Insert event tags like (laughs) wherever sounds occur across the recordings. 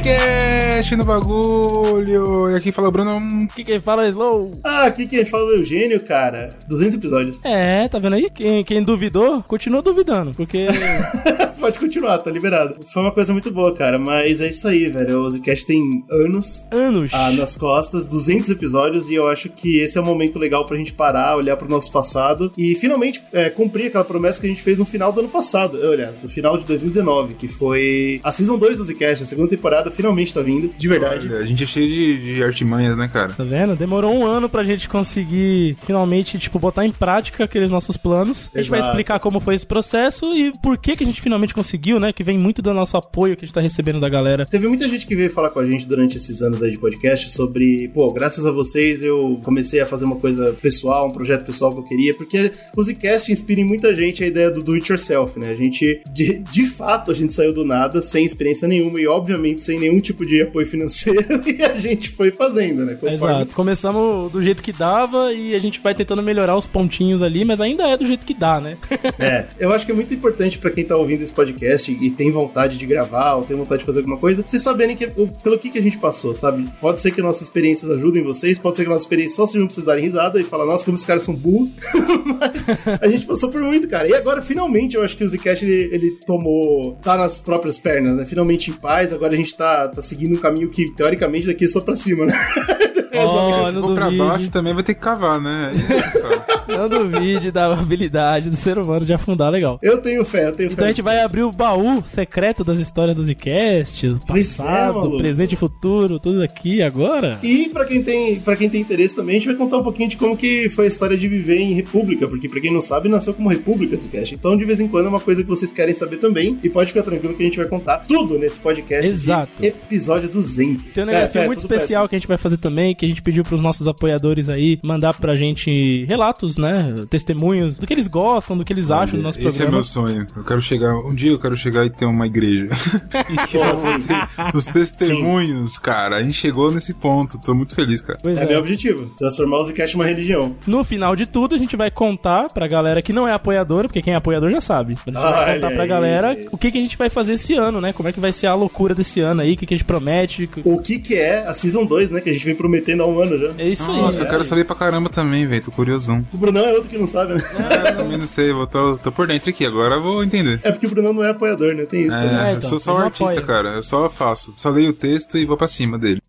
Zcast no bagulho. E aqui fala o Bruno. Aqui quem fala é Slow. Ah, aqui quem fala é o Eugênio, cara. 200 episódios. É, tá vendo aí? Quem, quem duvidou, continua duvidando, porque... (laughs) Pode continuar, tá liberado. Foi uma coisa muito boa, cara, mas é isso aí, velho. O Zcast tem anos Anos. ah, nas costas, 200 episódios, e eu acho que esse é um momento legal pra gente parar, olhar pro nosso passado e finalmente é, cumprir aquela promessa que a gente fez no final do ano passado. Aliás, no final de 2019, que foi a Season 2 do Zcast, a segunda temporada finalmente tá vindo, de verdade. Olha, a gente é cheio de, de artimanhas, né, cara? Tá vendo? Demorou um ano pra gente conseguir finalmente, tipo, botar em prática aqueles nossos planos. A gente vai Exato. explicar como foi esse processo e por que que a gente finalmente conseguiu, né? Que vem muito do nosso apoio que a gente tá recebendo da galera. Teve muita gente que veio falar com a gente durante esses anos aí de podcast sobre, pô, graças a vocês eu comecei a fazer uma coisa pessoal, um projeto pessoal que eu queria, porque o Zcast inspira em muita gente a ideia do do it yourself, né? A gente, de, de fato, a gente saiu do nada, sem experiência nenhuma e, obviamente, sem nenhum tipo de apoio financeiro (laughs) e a gente foi fazendo, né? Conforme- Exato. Começamos do jeito que dava e a gente vai tentando melhorar os pontinhos ali, mas ainda é do jeito que dá, né? É, eu acho que é muito importante pra quem tá ouvindo esse podcast e tem vontade de gravar ou tem vontade de fazer alguma coisa, vocês saberem que, o- pelo que, que a gente passou, sabe? Pode ser que nossas experiências ajudem vocês, pode ser que nossas experiências só sejam pra vocês darem risada e falar, nossa, como esses caras são burros. (laughs) Mas a gente passou por muito, cara. E agora, finalmente, eu acho que o Zcast ele, ele tomou. tá nas próprias pernas, né? Finalmente em paz. Agora a gente tá, tá seguindo um caminho que, teoricamente, daqui é só pra cima, né? (laughs) Oh, Se for pra baixo também vai ter que cavar, né? (laughs) Não duvide da habilidade do ser humano de afundar legal. Eu tenho fé, eu tenho fé. Então a gente vai abrir o baú secreto das histórias do Zcast, do é, passado, maluco. presente e futuro, tudo aqui agora. E pra quem tem para quem tem interesse também, a gente vai contar um pouquinho de como que foi a história de viver em república, porque pra quem não sabe, nasceu como república esse cast. Então, de vez em quando é uma coisa que vocês querem saber também, e pode ficar tranquilo que a gente vai contar tudo nesse podcast. Exato. episódio 200. Tem um negocinho É, é, muito especial que a gente vai fazer também, que a gente pediu pros nossos apoiadores aí mandar pra gente relatos, né? Testemunhos do que eles gostam, do que eles acham do nosso Esse é programa. meu sonho. Eu quero chegar. Um dia eu quero chegar e ter uma igreja. (laughs) os testemunhos, cara. A gente chegou nesse ponto. Tô muito feliz, cara. Pois É, é. meu objetivo, transformar o Zcast em uma religião. No final de tudo, a gente vai contar pra galera que não é apoiadora, porque quem é apoiador já sabe. A gente vai Olha contar pra aí. galera o que, que a gente vai fazer esse ano, né? Como é que vai ser a loucura desse ano aí, o que, que a gente promete. O que que é a Season 2, né, que a gente vem prometendo há um ano já. É isso Nossa, aí. eu quero saber pra caramba também, velho. Tô curiosão. O Brunão é outro que não sabe, né? É, eu também não sei. Eu tô, tô por dentro aqui. Agora eu vou entender. É porque o Brunão não é apoiador, né? Tem isso. É, né? É, eu então, sou só um artista, apoia. cara. Eu só faço. Só leio o texto e vou pra cima dele.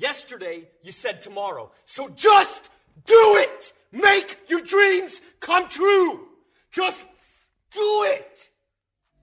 Yesterday, you said tomorrow. So just do it! Make your dreams come true! Just do it!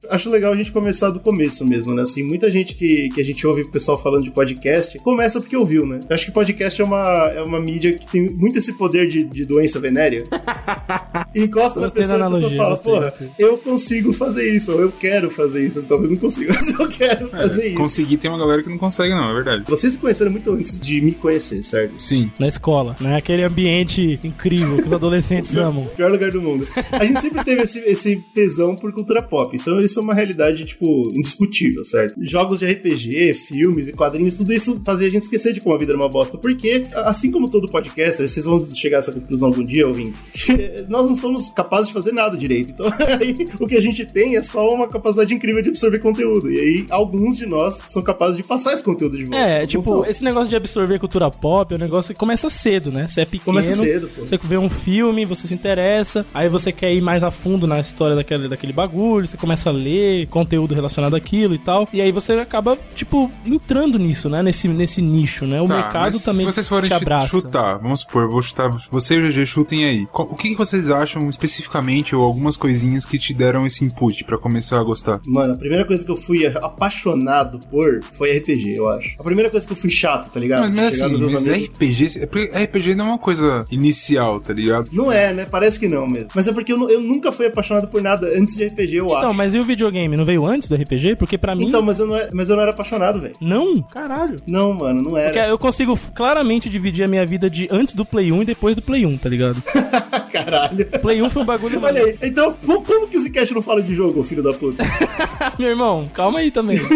Acho legal a gente começar do começo mesmo, né? Assim, muita gente que, que a gente ouve o pessoal falando de podcast começa porque ouviu, né? Eu acho que podcast é uma, é uma mídia que tem muito esse poder de, de doença venérea. (laughs) Encosta na pessoa da e a pessoa analogia, fala, gostei, porra, gostei. eu consigo fazer isso, ou eu quero fazer isso. Talvez não consiga, (laughs) mas eu quero fazer isso. Conseguir tem uma galera que não consegue, não, é verdade. Vocês se conheceram muito antes de me conhecer, certo? Sim. Na escola, né? Aquele ambiente incrível que os adolescentes (laughs) amam. Pior lugar do mundo. A gente sempre teve esse, esse tesão por cultura pop. Isso, isso é uma realidade, tipo, indiscutível, certo? Jogos de RPG, filmes e quadrinhos, tudo isso fazia a gente esquecer de como a vida era uma bosta. Porque, assim como todo podcaster, vocês vão chegar a essa conclusão algum dia, ouvintes, (laughs) que nós não somos capazes de fazer nada direito. Então, (laughs) aí, o que a gente tem é só uma capacidade incrível de absorver conteúdo. E aí, alguns de nós são capazes de passar esse conteúdo de volta. É, tipo, não. esse negócio de absorver cultura pop é um negócio que começa cedo, né? Você é pequeno, Começa cedo, pô. você vê um filme, você se interessa, aí você quer ir mais a fundo na história daquele, daquele bagulho, você começa a ler conteúdo relacionado àquilo e tal, e aí você acaba, tipo, entrando nisso, né? Nesse, nesse nicho, né? O Tá, mercado mas também Se vocês forem te abraça. chutar, vamos supor, vou chutar. Você e o GG chutem aí. O que, que vocês acham especificamente, ou algumas coisinhas que te deram esse input pra começar a gostar? Mano, a primeira coisa que eu fui apaixonado por foi RPG, eu acho. A primeira coisa que eu fui chato, tá ligado? Mas, mas Chegar assim, mas amigos- RPG, é porque RPG não é uma coisa inicial, tá ligado? Não é, né? Parece que não mesmo. Mas é porque eu, eu nunca fui apaixonado por nada antes de RPG, eu Então, acho. mas e o videogame não veio antes do RPG? Porque pra mim. Então, mas eu não era, mas eu não era apaixonado, velho. Não, caralho. Não, mano, não Porque era. eu consigo claramente dividir a minha vida de antes do Play 1 e depois do Play 1, tá ligado? (laughs) Caralho. Play 1 foi um bagulho. Olha aí, então, como que esse cast não fala de jogo, filho da puta? (laughs) Meu irmão, calma aí também. (laughs)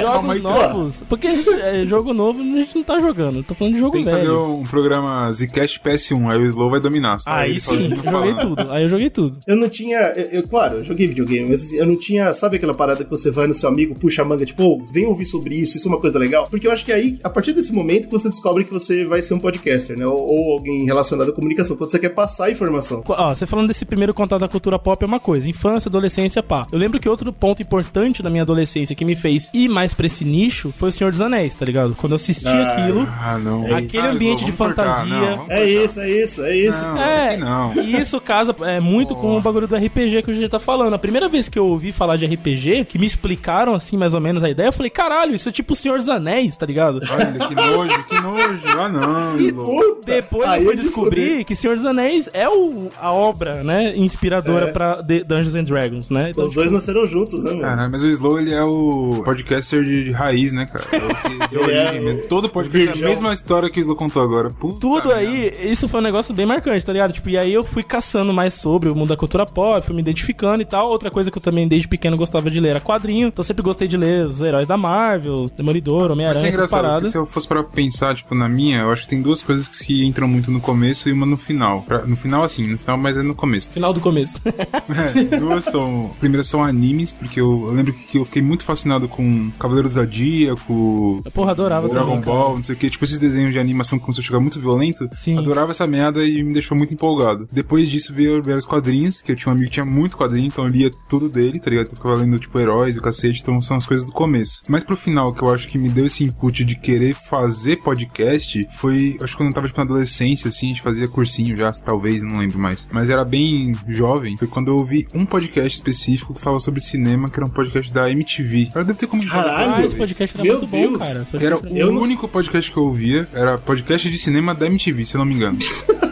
Jogos novos. Porque gente, é, jogo novo a gente não tá jogando. Tô falando de jogo Tem que fazer velho. um programa Zcast PS1, aí o Slow vai dominar. Aí sim, eu joguei falando. tudo. Aí eu joguei tudo. Eu não tinha. Eu, eu- claro, eu joguei videogame, mas assim, eu não tinha. Sabe aquela parada que você vai no seu amigo, puxa a manga, tipo, ô, vem ouvir sobre isso, isso é uma coisa legal? Porque eu acho que aí, a partir desse momento, você descobre que você vai ser um podcaster, né? Ou, ou alguém relacionado à comunicação, quando você quer passar informação. Ó, você falando desse primeiro contato da cultura pop é uma coisa, infância, adolescência, pá. Eu lembro que outro ponto importante da minha adolescência que me fez ir mais pra esse nicho foi o Senhor dos Anéis, tá ligado? Quando eu assisti Ah, aquilo, Ah, não. É aquele Ah, ambiente de fantasia. Não, É isso, é isso, é isso. Não, É, não. e isso casa é, muito com o bagulho do RPG que a gente tá falando. A primeira vez que eu ouvi falar de RPG, que me explicaram assim mais ou menos a ideia, eu falei, caralho, isso é tipo o Senhor dos Anéis, tá ligado? Olha, que nojo, que nojo. Ah, não, Slow. Puta, Depois aí eu fui de descobrir que Senhor dos Anéis é o, a obra, né, inspiradora É. pra The- Dungeons and Dragons, né? Então, Os dois nasceram juntos, né, mano? Caralho, mas o Slow, ele é o podcaster de, raiz, né, cara? É o que (laughs) é mesmo. Todo podcast é a mesma história que o Slow contou agora. Puta tudo aí, isso foi um negócio bem marcante, tá ligado? Tipo, e aí eu fui caçando mais sobre o mundo da cultura pop, fui me identificando e tal. Outra coisa que eu também desde pequeno gostava de ler era quadrinho. Então eu sempre gostei de ler os heróis da Marvel, Demolidor, é Homem-Aranha, essas paradas. se eu fosse para pensar, tipo, na minha, eu acho que tem duas coisas que entram muito no começo e uma no final. Pra- no final, assim, no final, mas é no começo. Final do começo. (laughs) É, duas são. Primeira são animes, porque eu, eu lembro que eu fiquei muito fascinado com Cavaleiro do Zodíaco, Porra, adorava Dragon também, cara. Ball, não sei o que. Tipo, esses desenhos de animação que começou a chegar muito violento. Sim. Adorava essa merda e me deixou muito empolgado. Depois disso veio, vieram os quadrinhos, que eu tinha um amigo que tinha muito quadrinho, então eu lia tudo dele, tá ligado? Eu ficava lendo, tipo, heróis e o cacete, então são as coisas do começo. Mas pro final, que eu acho que me deu esse input de querer fazer podcast, foi, acho que quando eu tava, tipo, na adolescência, assim, a gente fazia cursinho já, talvez, não lembro mais. Mas era bem jovem, foi quando eu ouvi um podcast específico que falava sobre cinema, que era um podcast da MTV. Eu devo ter comentado. Caralho, Ah, esse podcast era Meu muito bom, Deus. cara. Esse podcast Era o Eu único podcast que eu ouvia, era podcast de cinema da MTV, se eu não me engano. (laughs)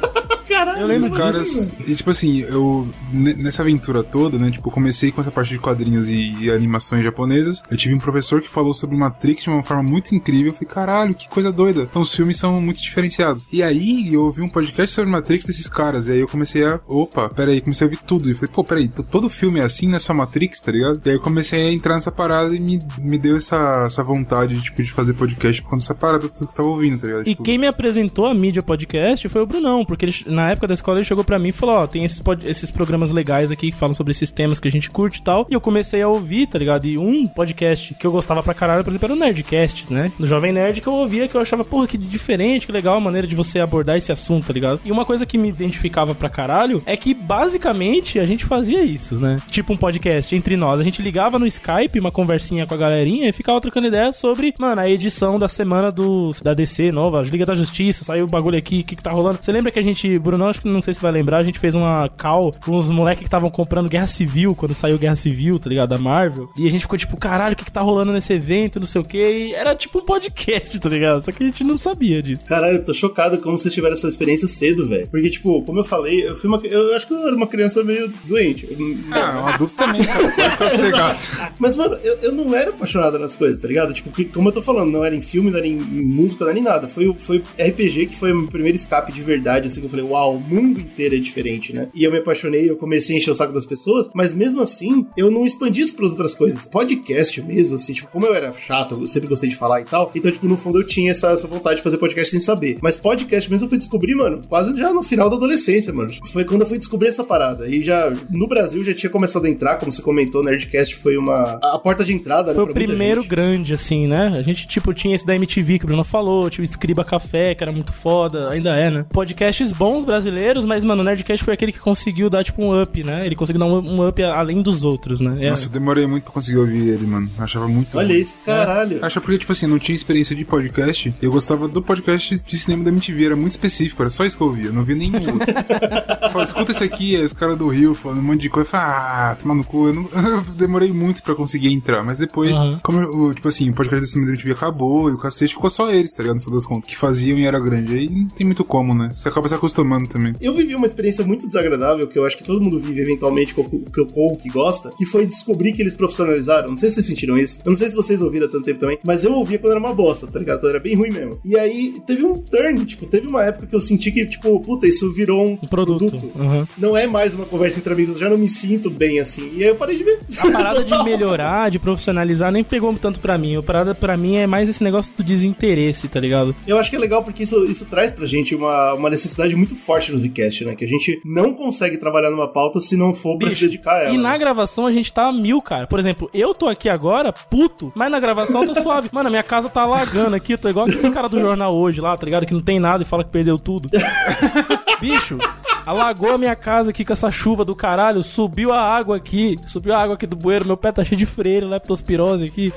Caralho, Eu lembro Os caras. E tipo assim, eu. ne- Nessa aventura toda, né? Tipo, eu comecei com essa parte de quadrinhos e, e animações japonesas. Eu tive um professor que falou sobre Matrix de uma forma muito incrível. Eu falei, caralho, que coisa doida. Então os filmes são muito diferenciados. E aí eu ouvi um podcast sobre Matrix desses caras. E aí eu comecei a. Opa, peraí, comecei a ouvir tudo. E falei, pô, peraí, todo filme é assim, não é só Matrix, tá ligado? E aí eu comecei a entrar nessa parada e me, me deu essa, essa vontade, tipo, de fazer podcast por conta dessa parada tudo que eu tava ouvindo, tá ligado? E Tipo, quem me apresentou a mídia podcast foi o Brunão, porque ele- na época da escola ele chegou pra mim e falou: Ó, tem esses, esses programas legais aqui que falam sobre esses temas que a gente curte e tal. E eu comecei a ouvir, tá ligado? E um podcast que eu gostava pra caralho, por exemplo, era o Nerdcast, né? Do Jovem Nerd que eu ouvia, que eu achava, porra, que diferente, que legal a maneira de você abordar esse assunto, tá ligado? E uma coisa que me identificava pra caralho é que basicamente a gente fazia isso, né? Tipo um podcast entre nós. A gente ligava no Skype, uma conversinha com a galerinha e ficava trocando ideia sobre, mano, a edição da semana do da DC nova, Liga da Justiça, saiu o bagulho aqui, o que, que tá rolando. Você lembra que a gente, Bruno, acho que não sei se vai lembrar, a gente fez uma call com os moleques que estavam comprando Guerra Civil, quando saiu Guerra Civil, tá ligado? Da Marvel. E a gente ficou tipo, caralho, o que, que tá rolando nesse evento, não sei o quê. E era tipo um podcast, (laughs) tá ligado? Só que a gente não sabia disso. Caralho, eu tô chocado como vocês tiveram essa experiência cedo, velho. Porque, tipo, como eu falei, eu fui uma. Eu acho que eu era uma criança meio doente. Ah, um adulto também, cara. Pode ficar (laughs) sossegado. Mas, mano, eu, eu não era apaixonado nas coisas, tá ligado? Tipo, que- como eu tô falando, não era em filme, não era em, em música, não era em nada. Foi, foi RPG que foi o meu primeiro escape de verdade, assim, que eu falei, uau, o mundo inteiro é diferente, né? E eu me apaixonei, eu comecei a encher o saco das pessoas, mas mesmo assim, eu não expandi isso pras outras coisas. Podcast mesmo, assim, tipo, como eu era chato, eu sempre gostei de falar e tal, então, tipo, no fundo eu tinha essa, essa vontade de fazer podcast sem saber. Mas podcast mesmo eu fui descobrir, mano, quase já no final da adolescência, mano. Tipo, Foi quando eu fui descobrir essa parada. E já, no Brasil, já tinha começado a entrar, como você comentou, Nerdcast foi uma. a porta de entrada, Foi né, o primeiro grande, assim, né? A gente, tipo, tinha esse da MTV que o Bruno falou, tinha o Escriba Café, que era muito foda, ainda é, né? Podcasts bons brasileiros, mas, mano, o Nerdcast foi aquele que conseguiu dar, tipo, um up, né? Ele conseguiu dar um, um up além dos outros, né? É. Nossa, eu demorei muito pra conseguir ouvir ele, mano. Eu achava muito. Olha isso, caralho. Acho porque, tipo assim, eu não tinha experiência de podcast. Eu gostava do podcast de cinema da MTV, era muito específico, era só isso que eu ouvia, eu não via nenhum outro. Eu falava, escuta esse aqui, aí os caras do Rio falando um monte de coisa. Eu falei, ah, tomar no cu. Eu, não- (laughs) eu demorei muito pra conseguir entrar, mas depois, Aham. como, tipo assim, o podcast da cinema da MTV acabou e o cacete ficou só eles, tá ligado? No final das contas, que faziam e era grande. Aí não tem muito como, né? Você acaba se acostumando também. Eu vivi uma experiência muito desagradável, que eu acho que todo mundo vive eventualmente com o que, com o que gosta, que foi descobrir que eles profissionalizaram. Não sei se vocês sentiram isso. Eu não sei se vocês ouviram há tanto tempo também, mas eu ouvia quando era uma bosta, tá ligado? Quando era bem ruim mesmo. E aí teve um turn, tipo, teve uma época que eu senti que, tipo, puta, isso virou um, Um produto. Uhum. Não é mais uma conversa entre amigos, eu já não me sinto bem assim. E aí eu parei de ver. A parada de melhorar, de profissionalizar, nem pegou tanto pra mim. A parada pra mim é mais esse negócio do desinteresse, tá ligado? Eu acho que é legal porque isso, isso traz pra gente uma, uma necessidade muito forte no Zcast, né? Que a gente não consegue trabalhar numa pauta se não for pra se dedicar a ela. E na né? gravação a gente tá a mil, cara. Por exemplo, eu tô aqui agora, puto, mas na gravação eu tô suave. Mano, a minha casa tá alagando aqui, tô igual aquele cara do jornal hoje lá, tá ligado? Que não tem nada e fala que perdeu tudo. (laughs) Bicho, alagou a minha casa aqui com essa chuva do caralho, subiu a água aqui, subiu a água aqui do bueiro, meu pé tá cheio de freira, leptospirose aqui.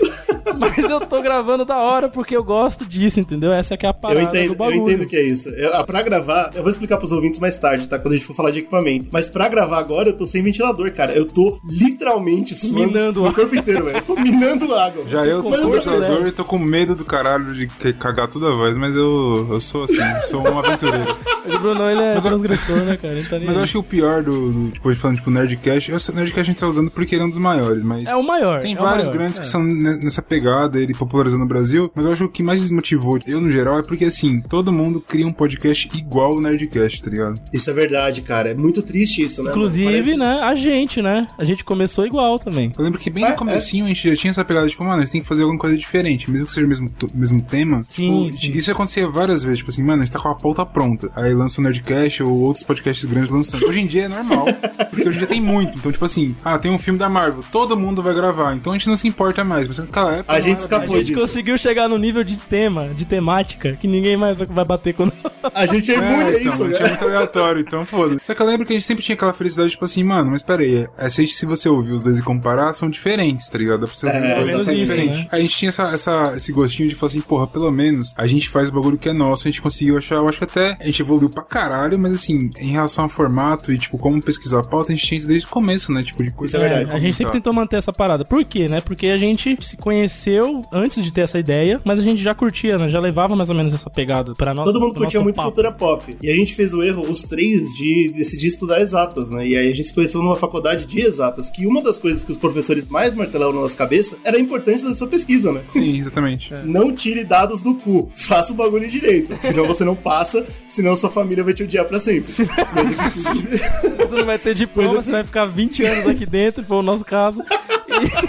(laughs) Mas eu tô gravando da hora porque eu gosto disso, entendeu? Essa que é a parada Eu entendo, do eu bagulho. entendo o que é isso. Eu, ah, pra gravar, eu vou explicar pros ouvintes mais tarde, tá? Quando a gente for falar de equipamento. Mas pra gravar agora, eu tô sem ventilador, cara. Eu tô literalmente suando Minando o corpo inteiro, velho. Eu tô minando água. Já eu tô com eu ventilador e tô com medo do caralho de cagar toda a voz, mas eu, eu sou assim, sou um aventureiro. (laughs) O Brunão, ele é Mas eu- transgressor, né, cara? Ele tá nem Mas eu acho que o pior do, do tipo, falando tipo Nerdcast, esse Nerdcast a gente tá usando porque ele é um dos maiores, mas É o maior. tem é o vários maior. grandes É. que são ne- nessa pegada, ele popularizando no Brasil, mas eu acho que o que mais desmotivou eu no geral é porque assim, todo mundo cria um podcast igual o Nerdcast, tá ligado? Isso é verdade, cara. É muito triste isso, né? Inclusive, Parece- né, a gente, né? A gente começou igual também. Eu lembro que bem É, no comecinho a gente já tinha essa pegada, tipo, mano, a gente tem que fazer alguma coisa diferente, mesmo que seja o mesmo, mesmo tema. Sim, Tipo, sim. Isso acontecia várias vezes, tipo assim, mano, a gente tá com a pauta pronta. Aí lança o Nerdcast ou outros podcasts grandes lançando. Hoje em dia é normal, (laughs) porque hoje em dia tem muito. Então, tipo assim, ah, tem um filme da Marvel, todo mundo vai gravar, então a gente não se importa mais. Mas naquela época. A gente A escapou bem- gente disso. conseguiu chegar no nível de tema, de temática, que ninguém mais vai bater com A gente é imune a É, então, isso, a gente é né? muito aleatório, então foda. Só que eu lembro que a gente sempre tinha aquela felicidade, tipo assim, mano, mas peraí, é, se, a gente- se você ouvir os dois e comparar, são diferentes, tá ligado? Dá pra você ouvir É, os dois isso, diferentes. né? A gente tinha essa, essa- esse gostinho de falar assim, porra, pelo menos a gente faz o bagulho que é nosso, a gente conseguiu achar, eu acho que até a gente evoluiu pra caralho, mas assim, em relação a formato e, tipo, como pesquisar a pauta, a gente tinha isso desde o começo, né? Tipo, de coisa é verdade. a gente sempre tentou manter essa parada. Por quê, né? Porque a gente se conheceu antes de ter essa ideia, mas a gente já curtia, né? Já levava mais ou menos essa pegada pra nossa Todo mundo curtia muito papo. cultura pop. E a gente fez o erro, os três, de decidir estudar exatas, né? E aí a gente se conheceu numa faculdade de exatas, que uma das coisas que os professores mais martelavam na nossa cabeça era a importância da sua pesquisa, né? Sim, exatamente. (laughs) Não tire dados do cu. Faça o bagulho direito. Senão você não passa, senão sua família vai te odiar pra sempre. (laughs) Mas é que- Você não vai ter diploma, você vai ficar 20 anos aqui dentro, foi o nosso caso.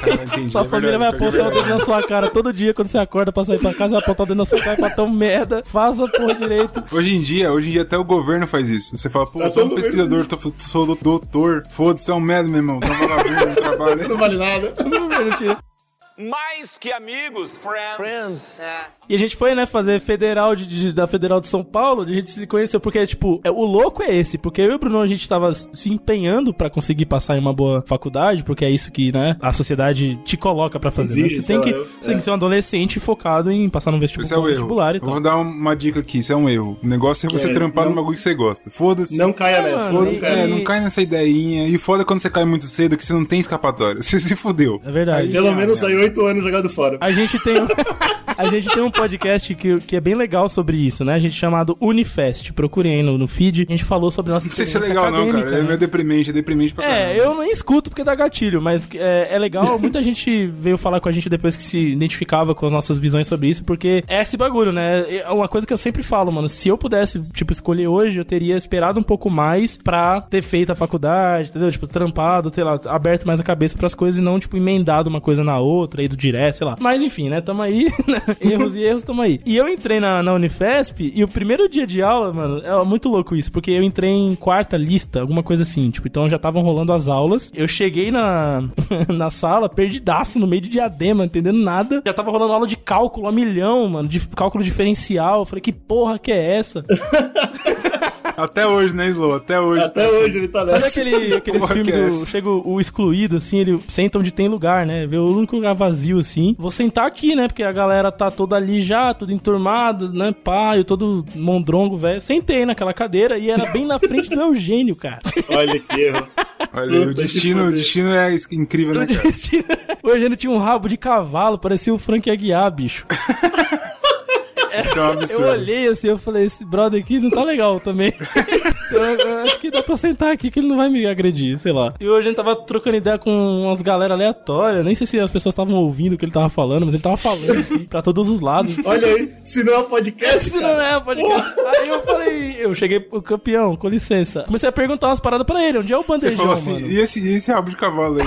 Cara, entendi, Sua é família vai verdade, apontar o é dedo na sua cara todo dia quando você acorda pra sair pra casa, vai apontar o dedo na sua cara e falar tão merda, faça a porra direito. Hoje em dia, hoje em dia até o governo faz isso. Você fala, pô, eu sou um pesquisador, tô, sou do- doutor, foda-se, é um merda, meu irmão. Tá vagabundo, não trabalha. (laughs) não vale nada. Mais que amigos, friends. E a gente foi, né, fazer federal de, de- da Federal de São Paulo, a gente se conheceu, porque, tipo, é, o louco é esse, porque eu e o Bruno, a gente tava se empenhando pra conseguir passar em uma boa faculdade, porque é isso que, né, a sociedade te coloca pra fazer, né? Exige, Você tem que, eu- você tem que ser um adolescente focado em passar no vestibular, Esse é o erro. vestibular e Eu tal. vou dar uma dica aqui, isso é um erro. O negócio é você É, trampar não- no bagulho que você gosta. Foda-se. Não caia nessa. mano, Foda-se. É, não cai nessa ideinha. E foda quando você cai muito cedo que você não tem escapatória. Você se fudeu. É verdade. Pelo menos saiu oito anos jogado fora. A gente tem um, (laughs) a gente tem um podcast que, que é bem legal sobre isso, né? A gente chamado Unifest. Procurem aí no, no feed. A gente falou sobre nossa Não sei se é legal, não, cara. É né? meio deprimente, é deprimente pra caramba. É, eu nem escuto porque dá gatilho, mas é, é legal. (laughs) Muita gente veio falar com a gente depois que se identificava com as nossas visões sobre isso, porque é esse bagulho, né? É uma coisa que eu sempre falo, mano. Se eu pudesse, tipo, escolher hoje, eu teria esperado um pouco mais pra ter feito a faculdade, entendeu? Tipo, trampado, sei lá, aberto mais a cabeça pras coisas e não, tipo, emendado uma coisa na outra, ido direto, sei lá. Mas enfim, né? Tamo aí, (laughs) né? erros e erros, tamo aí. E eu entrei na, na Unifesp e o primeiro dia de aula, mano, é muito louco isso, porque eu entrei em quarta lista, alguma coisa assim, tipo, então já estavam rolando as aulas. Eu cheguei na, (laughs) na sala, perdidaço no meio de diadema, entendendo nada. Já tava rolando aula de cálculo a milhão, mano, de cálculo diferencial. Eu falei, que porra que é essa? (laughs) Até hoje, né, Slow? Até hoje. Até tá assim. hoje ele tá Sabe nessa. aquele, aqueles Porra, filmes que é do. Chega o, o excluído, assim, ele senta onde tem lugar, né? Vê o único lugar vazio, assim. Vou sentar aqui, né? Porque a galera tá toda ali já, tudo enturmado, né? Pá, eu todo mondrongo, velho. Sentei naquela cadeira e era bem na frente do Eugênio, cara. Olha que erro. Olha, o Puta que destino, o destino é incrível, né, cara? (laughs) o Eugênio tinha um rabo de cavalo, parecia o Frank Aguiar, bicho. (laughs) Isso é um Eu absurdo. olhei assim, eu falei, esse brother aqui não tá legal também. (laughs) Eu, eu acho que dá pra sentar aqui que ele não vai me agredir, sei lá. E hoje a gente tava trocando ideia com umas galera aleatórias. Nem sei se as pessoas estavam ouvindo o que ele tava falando, mas ele tava falando assim, pra todos os lados. Olha aí, se não é um podcast, cara. não é podcast. Aí eu falei, eu cheguei, o campeão, com licença. Comecei a perguntar umas paradas pra ele. Onde é o Você bandejão, falou assim, mano? e esse, e esse rabo de cavalo aí?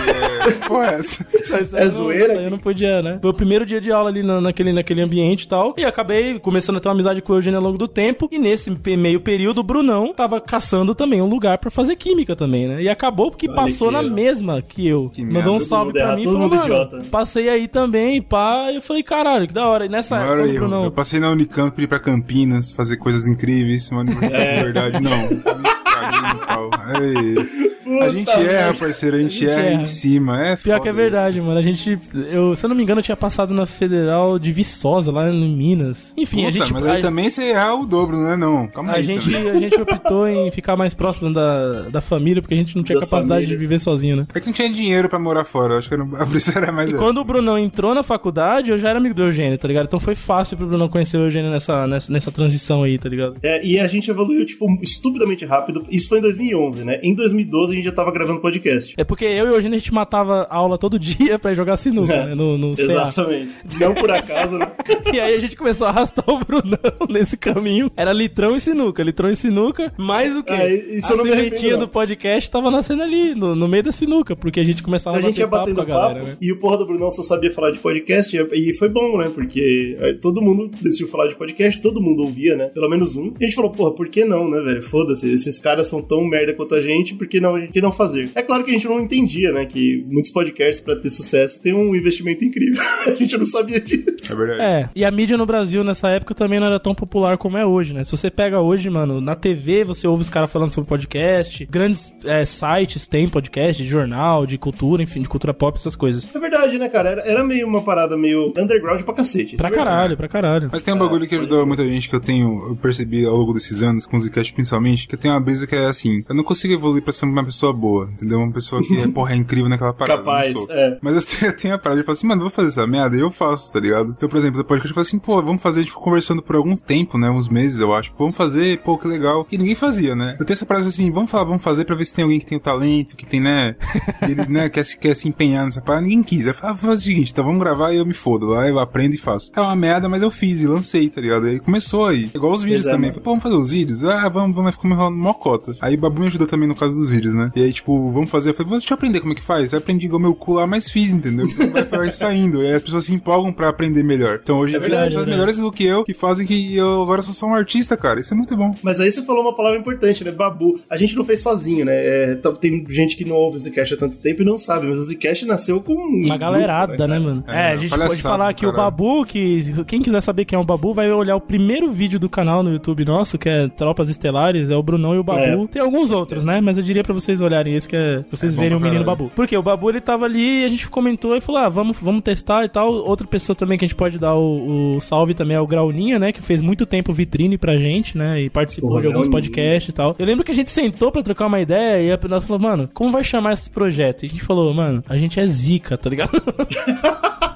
É, porra, é essa? (laughs) Mas É eu não- zoeira? isso aí Eu não podia, né? Foi o primeiro dia de aula ali na- naquele, naquele ambiente e tal. E acabei começando a ter uma amizade com o Eugênio ao longo do tempo. E nesse meio período, o Brunão tava caçando também um lugar pra fazer química também, né? E acabou porque Olha passou que na mesma que eu. Que Mandou um salve pra mim e falou, mano, idiota. passei aí também, pá. E eu falei, caralho, que da hora. E nessa Maior época, o erro. Brunão... Eu passei na Unicamp ir pra Campinas fazer coisas incríveis, universidade É. de verdade. Não, (laughs) me Ei. A gente Puta erra, parceiro, a gente, A gente erra, erra. em cima. É Pior foda que é verdade, mano. A gente, eu, se eu não me engano, eu tinha passado na Federal de Viçosa, lá em Minas. Enfim, Puta, a gente. mas aí a- também você errar o dobro, né? Não, calma A aí. gente, também. a gente optou em ficar mais próximo da, da família, porque a gente não tinha Das capacidade famílias. de viver sozinho, né? É que não tinha dinheiro pra morar fora. Acho que (laughs) a brisa era mais E essa. quando o Brunão entrou na faculdade, eu já era amigo do Eugênio, tá ligado? Então foi fácil pro Brunão conhecer o Eugênio nessa, nessa, nessa transição aí, tá ligado? É, e a gente evoluiu, tipo, estupidamente rápido. Isso foi em 2011, né? Em 2012 a gente já tava gravando podcast. É porque eu e o Eugênio a gente matava aula todo (laughs) dia pra jogar sinuca, né? No, no CA. Exatamente. Não por acaso, né? (laughs) E aí a gente começou a arrastar o Brunão (laughs) nesse caminho. Era litrão e sinuca, litrão e sinuca. Mais o quê? Ah, isso a eu não sementinha não. do podcast tava nascendo ali, no, no meio da sinuca, porque a gente começava A gente ia papo batendo com a papo, galera, né? e o porra do Brunão só sabia falar de podcast, e foi bom, né? Porque aí todo mundo decidiu falar de podcast, todo mundo ouvia, né? Pelo menos um. E a gente falou, porra, por que não, né, velho? Foda-se, esses caras são tão merda quanto a gente, por que não, por que não fazer? É claro que a gente não entendia, né? Que muitos podcasts, pra ter sucesso, tem um investimento incrível. (laughs) a gente não sabia disso. É verdade. É, e a mídia no Brasil nessa época também não era tão popular como é hoje, né? Se você pega hoje, mano, na TV você ouve os caras falando sobre podcast, grandes é, sites têm podcast, de jornal, de cultura, enfim, de cultura pop, essas coisas. É verdade, né, cara? Era, era meio uma parada meio underground pra cacete. isso Pra é verdade. caralho, pra caralho. Mas tem um bagulho que ajudou muita gente que eu tenho, eu percebi ao longo desses anos, com o Zcast principalmente, que eu tenho uma brisa que é assim, eu não consigo evoluir pra ser uma pessoa boa, entendeu? Uma pessoa que, é, (laughs) porra, é incrível naquela parada. Capaz, é. Mas eu tenho, eu tenho a parada de falar assim, mano, eu vou fazer essa merda, e eu faço, tá ligado? Então, por exemplo, no podcast eu falo assim, pô, vamos fazer, a gente ficou conversando por algum tempo, né? Uns meses, eu acho. Pô, vamos fazer, pô, que legal. E ninguém fazia, né? Eu tenho essa parada assim, vamos falar, vamos fazer pra ver se tem alguém que tem o talento, que tem, né? Ele, né, quer se, quer se empenhar nessa parada. Ninguém quis. Eu falei, ah, vou fazer o seguinte, então vamos gravar e eu me fodo. Lá eu aprendo e faço. É uma merda, mas eu fiz e lancei, tá ligado? Aí começou aí. Igual os vídeos Pois é, também. Falei, pô, vamos fazer os vídeos? Ah, vamos, vamos, ficou me enrolando mó cota. Aí o Babu me ajudou também no caso dos vídeos, né? E aí, tipo, vamos fazer. Eu falei, deixa eu aprender como é que faz. Eu aprendi igual meu cu lá, mas fiz, entendeu? Então vai, vai saindo. E aí as pessoas se empolgam pra aprender melhor. Então hoje É verdade, as pessoas né? melhores do que eu, que fazem que eu agora sou só um artista, cara. Isso é muito bom. Mas aí você falou uma palavra importante, né? Babu. A gente não fez sozinho, né? É, tá- tem gente que não ouve o Zcast há tanto tempo e não sabe, mas o Zcast nasceu com um Uma galerada, grupo, né, cara? mano? É, É, a gente pode falar que o. Babu, que quem quiser saber quem é o Babu, vai olhar o primeiro vídeo do canal no YouTube nosso, que é Tropas Estelares, é o Brunão e o Babu. É. Tem alguns outros, né? Mas eu diria pra vocês olharem esse, que é vocês É verem o menino. Babu. Porque o Babu, ele tava ali e a gente comentou e falou, ah, vamos, vamos testar e tal. Outra pessoa também que a gente pode dar o, o salve também é o Grauninha, né? Que fez muito tempo vitrine pra gente, né? E participou Porra, de alguns podcasts e tal. Eu lembro que a gente sentou pra trocar uma ideia e a nós falou, mano, como vai chamar esse projeto? E a gente falou, mano, a gente é zica, tá ligado? (laughs)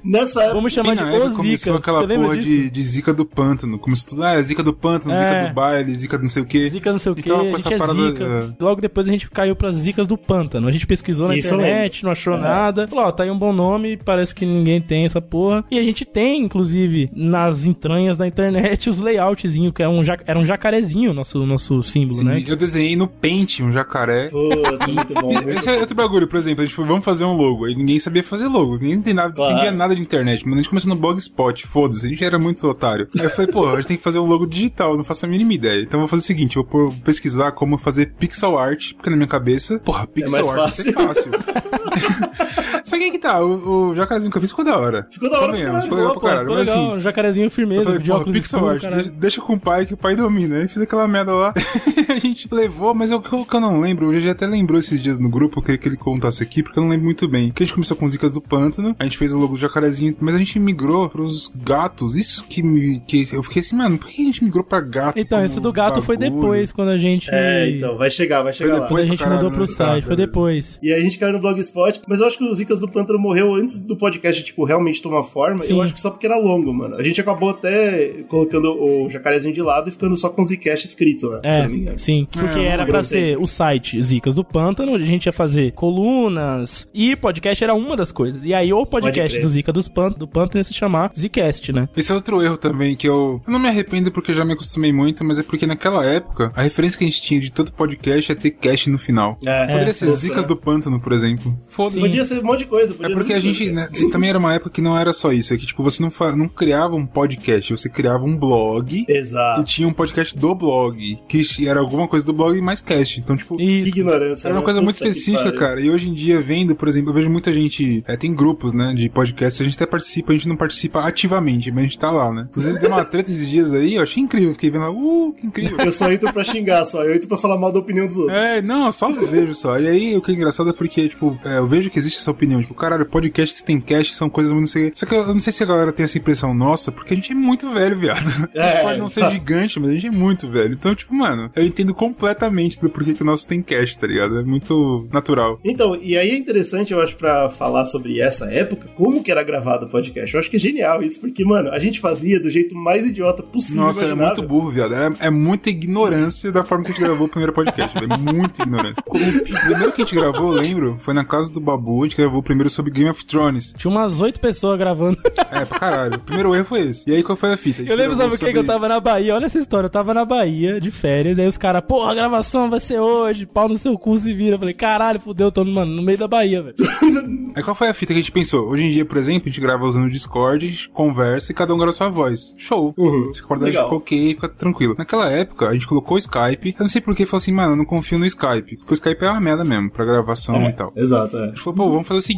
Nessa época. Vamos chamar de Os começou aquela porra de, de zica do pântano. Começou tudo, ah, é zica do pântano, É. zica do baile, zica do não sei o quê. Zica não sei o que, Então, com a essa gente é parada, zica. Logo depois a gente caiu pras zicas do pântano. A gente pesquisou na Isso internet, não achou É. nada. Falou, ó, tá aí um bom nome, parece que ninguém tem essa porra. E a gente tem, inclusive, nas entranhas da internet, (laughs) os layoutzinhos, que era um, ja era um jacarezinho, nosso, nosso símbolo, Sim, né? eu desenhei no Paint um jacaré. Puta, muito bom. muito Esse é outro bagulho, por exemplo, a gente foi, vamos fazer um logo. Aí ninguém sabia fazer logo, ninguém entendia nada, Claro. entendia nada de internet. Mas a gente começou no Blogspot, foda-se, a gente era muito otário. Aí eu falei, pô, a gente tem que fazer um logo digital, não faço a mínima ideia. Então eu vou fazer o seguinte, eu vou pesquisar como fazer pixel art, porque na minha cabeça, porra, pixel mais art é fácil. (laughs) Só que aí que tá, o, o jacarezinho que eu fiz ficou da hora. Ficou da hora caralho. ficou legal Pô, caralho. ficou Mas legal, assim, um jacarezinho firmeza, falei, de óculos pixel escuros, art, deixa, deixa com o pai que o pai domina. Aí fiz aquela merda lá. (laughs) a gente levou, mas eu, o que eu não lembro, o GG até lembrou esses dias no grupo, eu queria que ele contasse aqui, porque eu não lembro muito bem. Que a gente começou com Zicas do Pântano, a gente fez o logo do jacarezinho, mas a gente migrou pros gatos. Isso que me. Que eu fiquei assim, mano, por que a gente migrou pra gato? Então, esse do gato foi bagulho? depois, quando a gente. É, então, vai chegar, vai chegar lá. Quando depois a gente caralho, mudou pro site, Tá, foi depois. E aí a gente caiu no Blogspot, mas eu acho que o Zicas do Pântano morreu antes do podcast, tipo, realmente tomar forma. Sim. Eu acho que só porque era longo, mano. A gente acabou até colocando o jacarezinho de lado e ficando só com o Zcast escrito, né? se eu É, sim. Porque É, era eu pra ser o site Zicas do Pântano, onde a gente ia fazer colunas e podcast era uma das coisas. E aí o podcast do Zica dos Pânt do Pântano ia se chamar Zcast, né? Esse é outro erro também, que eu, eu não me arrependo porque eu já me acostumei muito, mas é porque naquela época, a referência que a gente tinha de todo podcast é ter cast no final. É, Poderia ser louco, Zicas né? do Pântano, por exemplo. Foda-se. Podia ser um monte de coisa. É porque a gente, né, também era uma época que não era só isso, é que tipo, você não, fa- não criava um podcast, você criava um blog e Exato. tinha um podcast do blog, que era alguma coisa do blog e mais cast. Então, tipo, Que Isso. ignorância. era uma né? coisa muito específica, cara. E hoje em dia, vendo, por exemplo, eu vejo muita gente. É, tem grupos, né, de podcast, a gente até participa, a gente não participa ativamente, mas a gente tá lá, né? Inclusive, deu uma treta esses dias aí, eu achei incrível. Fiquei vendo lá, uh, que incrível. Eu só entro pra xingar, só. Eu entro pra falar mal da opinião dos outros. É, não, eu só vejo só. E aí, o que é engraçado é porque, tipo, é, eu vejo que existe essa opinião. Tipo, caralho, podcast se tem cast são coisas muito. Só que eu não sei se a galera tem essa impressão nossa, porque a gente é muito velho, viado. (laughs) A gente É, pode não ser gigante, mas a gente é muito velho. Então, tipo, mano, eu entendo completamente do porquê que o nosso tem cast, tá ligado? É muito natural. Então, e aí é interessante, eu acho, pra falar sobre essa época, como que era gravado o podcast. Eu acho que é genial isso, porque, mano, a gente fazia do jeito mais idiota possível. Nossa, é imaginável. muito burro, viado. É, é muita ignorância da forma que a gente gravou o primeiro podcast. É muita ignorância. (laughs) O primeiro que a gente gravou, eu lembro, foi na casa do Babu. A gente gravou o primeiro sobre Game of Thrones. Tinha umas oito pessoas gravando. (laughs) É, pra caralho. O primeiro erro foi esse. E aí, qual foi a fita? A gente Eu lembro, gravou sabe o que? Que eu sobre- tava na Bahia. Olha essa história. Eu tava na Bahia de férias. Aí os caras, porra, a gravação vai ser hoje. Pau no seu cu se vira. Eu falei, caralho, fudeu, eu tô mano, no meio da Bahia, velho. (laughs) Aí qual foi a fita que a gente pensou? Hoje em dia, por exemplo, a gente grava usando o Discord, a gente conversa e cada um grava sua voz. Show. Uhum. Se a qualidade Legal. ficou ok, fica tranquilo. Naquela época, a gente colocou o Skype. Eu não sei por que falou assim, mano, eu não confio no Skype. Porque o Skype é uma merda mesmo, pra gravação e tal. Exato, é. A gente falou, pô, vamos fazer o seguinte,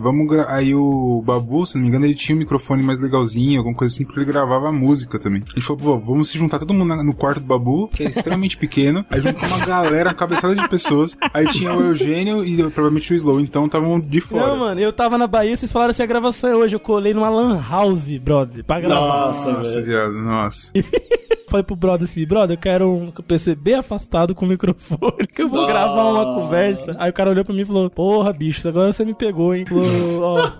vamos gra... Aí o Babu, se não me engano, ele tinha um microfone mais legalzinho, alguma coisa assim, porque ele gravava música também. Gente falou, pô, vamos se juntar todo mundo no quarto do Babu, que é extremamente (laughs) pequeno. Aí juntou uma galera, uma cabeçada de pessoas. Aí tinha o Eugênio e provavelmente o Slow, então estavam de fora. Não, mano, eu tava na Bahia, vocês falaram assim, a gravação é hoje. Eu colei numa lan house, brother, pra gravar. Nossa, Nossa, velho. viado, nossa. (laughs) Falei pro brother assim, brother, eu quero um PC bem afastado com o microfone, que eu vou Nossa. gravar uma conversa. Aí o cara olhou pra mim e falou, porra, bicho, agora você me pegou, hein? Ó,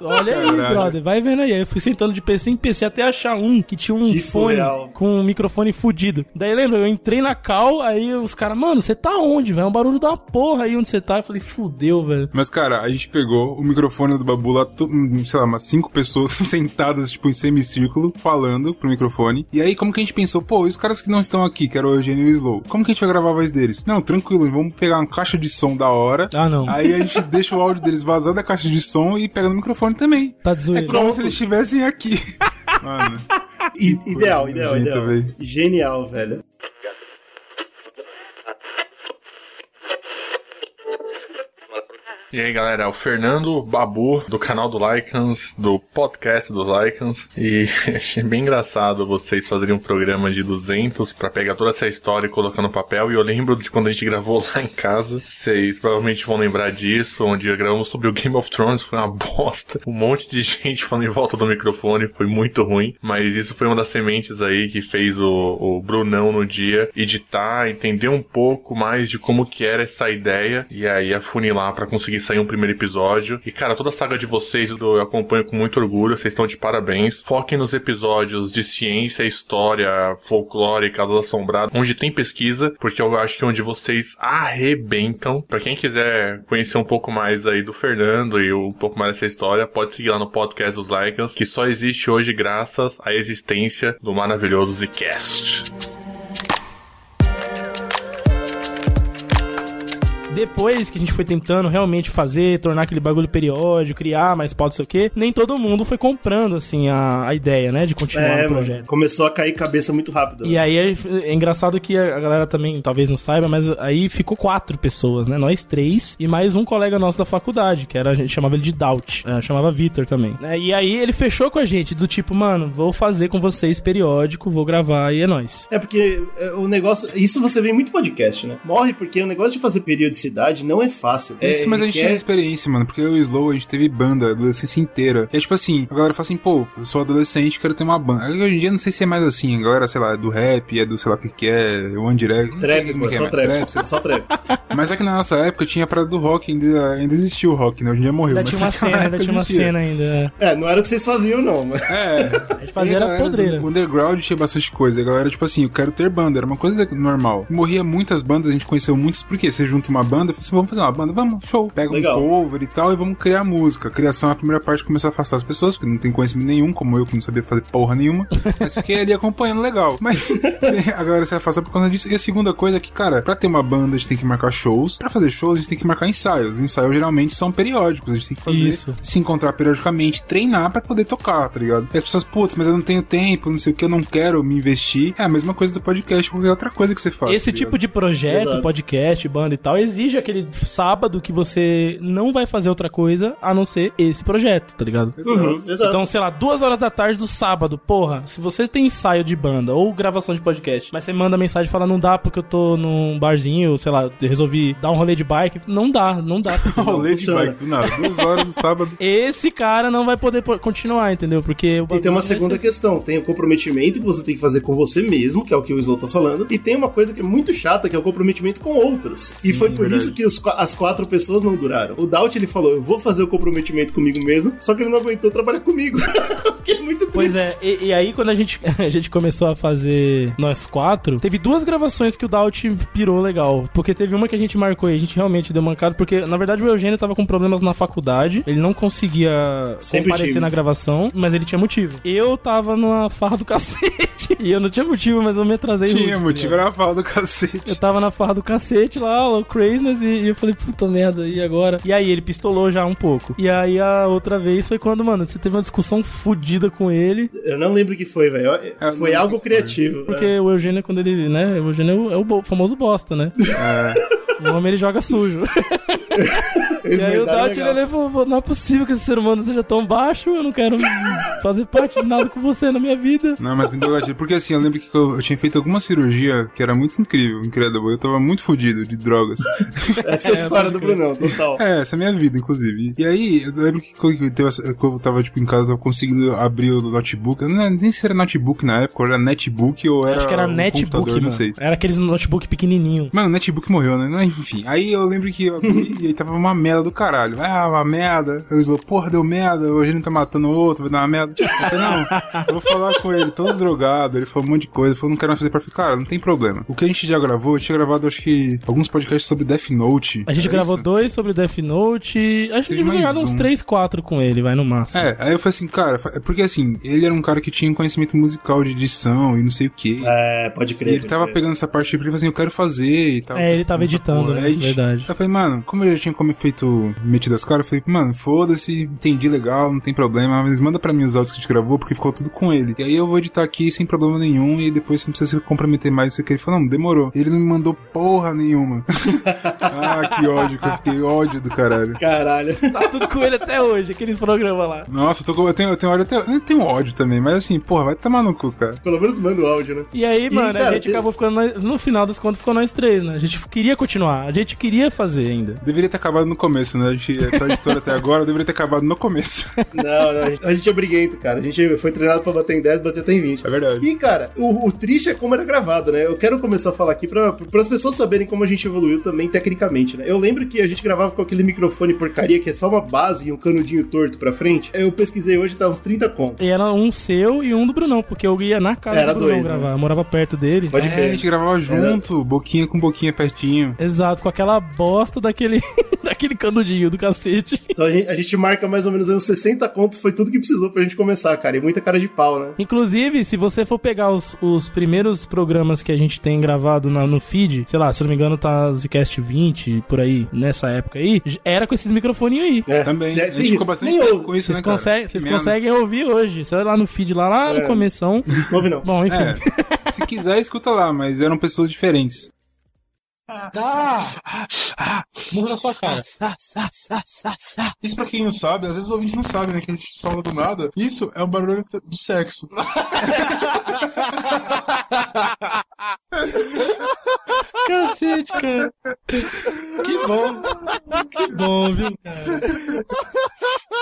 (laughs) olha aí, Caralho. brother, vai vendo aí. Eu fui sentando de PC em PC até achar um que tinha um Que fone surreal. com um microfone fudido. Daí lembra, eu entrei na cal, aí os caras, mano, você tá onde, velho? É um barulho da porra aí onde você tá. Eu falei, fudeu, velho. Mas, cara, a gente pegou o microfone do Babu lá, hum, sei lá, umas cinco pessoas (laughs) sentadas, tipo, em semicírculo, falando pro microfone. E aí, como que a gente pensou, pô, e os caras que não estão aqui, que era o Eugênio e o Slow, como que a gente vai gravar a voz deles? Não, tranquilo, vamos pegar uma caixa de som da hora. Ah, não. Aí a gente (laughs) deixa o áudio deles vazar da caixa de som e pega no microfone também. Tá de É como se eles estivessem aqui. (laughs) Mano. I- ideal, ideal, ideal. Genial, velho. E aí galera, é o Fernando Babu do canal do Lycans, do podcast do Lycans. E (laughs) achei bem engraçado vocês fazerem um programa de 200 pra pegar toda essa história e colocar no papel. E eu lembro de quando a gente gravou (laughs) lá em casa. Vocês provavelmente vão lembrar disso, onde gravamos sobre o Game of Thrones. Foi uma bosta. Um monte de (laughs) gente falando em volta do microfone, foi muito ruim. Mas isso foi uma das sementes aí que fez o, o Brunão no dia editar, entender um pouco mais de como que era essa ideia e aí afunilar pra conseguir sair um primeiro episódio. E cara, toda a saga de vocês eu acompanho com muito orgulho, vocês estão de parabéns. Foquem nos episódios de ciência, história, folclore, casas assombradas, onde tem pesquisa, porque eu acho que é onde vocês arrebentam. Pra quem quiser conhecer um pouco mais aí do Fernando e um pouco mais dessa história, pode seguir lá no podcast dos Lycans, que só existe hoje graças à existência do maravilhoso Zcast. Depois que a gente foi tentando realmente fazer, tornar aquele bagulho periódico, criar mais pauta, sei o quê, nem todo mundo foi comprando, assim, a, a ideia, né, de continuar É, o mano, projeto. começou a cair cabeça muito rápido. E aí é, é engraçado que a galera também talvez não saiba, mas aí ficou quatro pessoas, né? Nós três e mais um colega nosso da faculdade, que era a gente chamava ele de Doubt, é, chamava Vitor também. né? E aí ele fechou com a gente do tipo, mano, vou fazer com vocês periódico, vou gravar e é nóis. É porque é, o negócio. Isso você vê em muito podcast, né? Morre porque o negócio de fazer periodicidade publicidade não é fácil. Isso, é, mas a gente requer- tinha experiência, mano, porque eu e o Slow, a gente teve banda a adolescência inteira. E é tipo assim, a galera fala assim, pô, eu sou adolescente, quero ter uma banda. Hoje em dia não sei se é mais assim, a galera, sei lá, é do rap, é do sei lá o que que é, One Direct, Trap, pô, que é, só mas trap. sei lá. Só trap. Mas é que na nossa época tinha a parada do rock, ainda, ainda existia o rock, né? Hoje em dia morreu. Ainda mas tinha uma cena, ainda tinha uma cena ainda. é. É, não era o que vocês faziam, não. Mas... É. (laughs) A gente fazia era podreira. underground tinha bastante coisa. A galera, tipo assim, eu quero ter banda. Era uma coisa normal. Morria muitas bandas, a gente conheceu muitas. Por quê? Você junta uma banda e fala assim, vamos fazer uma banda? Vamos, show. Pega Legal. um cover e tal e vamos criar música. A criação, a primeira parte começou a afastar as pessoas, porque não tem conhecimento nenhum, como eu que não sabia fazer porra nenhuma. (laughs) Mas fiquei ali acompanhando legal. Mas a galera se afasta por causa disso. E a segunda coisa é que, cara, pra ter uma banda, a gente tem que marcar shows. Pra fazer shows, a gente tem que marcar ensaios. Os ensaios geralmente são periódicos. A gente tem que fazer, Isso. se encontrar periodicamente, treinar pra poder tocar, tá ligado? E as pessoas, putz, mas eu não tenho tempo, não sei o que, eu não quero me investir. É a mesma coisa do podcast, qualquer outra coisa que você faz. Esse tá tipo de projeto, Exato. podcast, banda e tal, exige aquele sábado que você não vai fazer outra coisa a não ser esse projeto, tá ligado? Uhum. Então, sei lá, duas horas da tarde do sábado, porra, se você tem ensaio de banda ou gravação de podcast, mas você manda mensagem e fala, não dá porque eu tô num barzinho, sei lá, resolvi dar um rolê de bike, não dá, não dá. pra (laughs) você. Rolê de bike do nada. Duas horas do sábado. (laughs) Esse cara não vai poder po- continuar, entendeu? Porque o E tem uma vai segunda ser- questão, tem o comprometimento que você tem que fazer com você mesmo, que é o que o Slow tá falando, e tem uma coisa que é muito chata, que é o comprometimento com outros. e foi por verdade. Isso que os as quatro pessoas não duraram. O Doubt, ele falou, eu vou fazer o comprometimento comigo mesmo, só que ele não aguentou trabalhar comigo. (laughs) que é muito triste. Pois é, e, e aí quando a gente, (laughs) a gente começou a fazer nós quatro, teve duas gravações que o Daut pirou legal. Porque teve uma que a gente marcou e a gente realmente deu mancado, porque na verdade o Eugênio tava com problemas na faculdade, ele não conseguia Sempre comparecer tive. na gravação, mas ele tinha motivo. Eu tava numa farra do (laughs) cacete, e eu não tinha motivo, mas eu me atrasei Tinha muito, motivo, ligado? era a fala do cacete. Eu tava na farra do cacete lá, o Craziness, e, e eu falei, puta merda, e agora? E aí ele pistolou já um pouco. E aí a outra vez foi quando, mano, você teve uma discussão fodida com ele. Eu não lembro o que foi, velho. Foi algo o criativo. Porque né? o Eugênio, quando ele, né? O Eugênio é o bo- famoso bosta, né? O homem ele joga sujo. (laughs) E aí Daut legal. ele falou: não é possível que esse ser humano seja tão baixo, eu não quero fazer parte de nada com você na minha vida. Não, mas me deu gatilho. Porque assim, eu lembro que eu, eu tinha feito alguma cirurgia que era muito incrível, incrível. Eu tava muito fodido de drogas. (laughs) Essa é a história do Brunão, total. É, essa é a minha vida, inclusive. E aí, eu lembro que quando eu, eu tava, tipo, em casa, eu conseguindo abrir o notebook. Eu não nem se era notebook na época, ou era netbook, ou era Acho que era um netbook, computador, mano. não sei. Era aqueles notebook pequenininho. Mano, o netbook morreu, né? Enfim, aí eu lembro que eu abri (laughs) e aí tava uma merda do caralho. Ah, uma merda. Eu falei, porra, deu merda, hoje ele tá matando o outro, vai dar uma merda. Eu falei, não, eu vou falar com ele, todo drogado, ele falou um monte de coisa, ele falou, não quero mais fazer pra ficar. Cara, não tem problema. O que a gente já gravou, eu tinha gravado, acho que, alguns podcasts sobre Death Note. A gente Era gravou É isso? dois sobre Death Note. A gente Teve devia gravado uns um. 3, 4 com ele, vai no máximo. É, aí eu falei assim, cara, é porque assim, ele era um cara que tinha conhecimento musical de edição e não sei o que. É, pode E crer. ele pode tava crer. pegando essa parte porque ele falou assim, eu quero fazer e tal. É, ele tava Essa editando, porra. né? Aí, Verdade. Eu falei, mano, como eu já tinha como feito metido as caras, eu falei, mano, foda-se, entendi legal, não tem problema, mas manda pra mim os áudios que a gente gravou, porque ficou tudo com ele. E aí eu vou editar aqui sem problema nenhum, e depois você não precisa se comprometer mais isso aqui. Ele falou, não, demorou. Ele não me mandou porra nenhuma. (laughs) ah, que ódio, que eu fiquei ódio do caralho. Caralho. Tá tudo com ele até hoje, aqueles programas lá. Nossa, eu, tô com, eu, tenho, eu tenho ódio até. Eu tenho ódio também, mas assim, porra, vai tomar no cu, cara. Pelo menos manda o áudio, né? E aí, mano, a cara, gente tem- acabou ficando. No final das contas, ficou nós três, né? A gente queria continuar, a gente queria fazer ainda. Deveria ter acabado no começo, né? A gente tá história até agora, deveria ter acabado no começo. (laughs) Não, não, a gente, a gente é briguento, cara. A gente foi treinado pra bater em 10, bater até em 20. É verdade. E, cara, o, o triste é como era gravado, né? Eu quero começar a falar aqui pra, pra as pessoas saberem como a gente evoluiu também tecnicamente, né? Eu lembro que a gente gravava com aquele microfone porcaria que é só uma base e um canudinho torto pra frente. Eu pesquisei hoje, tá uns 30 conto. E era um seu e um do Brunão, porque eu ia na casa Era do Brunão dois, gravar. né? Eu morava perto dele. Pode É, a gente gravava junto, boquinha com boquinha pertinho. Exato, com aquela bosta daquele, (laughs) daquele canudinho do cacete. Então a gente, a gente marca mais ou menos aí uns 60 conto, foi tudo que precisou pra gente começar, cara. E muita cara de pau, né? Inclusive, se você for pegar os, os primeiros programas que a gente tem gravado na- no feed, sei lá, se não me engano, tá Zcast 20, por aí, nessa época aí, era com esses microfoninhos aí. É, Também. é, a gente ficou bastante nem tempo ouve. com isso, Vocês, né, cara? conseguem, vocês conseguem ouvir hoje. Você vai lá no feed lá, lá no É. começão. Não ouve não. Bom, enfim. É, se quiser, escuta lá, mas eram pessoas diferentes. Dá! Murro na sua cara. Isso pra quem não sabe, às vezes o ouvinte não sabe, né? Que a gente solta do nada. Isso é o barulho do sexo. (laughs) Cacete, cara. Que bom. Que bom, viu, cara?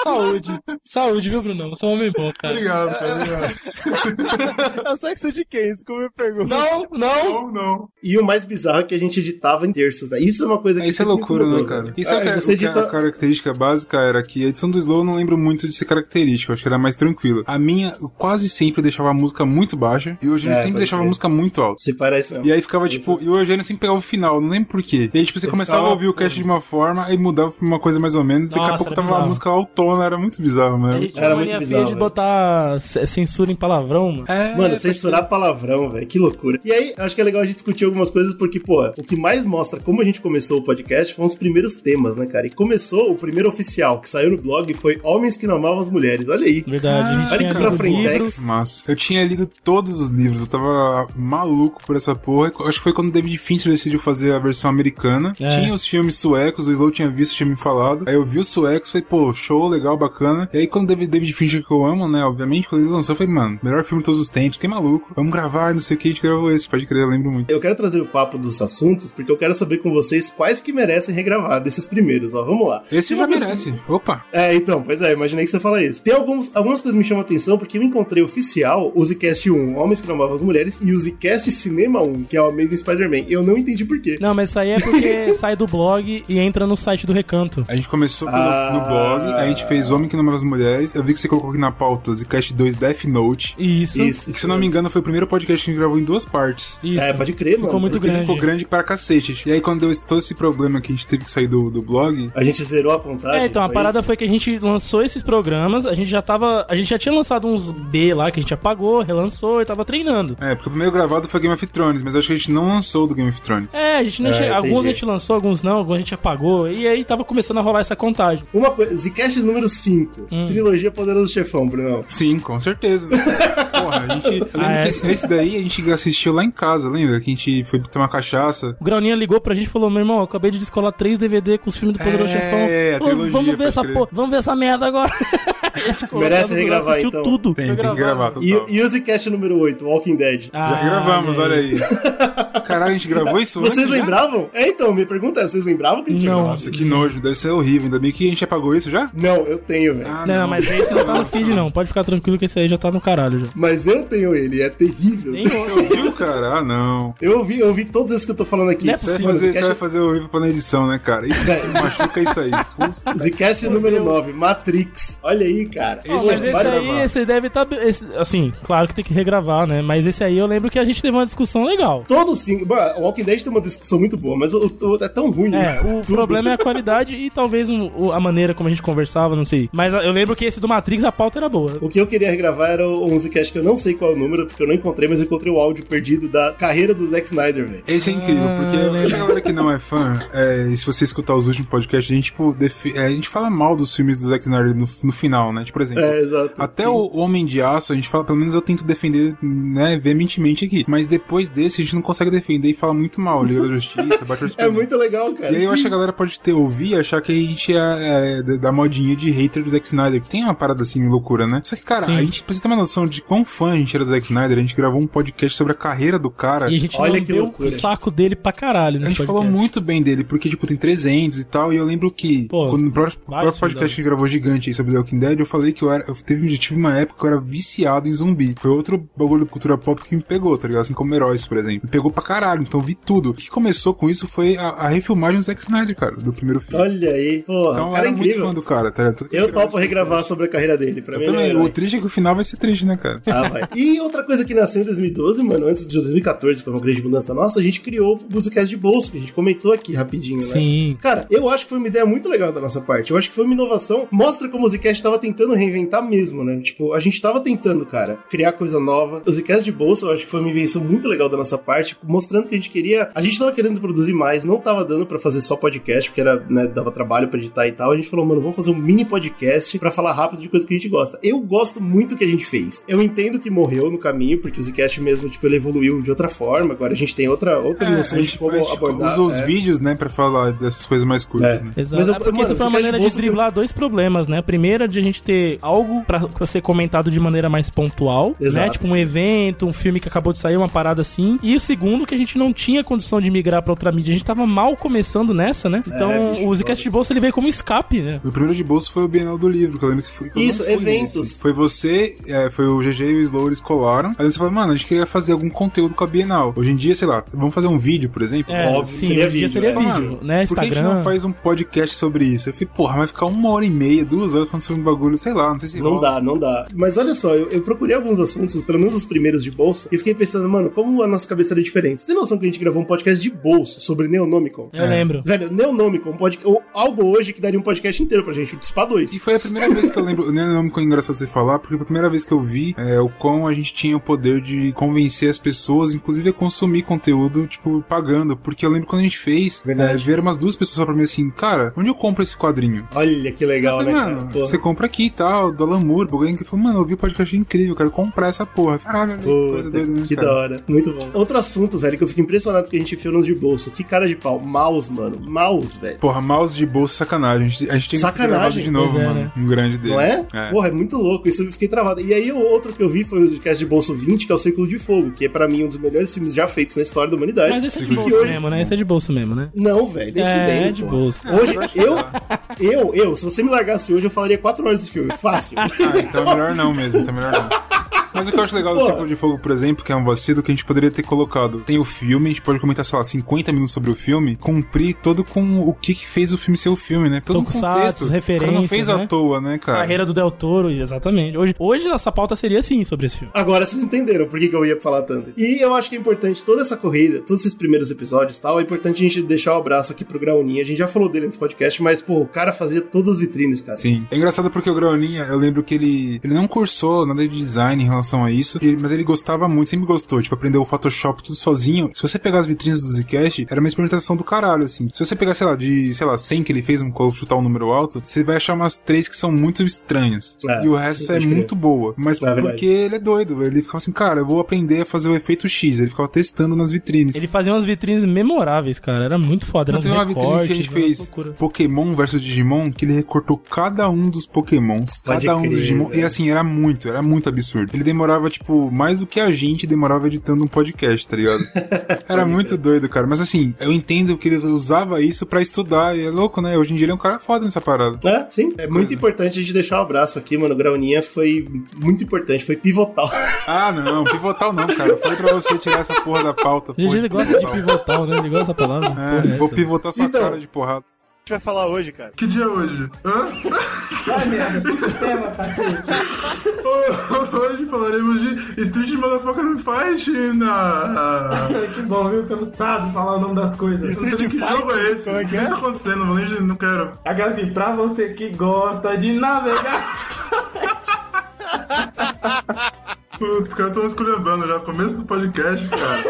Saúde. Saúde, viu, Brunão? Você é um homem bom, cara. Obrigado, cara. Obrigado. É o sexo de quem? Isso que eu me pergunto. Não, não. Não, não. E o mais bizarro é que a gente editava em terços, né? Isso é uma coisa que. Isso é loucura, né, incomodou, cara? velho. Isso é, Ah, que- você o que a edita... característica básica era que a edição do Slow eu não lembro muito de ser característica, eu acho que era mais tranquila. A minha, eu quase sempre deixava a música muito baixa e o Eugênio É, sempre deixava a música muito alta. Se parece mesmo. E aí ficava tipo, e o Eugênio sempre pegava o final, não lembro por quê. E aí, tipo, você Eu começava ficava- a ouvir o cast de uma forma, aí mudava pra uma coisa mais ou menos, daqui a Nossa, pouco tava a bizarro. música autona, era muito bizarro, A mano. gente tinha Era uma muito bizarro, feia de botar censura em palavrão, mano. É, Mano, censurar palavrão, velho, que loucura. E aí, acho que é legal a gente discutir algumas coisas, porque, pô, o que mais mostra como a gente começou o podcast foram os primeiros temas, né, cara? E começou o primeiro oficial que saiu no blog foi Homens que não amavam as mulheres. Olha aí. Verdade, a gente Olha tinha que pra lido frente, livros. Massa. Eu tinha lido todos os livros, eu tava maluco por essa porra. Acho que foi quando o David Fincher decidiu fazer a versão americana. É. Tinha os filmes suecos, o Slow tinha visto, tinha me falado. Aí eu vi os suecos, falei, pô, show, legal, bacana. E aí quando o David, David Fincher, que eu amo, né, obviamente, quando ele lançou, eu falei, mano, melhor filme de todos os tempos, fiquei maluco. Vamos gravar, não sei o que, a gente gravou esse, pode crer, eu lembro muito. Eu quero trazer o papo dos assuntos, porque eu quero saber com vocês quais que merecem regravar desses primeiros, ó. Vamos lá. Esse já merece. Opa! É, então, pois é, imaginei que você fala isso. Tem alguns, algumas coisas que me chamam a atenção, porque eu encontrei oficial o Zcast 1, Homens que amavam as mulheres, e o Zcast Cinema 1, que é o Amazing Spider-Man. Eu não entendi por quê. Não, mas isso aí é porque (laughs) sai do blog e entra no site do Recanto. A gente começou pelo- Ah. no blog, a gente fez Homem que amava as mulheres. Eu vi que você colocou aqui na pauta Zcast 2 Death Note. Isso. Isso. E que, se eu não me engano, foi o primeiro podcast que a gente gravou em duas partes. Isso. É, pode crer, Ficou mano, muito Porque grande. ficou grande pra cacete. E aí, quando deu esse- todo esse problema que a gente teve que sair do, do blog, A gente zerou a contagem. É, então, a parada isso? foi que a gente lançou esses programas, a gente já tava. A gente já tinha lançado uns B lá que a gente apagou, relançou e tava treinando. é, porque o primeiro gravado foi Game of Thrones, mas acho que a gente não lançou do Game of Thrones. É, a gente não É, che- Alguns a gente lançou, alguns não, alguns a gente apagou. E aí tava começando a rolar essa contagem. Uma coisa, Zcast número 5, Hum. trilogia Poderoso Chefão, Brunão. Sim, com certeza. Porra, a gente. Eu Ah, que essa- esse, esse daí a gente assistiu lá em casa, lembra? Que a gente foi tomar cachaça. O Grauninha ligou pra gente e falou: meu irmão, eu acabei de descolar três DVD com os filmes do Poderoso É, Chefão. Pô, vamos ver essa crer. porra, vamos ver essa merda agora. (laughs) Merece regravar, assistiu então. tudo. Tem, tem que gravar, total. E, e o Zcast número 8, Walking Dead. Ah, Já gravamos, velho. olha aí. Caralho, a gente gravou isso Vocês antes já? lembravam? É, então, minha pergunta é, vocês lembravam que a gente Não. gravava? Nossa, que nojo, deve ser horrível. Ainda bem que a gente apagou isso já? Não, eu tenho, velho. Ah, Não, mas esse não tá no feed, não. Pode ficar tranquilo que esse aí já tá no caralho já. Mas eu tenho ele, é terrível. Você ouviu, cara? Ah, não. Eu ouvi, eu ouvi todos esses que eu tô falando aqui. Não é Você vai fazer, Zcast- você vai fazer horrível pra na edição, né, cara? Isso machuca isso aí. Puta. Zcast número 9, Matrix. Olha aí, cara. Esse Mas esse aí, gravar. esse deve estar. assim, claro que tem que regravar, né? Mas esse aí eu lembro que a gente teve uma discussão legal. Todos sim. O Walking Dead tem uma discussão muito boa, mas o, o- é tão ruim. É, o Tudo. problema é a qualidade e talvez um- o- a maneira como a gente conversava, não sei. Mas eu lembro que esse do Matrix, a pauta era boa. O que eu queria regravar era o um Zcast que eu não sei qual é o número, porque eu não encontrei, mas eu encontrei o áudio perdido da carreira do Zack Snyder, velho. Esse é incrível, Ah, porque a galera que não é fã, é, e se você escutar os últimos podcasts, a gente, tipo, é, a gente fala mal dos filmes do Zack Snyder no, no final, né? Tipo, por exemplo, É, exato. Até Sim. o Homem de Aço, a gente fala, pelo menos eu tento defender, né, veementemente aqui. Mas depois desse, a gente não consegue defender e fala muito mal. Liga da (laughs) Justiça, Batman É muito legal, cara. E aí eu sim. acho que a galera pode ter ouvir e achar que a gente é, é da- modinha de hater do Zack Snyder, que tem uma parada assim, loucura, né? Só que, cara, Sim. a gente precisa ter uma noção de quão fã a gente era do Zack Snyder. A gente gravou um podcast sobre a carreira do cara. E a gente Olha que deu loucura. o saco dele pra caralho A gente falou podcast. muito bem dele, porque, tipo, tem 300 e tal, e eu lembro que, Pô, quando no próximo, vários próximo podcast que a gente gravou gigante aí sobre The Walking Dead, eu falei que eu era, eu teve, tive uma época que eu era viciado em zumbi. Foi outro bagulho de cultura pop que me pegou, tá ligado? Assim como Heróis, por exemplo. Me pegou pra caralho, então eu vi tudo. O que começou com isso foi a, a refilmagem do Zack Snyder, cara, do primeiro filme. Olha aí, porra. então cara era é muito fã do cara, tá ligado? Eu topo regravar sobre a carreira dele. Pra Eu mim, é também. herói. O triste é que o final vai ser triste, né, cara? Ah, vai. E outra coisa que nasceu em 2012, mano, antes de 2014, foi uma grande mudança nossa, a gente criou o Musicast de bolso, que a gente comentou aqui rapidinho, né? Sim. Cara, eu acho que foi uma ideia muito legal da nossa parte. Eu acho que foi uma inovação. Mostra como o Zcast estava tentando tentando reinventar mesmo, né? Tipo, a gente tava tentando, cara, criar coisa nova. O Zcast de bolsa, eu acho que foi uma invenção muito legal da nossa parte, mostrando que a gente queria. A gente tava querendo produzir mais, não tava dando pra fazer só podcast, porque era, né, dava trabalho pra editar e tal. A gente falou, mano, vamos fazer um mini podcast pra falar rápido de coisa que a gente gosta. Eu gosto muito do que a gente fez. Eu entendo que morreu no caminho, porque o Zcast mesmo, tipo, ele evoluiu de outra forma. Agora a gente tem outra, outra É, noção a de como faz, tipo, abordar. usa os é. vídeos, né, pra falar dessas coisas mais curtas, É. né? Exato. Mas eu- é porque mano, isso foi uma de maneira de, bolsa driblar dois problemas, né? A primeira de a gente ter algo pra ser comentado de maneira mais pontual, né? Exato, Tipo um evento, um filme que acabou de sair, uma parada assim. E o segundo, que a gente não tinha condição de migrar pra outra mídia. A gente tava mal começando nessa, né? Então, É, o Zcast de Bolsa ele veio como escape, né? O primeiro de bolso foi o Bienal do Livro, que eu lembro que foi. que Isso, eventos. nesse. Foi você, é, foi o GG e o Slow, eles colaram. Aí você falou, mano, a gente queria fazer algum conteúdo com a Bienal. Hoje em dia, sei lá, vamos fazer um vídeo, por exemplo? É, Óbvio, sim, seria hoje em dia vídeo, seria é. vídeo, né? Por que a gente Instagram. não faz um podcast sobre isso? Eu falei, porra, vai ficar uma hora e meia, duas horas falando sobre um bagulho, sei lá, não sei se Não rola. dá, não dá. Mas olha só, eu, eu procurei alguns assuntos, pelo menos os primeiros de bolsa, e fiquei pensando, mano, como a nossa cabeça era diferente. Você tem noção que a gente gravou um podcast de bolso sobre Neonomicon? Eu lembro. Velho, Neonomicon, um podcast, ou algo hoje que daria um podcast inteiro pra gente, o SPA 2. E foi a primeira vez que eu lembro, (laughs) não é é engraçado você falar, porque foi a primeira vez que eu vi é, o quão a gente tinha o poder de convencer as pessoas, inclusive a consumir conteúdo, tipo, pagando. Porque eu lembro quando a gente fez, é, vieram umas duas pessoas pra mim assim, cara, onde eu compro esse quadrinho? Olha que legal, falei, né, mano, cara? Você compra aqui e tal, do Alan Moore, alguém que falou, mano, eu vi o podcast incrível, eu quero comprar essa porra. Caralho, olha que coisa Puta, doida, né, que cara? da hora. Muito bom. Outro assunto, velho, que eu fico impressionado que a gente enfiou nos de bolso. Que cara de pau. Mouse, mano. Mouse, velho. Porra, mouse de bolsa é sacanagem. A gente, a gente que ter Sacanagem, gravado de novo, é, mano. né? Um grande dele. Não é? É. Porra, é muito louco. Isso eu fiquei travado. E aí, o outro que eu vi foi o podcast de Bolso 20, que é o Círculo de Fogo, que é pra mim um dos melhores filmes já feitos na história da humanidade. Mas esse é de que hoje- mesmo, né? Esse é de bolsa mesmo, né? Não, velho, É, é de pô. bolsa. Hoje, eu, eu, eu, se você me largasse hoje, eu falaria 4 horas desse Fácil. Ah, então é melhor não mesmo, então é melhor não. Mas o que eu acho legal do. Círculo de Fogo, por exemplo, que é um vacilo que a gente poderia ter colocado. Tem o filme, a gente pode comentar, sei lá, 50 minutos sobre o filme, cumprir todo com o que, que fez o filme ser o filme, né? Todo um Tokusatsu, contexto. O cara não referências, fez né? à toa, né, cara? Carreira do Del Toro, exatamente. Hoje, hoje nossa pauta seria assim sobre esse filme. Agora vocês entenderam por que, que eu ia falar tanto. E eu acho que é importante, toda essa corrida, todos esses primeiros episódios e tal, é importante a gente deixar o abraço aqui pro Grauninha. A gente já falou dele nesse podcast, mas, pô, o cara fazia todas as vitrines, cara. Sim. É engraçado porque o Grauninha, eu lembro que ele, ele não cursou nada de design em relação a isso, ele- mas ele gostava muito, sempre gostou, tipo, aprendeu o Photoshop tudo sozinho. Se você pegar as vitrines do Zcast, era uma experimentação do caralho, assim. Se você pegar, sei lá, de, sei lá, 100 que ele fez, um chutar um número alto, você vai achar umas três que são muito estranhas. É, e o resto é muito boa. Mas É porque ele é doido, ele ficava assim, cara, eu vou aprender a fazer o efeito X. Ele ficava testando nas vitrines. Ele fazia umas vitrines memoráveis, cara. Era muito foda. Era Não uns tem uma vitrine que a gente fez. Pokémon versus Digimon, que ele recortou cada um dos Pokémons, Pode cada um crer, dos Digimon. velho. E assim, era muito, era muito absurdo. Ele demorava, tipo, mais do que a gente demorava editando um podcast, tá ligado? (laughs) Era muito doido, cara. Mas assim, eu entendo que ele usava isso pra estudar. E é louco, né? Hoje em dia ele é um cara foda nessa parada. É, sim. É muito importante a gente deixar o abraço aqui, mano. O Grauninha foi muito importante, foi pivotal. (laughs) Ah, não, pivotal não, cara. Eu falei pra você tirar essa porra da pauta. O GG porra, gosta de pivotal, né? Ele gosta dessa palavra. É, é vou essa? pivotar sua Então. cara de porrada. A gente vai falar hoje, cara. Que dia é hoje? Hã? (laughs) Hoje falaremos de Street Motherfucker Fight na... (laughs) Que bom, viu? Você não sabe falar o nome das coisas. Eu não sei que Fight? jogo é esse. Como é que O é? tá acontecendo? Não vou nem não quero. Aquela assim, pra você que gosta de navegar. Putz, os caras estão esculhambando já. Começo do podcast, cara.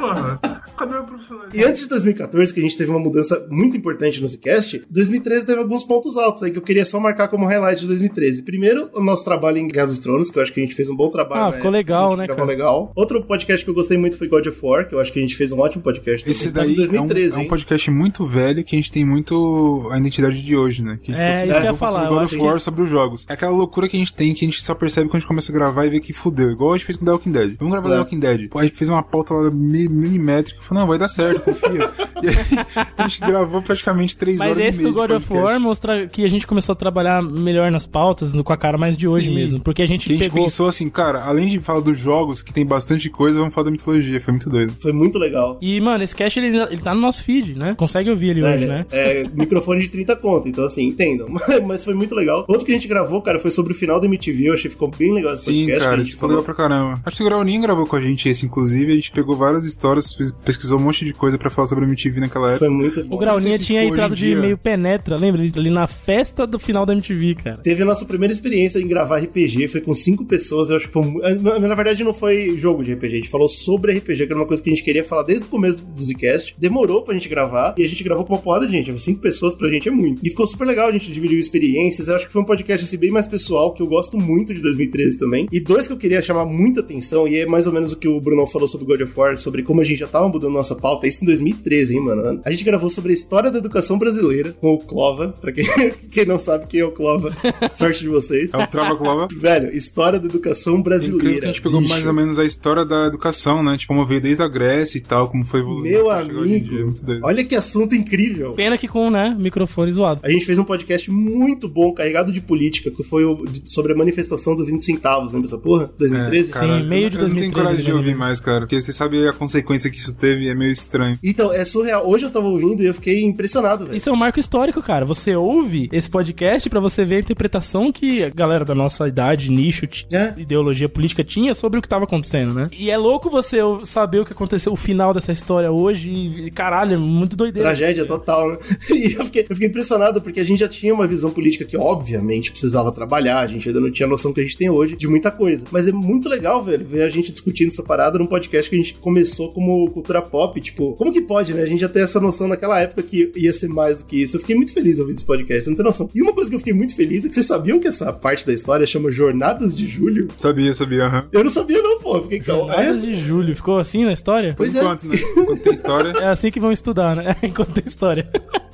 Porra, cadê o profissional? E antes de 2014, que a gente teve uma mudança muito importante no Zcast, 2013 teve alguns pontos altos aí que eu queria só marcar como highlight de 2013. Primeiro, o nosso trabalho em Guerra dos Tronos, que eu acho que a gente fez um bom trabalho. Ah, na ficou legal, né, cara? legal. Outro podcast que eu gostei muito foi God of War, que eu acho que a gente fez um ótimo podcast. Esse daí em 2013, é, um, é um podcast muito velho que a gente tem muito a identidade de hoje, né? Que a gente É, assim, isso que eu ia falar God of que- War sobre os jogos. É aquela loucura que a gente tem que a gente só percebe quando a gente começa a gravar e vê que fudeu. Igual a gente fez com The Walking Dead. Vamos gravar É. The Walking Dead. Pô, a gente fez uma pauta lá mi- milimétrica. Falou, não, vai dar certo, confia. (laughs) e aí, a gente gravou praticamente três Mas horas esse e meia do God of. War mostra que a gente começou a trabalhar melhor nas pautas, no- com a cara mais de hoje Sim. mesmo. Porque a gente Que a gente pegou. pensou assim, cara, além de falar dos jogos, que tem bastante coisa, vamos falar da mitologia. Foi muito doido. Foi muito legal. E, mano, esse cast ele, ele tá no nosso feed, né? Consegue ouvir ele hoje, É, né? é, microfone de 30 conto, então assim, entendam. Mas, (laughs) mas foi muito legal. Outro que a gente gravou, cara, foi sobre o final da MTV. Eu achei que ficou bem legal esse Sim, podcast. a cara, isso ficou legal pra caramba. Acho que o Grauninho gravou com a gente esse, inclusive. A gente pegou várias histórias, pesquisou um monte de coisa pra falar sobre a MTV naquela época. Foi muito O bom. Grauninha não sei se tinha entrado de dia- meio penetra, lembra? Ele- Ali na festa do final da MTV, cara. Teve a nossa primeira experiência em gravar RPG, foi com cinco pessoas, eu acho que foi. mu- Na na verdade, não foi jogo de RPG, a gente falou sobre RPG, que era uma coisa que a gente queria falar desde o começo do Zcast. Demorou pra gente gravar, e a gente gravou com uma porrada de gente. Cinco pessoas pra gente é muito. E ficou super legal, a gente dividiu experiências. Eu acho que foi um podcast assim, bem mais pessoal, que eu gosto muito de 2013 também. E dois que eu queria chamar muita atenção, e é mais ou menos o que o Bruno falou sobre God of War, sobre como a gente já tava mudando nossa pauta, isso em 2013, hein, mano. A gente gravou sobre a história da educação brasileira com o Clova, pra quem, (laughs) quem não sabe quem é o Clova, (laughs) sorte de vocês. É o Trava Clova. (laughs) Velho, história da educação brasileira. A gente pegou bicho. mais ou menos a história da educação, né? Tipo, como veio desde a Grécia e tal, como foi evoluindo. Meu dia, amigo, muito doido. olha que assunto incrível. Pena que com, né, microfone zoado. A gente fez um podcast muito bom, carregado de política, que foi o- sobre a manifestação dos 20 centavos, lembra essa porra? 2013? É, cara, Sim, meio de eu não- Eu não tenho 2013, coragem de ouvir mais, cara, porque você sabe a consequência que isso teve e é meio estranho. Então, é surreal. Hoje eu tava ouvindo e eu fiquei impressionado, velho. Isso é um marco histórico, cara. Você ouve esse podcast pra você ver a interpretação que a galera da nossa idade, nicho, É. ideologia política tinha sobre o que tava acontecendo, né? E é louco você saber o que aconteceu, o final dessa história hoje e, caralho, é muito doideira. Tragédia total, né? (laughs) E eu fiquei, eu fiquei impressionado porque a gente já tinha uma visão política que, obviamente, precisava trabalhar, a gente ainda não tinha a noção que a gente tem hoje de muita coisa. Mas é muito legal, velho, ver a gente discutindo essa parada num podcast que a gente começou como cultura pop. Tipo, como que pode, né? A gente já ter essa noção naquela época que ia ser mais do que isso. Eu fiquei muito feliz ouvindo esse podcast, você não tem noção. E uma coisa que eu fiquei muito feliz é que vocês sabiam que essa parte da história chama Jornadas de Julho? Sabia, sabia, aham. Eu não sabia, não, pô. Fiquei calmo. Jornadas de julho, ficou assim na história? Pois Por é. enquanto, né? Enquanto tem história. É assim que vão estudar, né? (laughs) Enquanto tem história.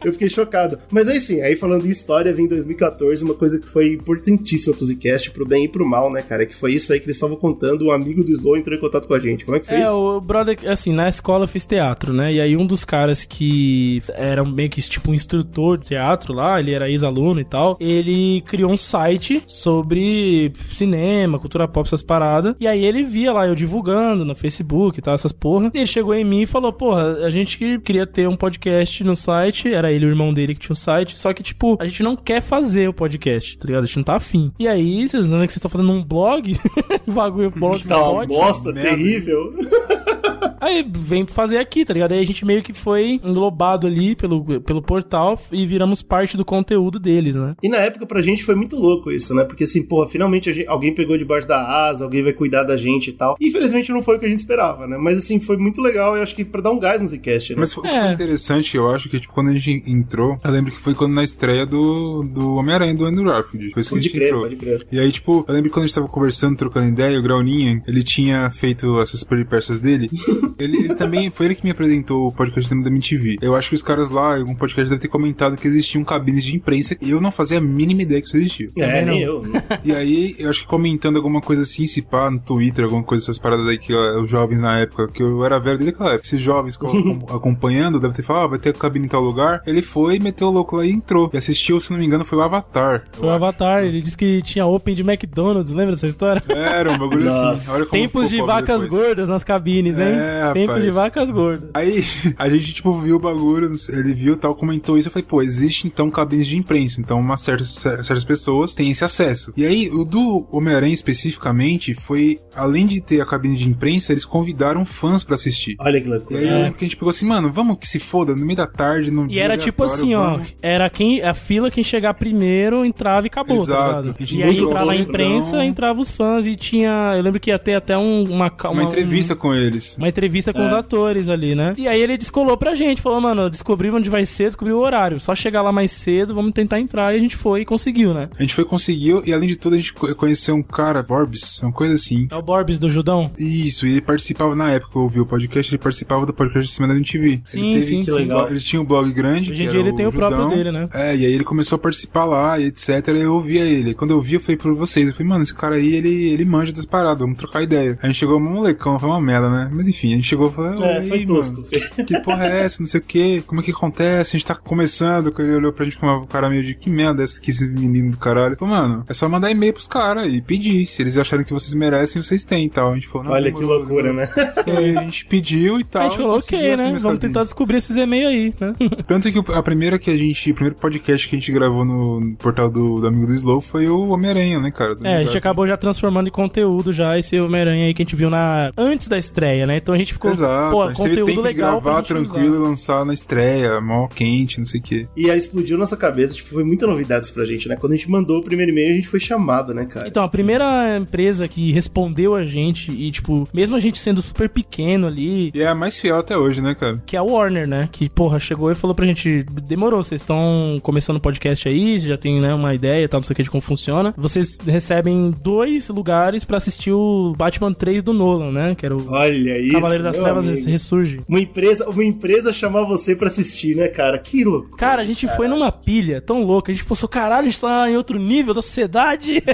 Eu fiquei chocado. Mas aí sim, aí falando em história, vem em 2014 uma coisa que foi importantíssima pro Zcast, pro bem e pro mal, né, cara? Que foi isso aí que eles estavam contando, um amigo do Slow entrou em contato com a gente. Como é que foi É, isso? o brother, assim, na escola eu fiz teatro, né? E aí um dos caras que era meio que tipo um instrutor de teatro lá, ele era ex-aluno e tal, ele criou um site sobre cinema, cultura pop, essas paradas. E aí ele via lá eu divulgando no Facebook e tal, essas porra. E ele chegou em mim e falou: Porra, a gente que queria ter um podcast no site, era ele e o irmão dele que tinha um site, só que, tipo, a gente não quer fazer o podcast, tá ligado? A gente não tá afim. E aí, vocês não é que vocês estão fazendo um blog? (laughs) bagulho blog Tá uma bosta terrível. (laughs) Aí vem fazer aqui, tá ligado? Aí a gente meio que foi englobado ali pelo, pelo portal e viramos parte do conteúdo deles, né? E na época pra gente foi muito louco isso, né? Porque assim, porra, finalmente a gente- alguém pegou debaixo da asa, alguém vai cuidar da gente e tal. Infelizmente não foi o que a gente esperava, né? Mas assim, foi muito legal, eu acho que pra dar um gás no Zcast, né? Mas foi, É. foi interessante, eu acho que, tipo, quando a gente entrou, eu lembro que foi quando na estreia do, do Homem-Aranha, do Andrew Garfield. Foi isso que a gente crer, entrou. pode crer. E aí, tipo, eu lembro que quando a gente tava conversando, trocando ideia, o Grauninha, ele tinha feito essas peripécias dele. (laughs) ele, ele também, foi ele que me apresentou o podcast da MTV. Eu acho que os caras lá, em algum podcast, devem ter comentado que existiam cabines de imprensa. E eu não fazia a mínima ideia que isso existia. É, Também nem não. eu. E aí, eu acho que comentando alguma coisa assim, se pá, no Twitter, alguma coisa, essas paradas aí que ó, os jovens na época, que eu era velho desde aquela época, esses jovens co- acom- (laughs) acompanhando, deve ter falado, ah, vai ter cabine em tal lugar. Ele foi, meteu o louco lá e entrou. E assistiu, se não me engano, foi o Avatar. Foi o Avatar, ele disse que tinha Open de McDonald's, lembra dessa história? Era um bagulho assim. Nossa. Olha como Tempos de vacas depois. gordas nas cabines, hein? É, Tempos rapaz. de vacas gordas. Aí a gente, tipo, viu o bagulho, ele viu tal, comentou isso. Eu falei, pô, existe então cabines de imprensa. Então, umas certas, certas pessoas têm esse acesso. E aí, o do Homem-Aranha especificamente foi, além de ter a cabine de imprensa, eles convidaram fãs pra assistir. Olha que E loucura. aí eu lembro que a gente pegou assim, mano, vamos que se foda, no meio da tarde, no E era tipo assim, ó, vamos. era quem a fila quem chegar primeiro entrava e acabou, tá Exato. gente E aí entrava a imprensa, entrava os fãs e tinha, eu lembro que ia ter até um, uma ca- Uma entrevista com eles. Uma entrevista com os atores ali, né? E aí ele descolou pra gente, falou, mano, descobri onde vai ser, descobri o horário. Só chegar lá mais cedo, vamos tentar entrar. E a gente foi e conseguiu, né? A gente foi, conseguiu, e além de tudo, a gente co- conheceu um cara, Borbs, uma coisa assim. É o Borbs do Judão. Isso, e ele participava na época, eu ouvi o podcast, ele participava do podcast de cima da MTV. Sim, ele sim, que sim. Ele tinha um blog grande. Hoje em que dia ele tem o próprio dele, né? É, e aí ele começou a participar lá e etc. E eu ouvia ele. Quando eu vi, eu falei pra vocês, eu falei, mano, esse cara aí, ele, ele manja das paradas, vamos trocar ideia. A gente chegou um molecão, foi uma merda, né? Mas enfim, a gente chegou e falou, É, "Oi, foi mano, tosco. (laughs) que porra é essa, não sei o que, como é que acontece, a gente tá começando, ele olhou pra gente com uma cara meio de, que merda é essa que esse menino do caralho. Falei, mano, é só mandar e-mail pros caras e pedir, se eles acharem que vocês merecem, vocês têm e tal. A gente falou, Olha que loucura, né? E aí a gente pediu e tal. a gente falou, ok, né? Vamos tentar descobrir esses e-mails aí, né? (laughs) Tanto que o- a primeira que a gente, o primeiro podcast que a gente gravou no portal do, do amigo do Slow foi o Homem-Aranha, né, cara? É, a gente acabou já transformando em conteúdo já esse Homem-Aranha aí que a gente viu na antes da estreia, né? Então a gente ficou, Exato. pô, a gente teve conteúdo tempo de legal pra gravar tranquilo usar. e lançar na estreia, mó quente, não sei o quê. E aí explodiu nossa cabeça, tipo, foi muita novidades pra gente, né? Quando a gente mandou o primeiro e-mail, a gente foi chamado, né, cara? Então, a primeira empresa que respondeu a gente, e, tipo, mesmo a gente sendo super pequeno ali, E é a mais fiel até hoje, né, cara? que é a Warner, né? Que, porra, chegou e falou pra gente: demorou, vocês estão começando o podcast aí, já tem, né, uma ideia, tal, não sei o que de como funciona. Vocês recebem dois lugares pra assistir o Batman 3 do Nolan, né? Que era o Olha isso. Cavaleiro das Trevas amigo. Ressurge. Uma empresa, uma empresa chamar você pra assistir, né, cara? Que louco. Cara, a gente foi numa pilha tão louca. A gente pensou, caralho, a gente tá em outro nível da sociedade. (laughs)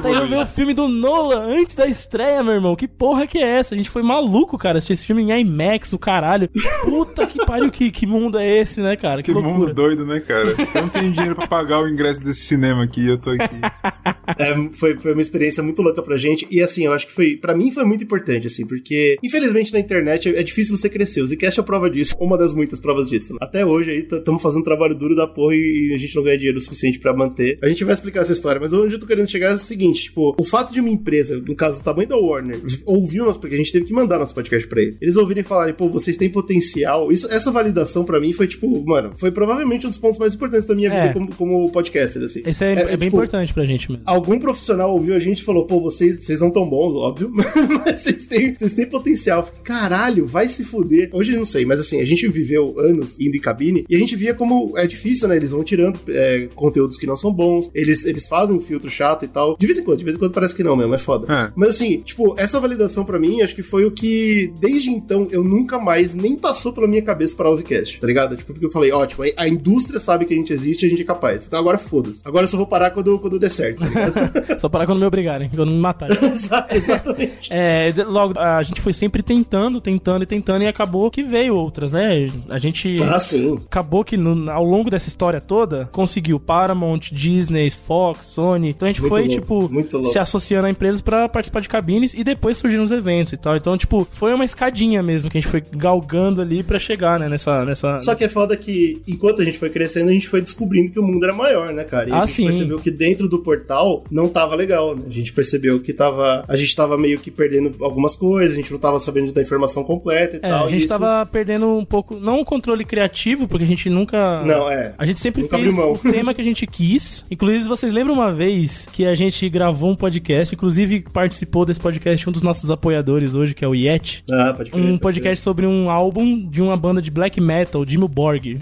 Tá indo ver o filme do Nolan antes da estreia, meu irmão. Que porra que é essa? A gente foi maluco, cara, assistir esse filme em IMAX, o caralho. Puta que pariu, que, que mundo é esse, né, cara? Que, Que mundo doido, né, cara? Eu não tenho dinheiro pra pagar o ingresso desse cinema aqui e eu tô aqui. (laughs) É, foi, foi uma experiência muito louca pra gente. E assim, eu acho que foi. Pra mim foi muito importante, assim, porque infelizmente na internet é, é difícil você crescer. O Zcast é a prova disso, (laughs) uma das muitas provas disso. né? Até hoje aí estamos fazendo um trabalho duro da porra e a gente não ganha dinheiro o suficiente pra manter. A gente vai explicar essa história, mas onde eu tô querendo chegar é o seguinte: tipo, o fato de uma empresa, no caso o tamanho da Warner, ouvir o nosso, porque a gente teve que mandar nosso podcast pra ele. Eles ouvirem falarem, pô, vocês têm potencial. Isso, essa validação pra mim foi, tipo, mano, foi provavelmente um dos pontos mais importantes da minha vida É. como, como podcaster, assim. Esse é, é bem tipo, importante pra gente mesmo. Algum profissional ouviu a gente e falou, pô, vocês, vocês não tão bons, óbvio, (laughs) mas vocês têm, vocês têm potencial. Falei, Caralho, vai se fuder. Hoje eu não sei, mas assim, a gente viveu anos indo em cabine e a gente via como é difícil, né? Eles vão tirando é, conteúdos que não são bons, eles, eles fazem um filtro chato e tal. De vez em quando, de vez em quando parece que não mesmo, é foda. É. Mas assim, tipo, essa validação pra mim, acho que foi o que, desde então, eu nunca mais nem passou pela minha cabeça para o Zcast, tá ligado? Tipo, porque eu falei, ótimo, a- indústria sabe que a gente existe e a gente é capaz. Então agora foda-se. Agora eu só vou parar quando, quando der certo, tá (laughs) ligado? Só parar quando me obrigarem, quando me matarem. (laughs) Exa- Exatamente. É, logo, a gente foi sempre tentando, tentando e tentando, e acabou que veio outras, né? A gente. Ah, sim. Acabou que no- ao longo dessa história toda, conseguiu Paramount, Disney, Fox, Sony. Então a gente Muito foi, louco, tipo, se associando a empresas pra participar de cabines e depois surgiram os eventos e tal. Então, tipo, foi uma escadinha mesmo que a gente foi galgando ali pra chegar, né? Nessa. nessa... Só que é foda que, enquanto a gente foi crescendo, a gente foi descobrindo que o mundo era maior, né, cara? E Ah, a gente sim. percebeu que dentro do portal não tava legal, né? A gente percebeu que tava. A gente tava meio que perdendo algumas coisas, a gente não tava sabendo da informação completa e É, tal. a gente isso- tava perdendo um pouco, não o controle criativo, porque a gente nunca. Não, é. A gente sempre Nunca fez o tema que a gente quis. Inclusive, vocês lembram uma vez que a gente gravou um podcast, inclusive participou desse podcast um dos nossos apoiadores hoje, que é o Yeti. Ah, pode crer. Um pode podcast sobre um álbum de uma banda de black metal, Dimmu Borg.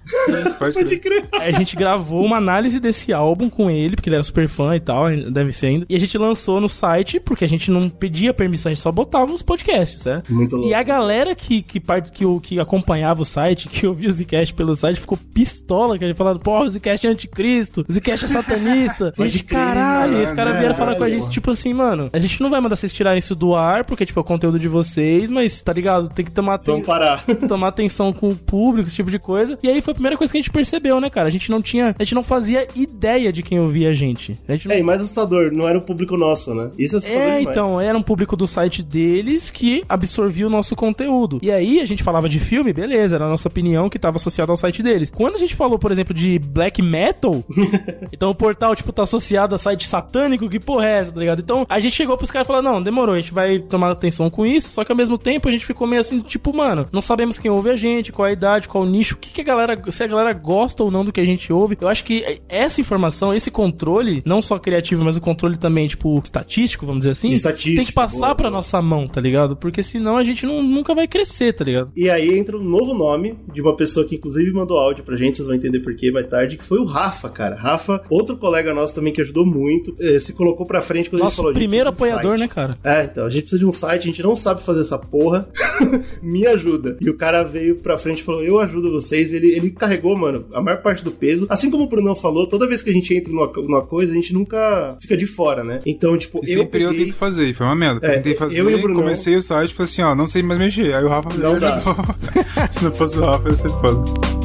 Pode Pode crer. crer. Aí a gente gravou uma análise desse álbum com ele, porque ele era super fã e tal, deve ser ainda. E a gente lançou no site, porque a gente não pedia permissão, a gente só botava os podcasts, certo? Muito louco. E a galera que, que, part... que, que acompanhava o site, que ouvia o Zcast pelo site, ficou pistola, que a gente falando, pô, o Zcast é anticristo, o Zcast é satanista. (laughs) gente, caralho, os caras vieram falar com a gente, porra. tipo assim, mano, a gente não vai mandar vocês tirarem isso do ar, porque, tipo, é o conteúdo de vocês, mas, tá ligado? Tem que tomar... Vamos parar. (laughs) tomar atenção com o público, esse tipo de coisa. E aí foi a primeira coisa que a gente percebeu, né, cara? A gente não tinha, a gente não fazia ideia de quem ouvia a gente. A gente não... É, e mais assustador, não era o público nosso, né? Isso é assustador É, demais. então, era um público do site deles que absorvia o nosso conteúdo. E aí a gente falava de filme, beleza, era a nossa opinião que tava associada ao site deles. Quando a gente falou, por exemplo, de black metal, (laughs) então o portal, tipo, tá associado a site satânico, que porra é essa, tá ligado? Então a gente chegou pros caras e falou: não, demorou, a gente vai tomar atenção com isso, só que ao mesmo tempo a gente ficou meio assim, tipo, mano, não sabemos quem ouve a gente, qual a idade, qual o nicho, o que, que a galera, se a galera gosta ou não do que a gente ouve. Eu acho que essa informação, esse controle, não só criativo, mas o controle também, tipo, estatístico, vamos dizer assim, Estatístico, tem que passar boa, pra boa. nossa mão, tá ligado? Porque senão a gente não, nunca vai crescer, tá ligado? E aí entra um novo nome de uma pessoa que inclusive mandou áudio pra gente, vocês vão entender por quê mais tarde, que foi o Rafa, cara. Rafa, outro colega nosso também que ajudou muito, eh, se colocou pra frente quando a gente Nosso falou. "A gente primeiro precisa de um apoiador, site." né, cara? É, então, a gente precisa de um site, a gente não sabe fazer essa porra. (laughs) Me ajuda. E o cara veio pra frente e falou: Eu ajudo vocês. Ele, ele carregou, mano, a maior parte do peso. Assim como o Brunão falou, toda vez que a gente entra numa, numa coisa, a gente nunca fica de fora, né? Então, tipo, E eu. sempre eu, peguei- tento fazer, foi uma merda. É, eu tentei fazer, eu e o Brunão- comecei o site e falei assim, ó, não sei mais mexer. Aí o Rafa Não me dá. ajudou. (laughs) Se não fosse o Rafa, ia ser foda.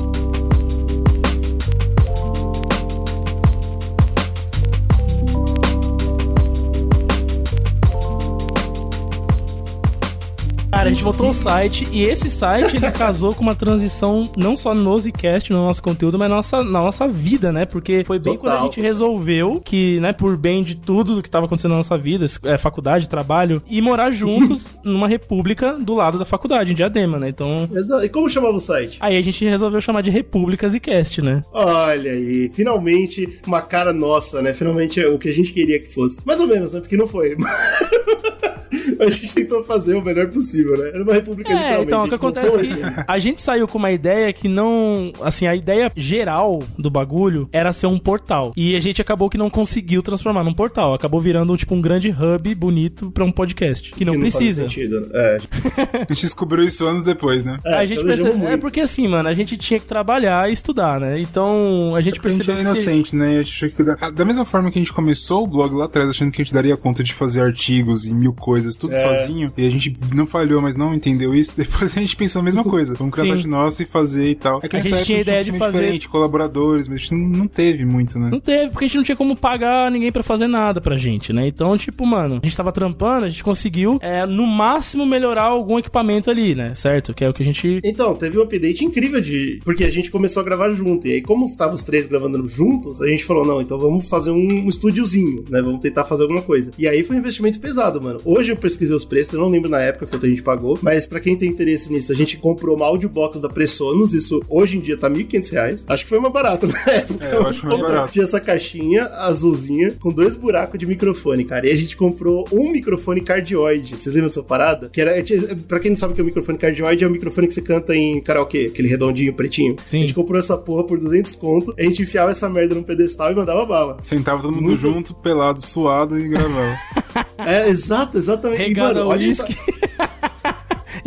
Cara, a gente montou um site e esse site ele casou com uma transição não só no Zcast, no nosso conteúdo, mas na nossa, na nossa vida, né? Porque foi bem Total. quando a gente resolveu que, né, por bem de tudo que tava acontecendo na nossa vida, é, faculdade, trabalho, e morar juntos (laughs) numa república do lado da faculdade, em Diadema, né? Então, Exato. E como chamava o site? aí a gente resolveu chamar de Repúblicas e Cast, né? Olha aí, finalmente uma cara nossa, né? Finalmente é o que a gente queria que fosse. Mais ou menos, né? Porque não foi. (laughs) (laughs) a gente tentou fazer o melhor possível, né? Era uma república É, então, o que acontece é que a gente saiu com uma ideia que não. Assim, a ideia geral do bagulho era ser um portal. E a gente acabou que não conseguiu transformar num portal. Acabou virando, tipo, um grande hub bonito pra um podcast. Que não, que precisa. faz sentido, né? É, (laughs) A gente descobriu isso anos depois, né? é, a gente planejamos percebe... É porque assim, mano, a gente tinha que trabalhar e estudar, né? Então, a gente Porque a gente percebeu é que se- inocente, né? A gente achou que da... da mesma forma que a gente começou o blog lá atrás, achando que a gente daria conta de fazer artigos e mil coisas, tudo É. sozinho, e a gente não falhou, mas não entendeu isso, depois a gente pensou a mesma coisa. Vamos criar Sim. site nosso e fazer e tal. É que A gente época tinha ideia de um fazer- diferente, colaboradores, mas a gente não, não teve muito, né? Não teve, porque a gente não tinha como pagar ninguém pra fazer nada pra gente, né? Então, tipo, mano, a gente tava trampando, a gente conseguiu, é, no máximo, melhorar algum equipamento ali, né? Certo? Que é o que a gente. Então, teve um update incrível de. Porque a gente começou a gravar junto. E aí, como estavam os três gravando juntos, a gente falou: não, então vamos fazer um, um estúdiozinho, né? Vamos tentar fazer alguma coisa. E aí foi um investimento pesado, mano. Hoje eu pesquisei os preços, eu não lembro na época quanto a gente pagou. Mas pra quem tem interesse nisso, a gente comprou uma audiobox da Pressonos. Isso hoje em dia tá 1.500 reais. Acho que foi mais barato na (laughs) época. É, eu acho mais barato. Tinha essa caixinha azulzinha com dois buracos de microfone, cara. E a gente comprou um microfone cardioide. Vocês lembram dessa parada? Que era, pra quem não sabe o que é o microfone cardioide, é o microfone que você canta em karaokê, aquele redondinho pretinho. Sim. A gente comprou essa porra por 200 conto, a gente enfiava essa merda num pedestal e mandava bala. Sentava todo mundo Muito- junto, pelado, suado e gravava. (laughs) É, exato, exatamente. Regada ao uísque.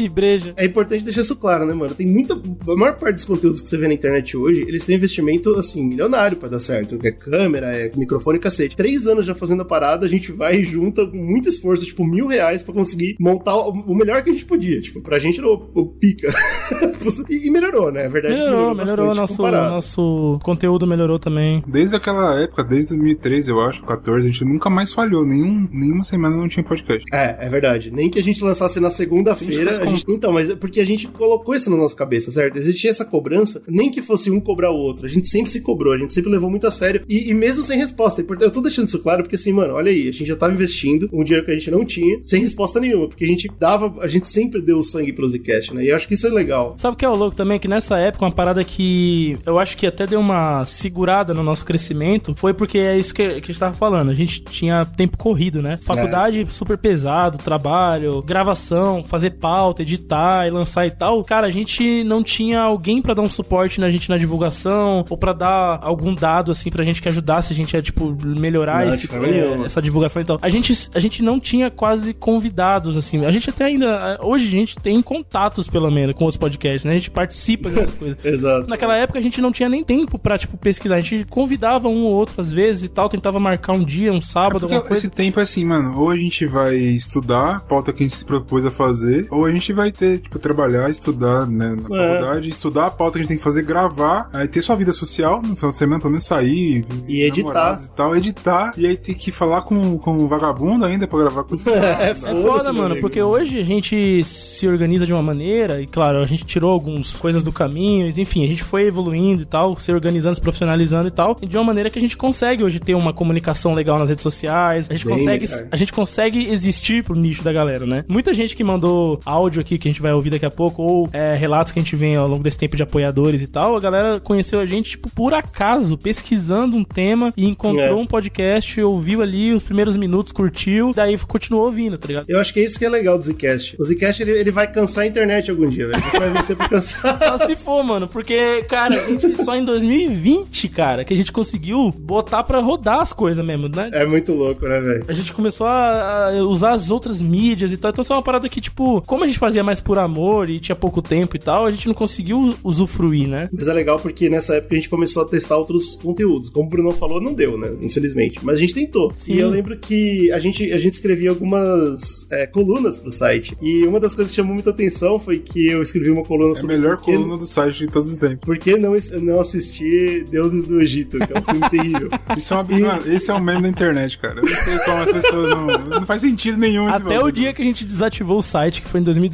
E breja. É importante deixar isso claro, né, mano? Tem muita. A maior parte dos conteúdos que você vê na internet hoje, eles têm investimento, assim, milionário pra dar certo. É câmera, é microfone e cacete. Três anos já fazendo a parada, a gente vai e junta com muito esforço, tipo, mil reais pra conseguir montar o, melhor que a gente podia. Tipo, pra gente era o, o pica. (laughs) e, e melhorou, né? A verdade é que Melhorou, melhorou. Nosso, comparado. nosso conteúdo melhorou também. Desde aquela época, desde 2013, eu acho, 14, a gente nunca mais falhou. Nenhum, nenhuma semana não tinha podcast. É, é verdade. Nem que a gente lançasse na segunda-feira. A gente gente- Então, mas é porque a gente colocou isso na nossa cabeça, certo? Existia essa cobrança, nem que fosse um cobrar o outro. A gente sempre se cobrou, a gente sempre levou muito a sério. E, e mesmo sem resposta. Eu tô deixando isso claro porque, assim, mano, olha aí, a gente já tava investindo um dinheiro que a gente não tinha, sem resposta nenhuma. Porque a gente dava, a gente sempre deu o sangue pro Zcast, né? E eu acho que isso é legal. Sabe o que é o louco também? Que nessa época, uma parada que eu acho que até deu uma segurada no nosso crescimento foi porque é isso que, que a gente tava falando. A gente tinha tempo corrido, né? Faculdade super pesado, trabalho, gravação, fazer pauta, editar e lançar e tal. Cara, a gente não tinha alguém pra dar um suporte na gente na divulgação ou pra dar algum dado assim pra gente que ajudasse a gente a, tipo, melhorar Não, esse, de é, essa divulgação e tal. A gente, a gente não tinha quase convidados, assim. A gente até ainda. Hoje a gente tem contatos, pelo menos, com os podcasts, né? A gente participa das coisas. (laughs) Exato. Naquela época a gente não tinha nem tempo pra, tipo, pesquisar. A gente convidava um ou outro às vezes e tal, tentava marcar um dia, um sábado, Porque alguma coisa. esse tempo é assim, mano, ou a gente vai estudar, a pauta que a gente se propôs a fazer, ou a gente vai ter, tipo, trabalhar, estudar, né, na É. faculdade, estudar a pauta que a gente tem que fazer, gravar, aí ter sua vida social no final de semana, pelo menos sair, E editar. e tal, editar, e aí ter que falar com, com o vagabundo ainda pra gravar com (laughs) É, É foda, mano, porque hoje a gente se organiza de uma maneira, e claro, a gente tirou algumas coisas do caminho, enfim, a gente foi evoluindo e tal, se organizando, se profissionalizando e tal, e de uma maneira que a gente consegue hoje ter uma comunicação legal nas redes sociais, a gente Bem consegue, a gente consegue existir pro nicho da galera, né? Muita gente que mandou áudio aqui que a gente vai ouvir daqui a pouco, ou é, relatos que a gente vem ao longo desse tempo de apoiadores e tal, a galera conheceu a gente, tipo, por acaso, pesquisando um tema e encontrou É. um podcast, ouviu ali os primeiros minutos, curtiu, daí continuou ouvindo, tá ligado? Eu acho que é isso que é legal do Zcast. O Zcast, ele, ele vai cansar a internet algum dia, velho. Vai vencer por cansar. Só se for, mano, porque, cara, a gente só em 2020, cara, que a gente conseguiu botar pra rodar as coisas mesmo, né? É muito louco, né, velho? A gente começou a a usar as outras mídias e tal. Então, isso é uma parada que, tipo, como a gente fazia mais por amor e tinha pouco tempo e tal, a gente não conseguiu usufruir, né? Mas é legal porque nessa época a gente começou a testar outros conteúdos. Como o Bruno falou, não deu, né? Infelizmente. Mas a gente tentou. Sim. E eu lembro que a gente, a gente escrevia algumas é, colunas pro site. E uma das coisas que chamou muita atenção foi que eu escrevi uma coluna É a sobre melhor por que- coluna do site de todos os tempos. Por que não, não assistir Deuses do Egito, que é um filme terrível. (laughs) Isso é uma, mano, esse é um meme da internet, cara. Eu não sei como as pessoas não. Não faz sentido nenhum esse Até o dia que a gente desativou o site, que foi em 2019,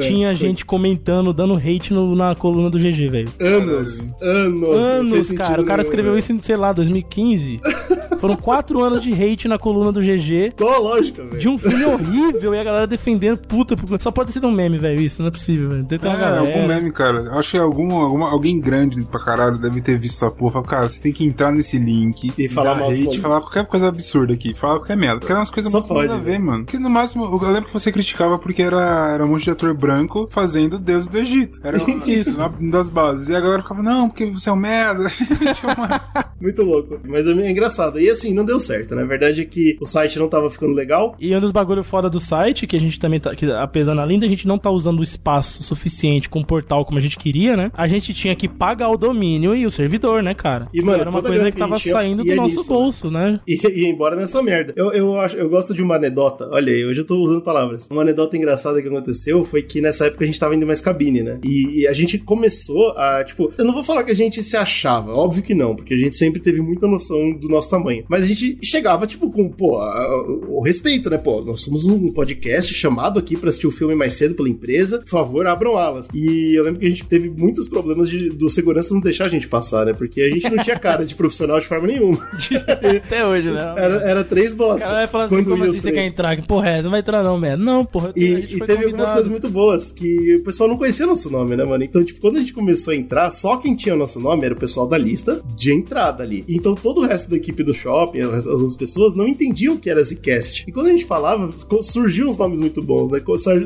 tinha foi. gente comentando, dando hate no- na coluna do GG, velho. Anos, anos. Anos, cara. O cara nenhum, escreveu velho. isso em, sei lá, 2015. (laughs) Foram quatro anos de hate na coluna do GG. Qual a lógica, velho? De um filme horrível e a galera defendendo, puta. porque- Só pode ter sido um meme, velho. Isso não é possível, velho. Deve ter uma É, galera. algum meme, cara. Eu acho que algum, alguma- alguém grande pra caralho deve ter visto essa porra. Fala, cara, você tem que entrar nesse link E falar dar mal hate, falar qualquer coisa absurda aqui. Falar qualquer merda. Porque eram umas coisas muito pode, nada a ver, mano. Porque no máximo, eu lembro que você criticava porque era, era um monte de ator branco fazendo deuses do Egito. Era (laughs) isso, uma das bases. E a galera ficava, não, porque você é um merda. (laughs) Muito louco. Mas é engraçado. E assim, não deu certo. né? A verdade é que o site não tava ficando legal. E um dos bagulho foda do site, que a gente também tá. Que, apesar na linda, a gente não tá usando o espaço suficiente com o portal como a gente queria, né? A gente tinha que pagar o domínio e o servidor, né, cara? E, mano, era uma coisa que tava saindo do nosso nisso, bolso, né? (laughs) E ia embora nessa merda. Eu, eu, acho, eu gosto de uma anedota. Olha aí, hoje eu tô usando palavras. Uma anedota engraçada que aconteceu foi que nessa época a gente tava indo mais cabine, né? E, e a gente começou a, tipo, eu não vou falar que a gente se achava, óbvio que não, porque a gente sempre teve muita noção do nosso tamanho. Mas a gente chegava, tipo, com, pô, o respeito, né? Pô, nós somos um podcast chamado aqui pra assistir o filme mais cedo pela empresa. Por favor, abram alas. E eu lembro que a gente teve muitos problemas de, do segurança não deixar a gente passar, né? Porque a gente não tinha cara de profissional de forma nenhuma. (laughs) Até hoje, né? Era, era três O bosta. cara vai falar assim, Quando como assim você quer entrar? Que porra é essa? Não vai entrar não, man. Não, porra. E, e teve algumas coisas muito boas que o pessoal não conhecia nosso nome, né, mano? Então, tipo, quando a gente começou a entrar, só quem tinha nosso nome era o pessoal da lista de entrada ali. Então, todo o resto da equipe do shopping, as, as outras pessoas, não entendiam o que era Zcast. E quando a gente falava, surgiam uns nomes muito bons, né?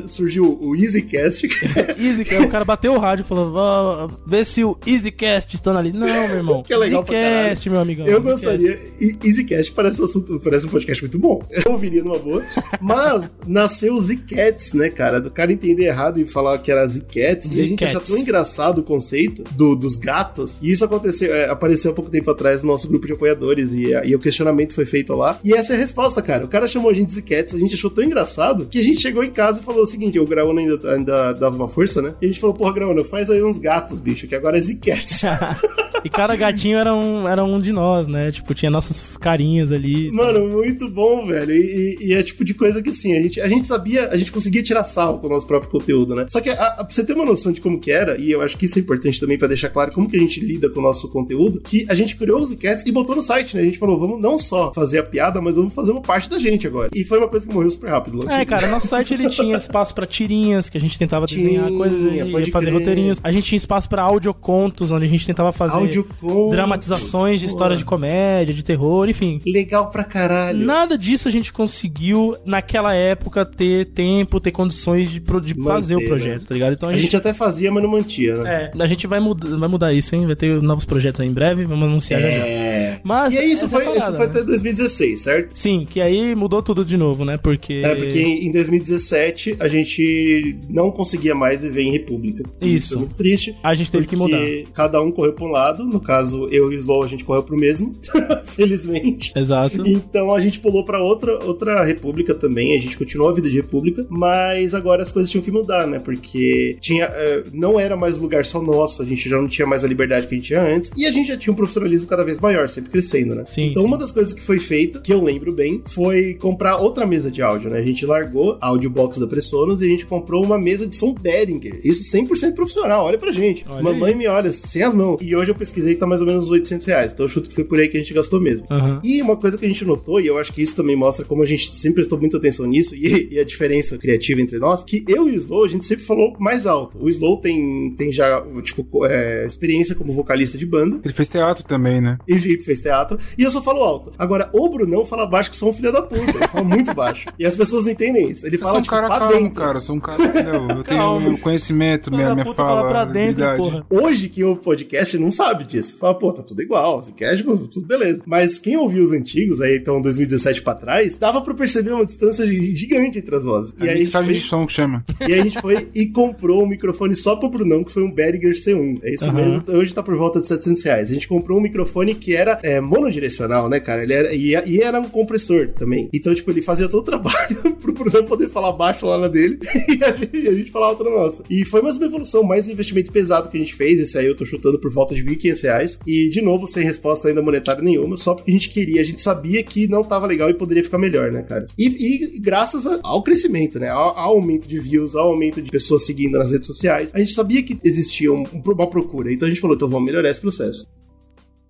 Surgiu o EasyCast, (laughs) que Easy, cara, o cara bateu o rádio e falou: "Vá, vê se o EasyCast está ali. Não, meu irmão. (laughs) Que é legal EasyCast, meu amigão. Eu EasyCast. gostaria. EasyCast parece um, assunto, parece um podcast muito bom. Eu ouviria numa boa. Mas nasceu o Zcats, né, cara? Do cara entender errado e falar que era Zcats. E a gente Zcats. tão engraçado o conceito do- dos gatos. E isso aconteceu, é, apareceu há pouco tempo atrás no nosso grupo de apoiadores. E, e o questionamento foi feito lá. E essa é a resposta, cara. O cara chamou a gente de Zcats, a gente achou tão engraçado que a gente chegou em casa e falou o seguinte: o Graúna ainda, ainda dava uma força, né? E a gente falou, porra, Graúna, faz aí uns gatos, bicho, que agora é Zcats. (laughs) e cada gatinho era um, era um de nós, né? Tipo, tinha nossas carinhas ali. Mano, muito bom, velho. E, e- e é tipo de coisa que assim, a gente, a gente sabia, a gente conseguia tirar sarro com o nosso próprio conteúdo, né? Só que a, a- pra você ter uma noção de como que era, e eu acho que isso é importante também pra deixar claro como que a gente lida com o nosso conteúdo, que a gente criou os Cats e botou no site, né? A gente falou, vamos não só fazer a piada, mas vamos fazer uma parte da gente agora. E foi uma coisa que morreu super rápido. É, cara, nosso site ele tinha espaço pra tirinhas, que a gente tentava desenhar Tinha, coisas pode e fazer crer. roteirinhos. A gente tinha espaço pra audiocontos, onde a gente tentava fazer Audiocontos. dramatizações de histórias de comédia, de terror, enfim. Legal pra caralho. Nada disso a gente conseguiu, naquela época, ter tempo, ter condições de, pro- de Manter, fazer o né? projeto, tá ligado? Então A gente até fazia, mas não mantia, né? É, a gente vai, muda, vai mudar isso, hein? Vai ter novos projetos aí em breve, vamos anunciar já já. É. Mas E aí, isso foi, é a parada, isso foi né? até 2016, certo? Sim, que aí mudou tudo de novo, né? Porque. É, porque em 2017 a gente não conseguia mais viver em república. Isso. é muito triste. A gente teve que porque mudar. Cada um correu pra um lado. No caso, eu e o Slow, a gente correu pro mesmo. (laughs) Felizmente. Exato. Então a gente pulou pra outra, outra república também. A gente continuou a vida de república. Mas agora as coisas tinham que mudar, né? Porque tinha, eh, não era mais um lugar só nosso. A gente já não tinha mais a liberdade que a gente tinha antes. E a gente já tinha um profissionalismo cada vez maior, sempre crescendo, né? Sim, então sim. uma das coisas que foi feita, que eu lembro bem, foi comprar outra mesa de áudio, né? A gente largou a audiobox da Pressonos e a gente comprou uma mesa de som Behringer. Isso 100% profissional, olha pra gente. Olha Mamãe aí. me olha, sem as mãos. E hoje eu pesquisei que tá mais ou menos uns 800 reais. Então eu chuto que foi por aí que a gente gastou mesmo. Aham. E uma coisa que a gente notou, e eu acho que isso também mostra como a gente sempre prestou muita atenção nisso, e, e a diferença criativa entre nós, que eu e o Slow, a gente sempre falou mais alto. O Slow tem, tem já, tipo, é, experiência como vocalista de banda, Ele fez teatro também, né? e fez teatro, e eu só falo alto. Agora, o Brunão fala baixo que sou um filho da puta, ele fala muito baixo. E as pessoas não entendem isso. Ele Eu fala, sou um tipo, cara pra calmo, dentro. cara. Eu sou um cara, entendeu? Eu tenho Calmo. meu conhecimento, minha, minha fala fala, pra dentro. Hoje, quem ouve podcast não sabe disso. Fala, pô, tá tudo igual. Se quer, tipo, tudo beleza. Mas quem ouviu os antigos, aí então 2017 pra trás, dava pra perceber uma distância gigante entre as vozes. É e, aí a gente mixagem foi, de som que chama. e aí a gente foi e comprou um microfone só pro Brunão, que foi um Behringer C1. É isso Aham. mesmo. Hoje tá por volta de 700 reais. A gente comprou um microfone que era é, monodirecional, né, cara? Ele era, e, e era um compressor também. Então, tipo, ele fazia todo o trabalho (laughs) pro Brunão poder falar baixo lá na dele (laughs) e a gente, falava na nossa. E foi mais uma evolução, mais um investimento pesado que a gente fez. Esse aí eu tô chutando por volta de 1.500 reais. E, de novo, sem resposta ainda monetária nenhuma, só porque a gente queria, a gente sabia que não tava legal e poderia ficar melhor, né, cara? E, e graças a- ao crescimento, né? Ao, ao aumento de views, ao aumento de pessoas seguindo nas redes sociais, a gente sabia que existia um- uma procura. Então a gente falou, então vamos melhorar esse processo.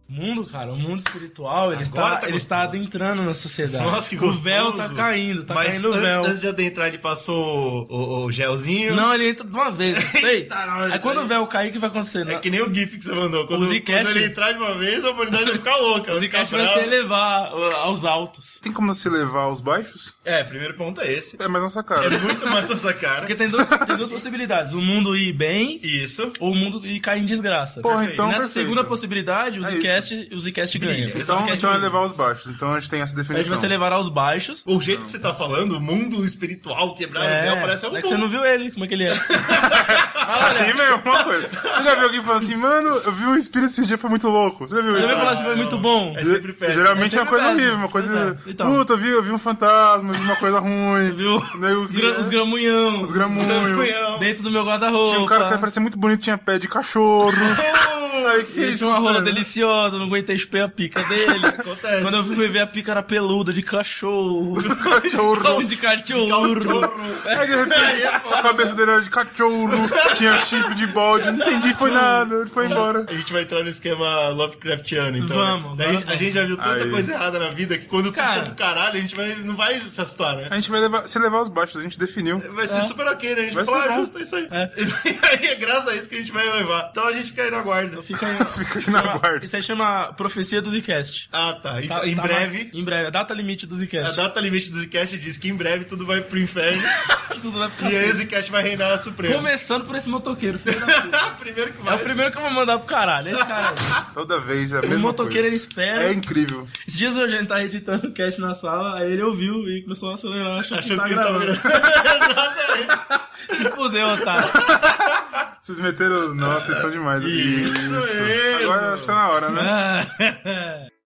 O mundo, cara, o mundo espiritual, ele, Agora está, tá ele está adentrando na sociedade. Nossa, que O gostoso. véu tá caindo, tá Mas caindo o antes, véu. antes de adentrar, ele passou o, o- o gelzinho. Não, ele entra de uma vez. (laughs) Ei, Eita, não, aí isso quando aí- o véu cair, o que vai acontecer? É que nem o GIF que você mandou. Quando, O quando ele entrar de uma vez, a humanidade vai ficar louca. O Zcast vai se elevar uh, aos altos. Tem como se levar aos baixos? É, primeiro ponto é esse. É mais nossa cara. É muito mais nossa cara. Porque tem, dois- tem duas possibilidades: o mundo ir bem Isso. ou o mundo ir cair em desgraça. Porra, então e nessa perfeito. segunda possibilidade, o É Zcast, o Zcast ganha. O Então a gente vai levar aos baixos. Então a gente tem essa A gente definição. vai levar aos baixos. O jeito que você tá falando, o mundo espiritual quebrado no É, véu, parece um é que você não viu ele, como é que ele é. (laughs) Aí, meu, uma coisa. Você já viu alguém falando assim, mano, eu vi um espírito esse dia, foi muito louco. Você já viu Você isso? vai falar assim, foi muito bom. É sempre péssimo. Geralmente é É uma coisa horrível, uma coisa. É. Então. Puta, eu vi, eu vi um fantasma, eu vi uma coisa ruim. Viu? (laughs) Gra- os gramunhão. Os gramunhos. Dentro do meu guarda-roupa. Tinha um cara que parecia muito bonito, tinha pé de cachorro. (laughs) Aí que tinha uma rola deliciosa, não aguentei espelhar a pica dele. (laughs) Acontece. Quando eu fui ver a pica era peluda, de cachorro. (laughs) Cachorro. de cachorro. De repente a cabeça dele era de cachorro, tinha chifre de bode, não entendi, foi nada, ele foi embora. A gente vai entrar no esquema Lovecraftiano, então. Vamos, né? Agora a gente já viu tanta Aí. coisa errada na vida que quando Cara. tudo pro caralho, a gente vai, não vai se assustar, né? A gente vai levar, se levar aos baixos, a gente definiu. Vai ser super ok, né? A gente Vai vai falar, ah, justo, é isso aí. É. (laughs) E aí é graças a isso que a gente vai levar. Então a gente fica aí na guarda. Fica aí. (laughs) Fica aí na Chama- guarda. Isso aí chama Profecia do Zcast. Ah, tá. Então, Tá- em tá breve, Em breve, a data limite do a Zcast. data limite do Zcast diz que em breve tudo vai pro inferno (laughs) Tudo vai ficar e aí o. Zcast vai reinar supremo. Começando por esse motoqueiro, filho da puta. (laughs) Primeiro que É vai. o primeiro que eu vou mandar pro caralho. Esse cara. Toda vez é a O mesma motoqueiro ele coisa. espera. É incrível. Esses dias hoje a gente tava editando o cast na sala, aí ele ouviu e começou a acelerar, achando que Achando tá que ele tava gravando. gravando. Se fudeu, otário. Vocês meteram. Nossa, vocês são demais. Isso. Agora acho que tá na hora, né? (laughs)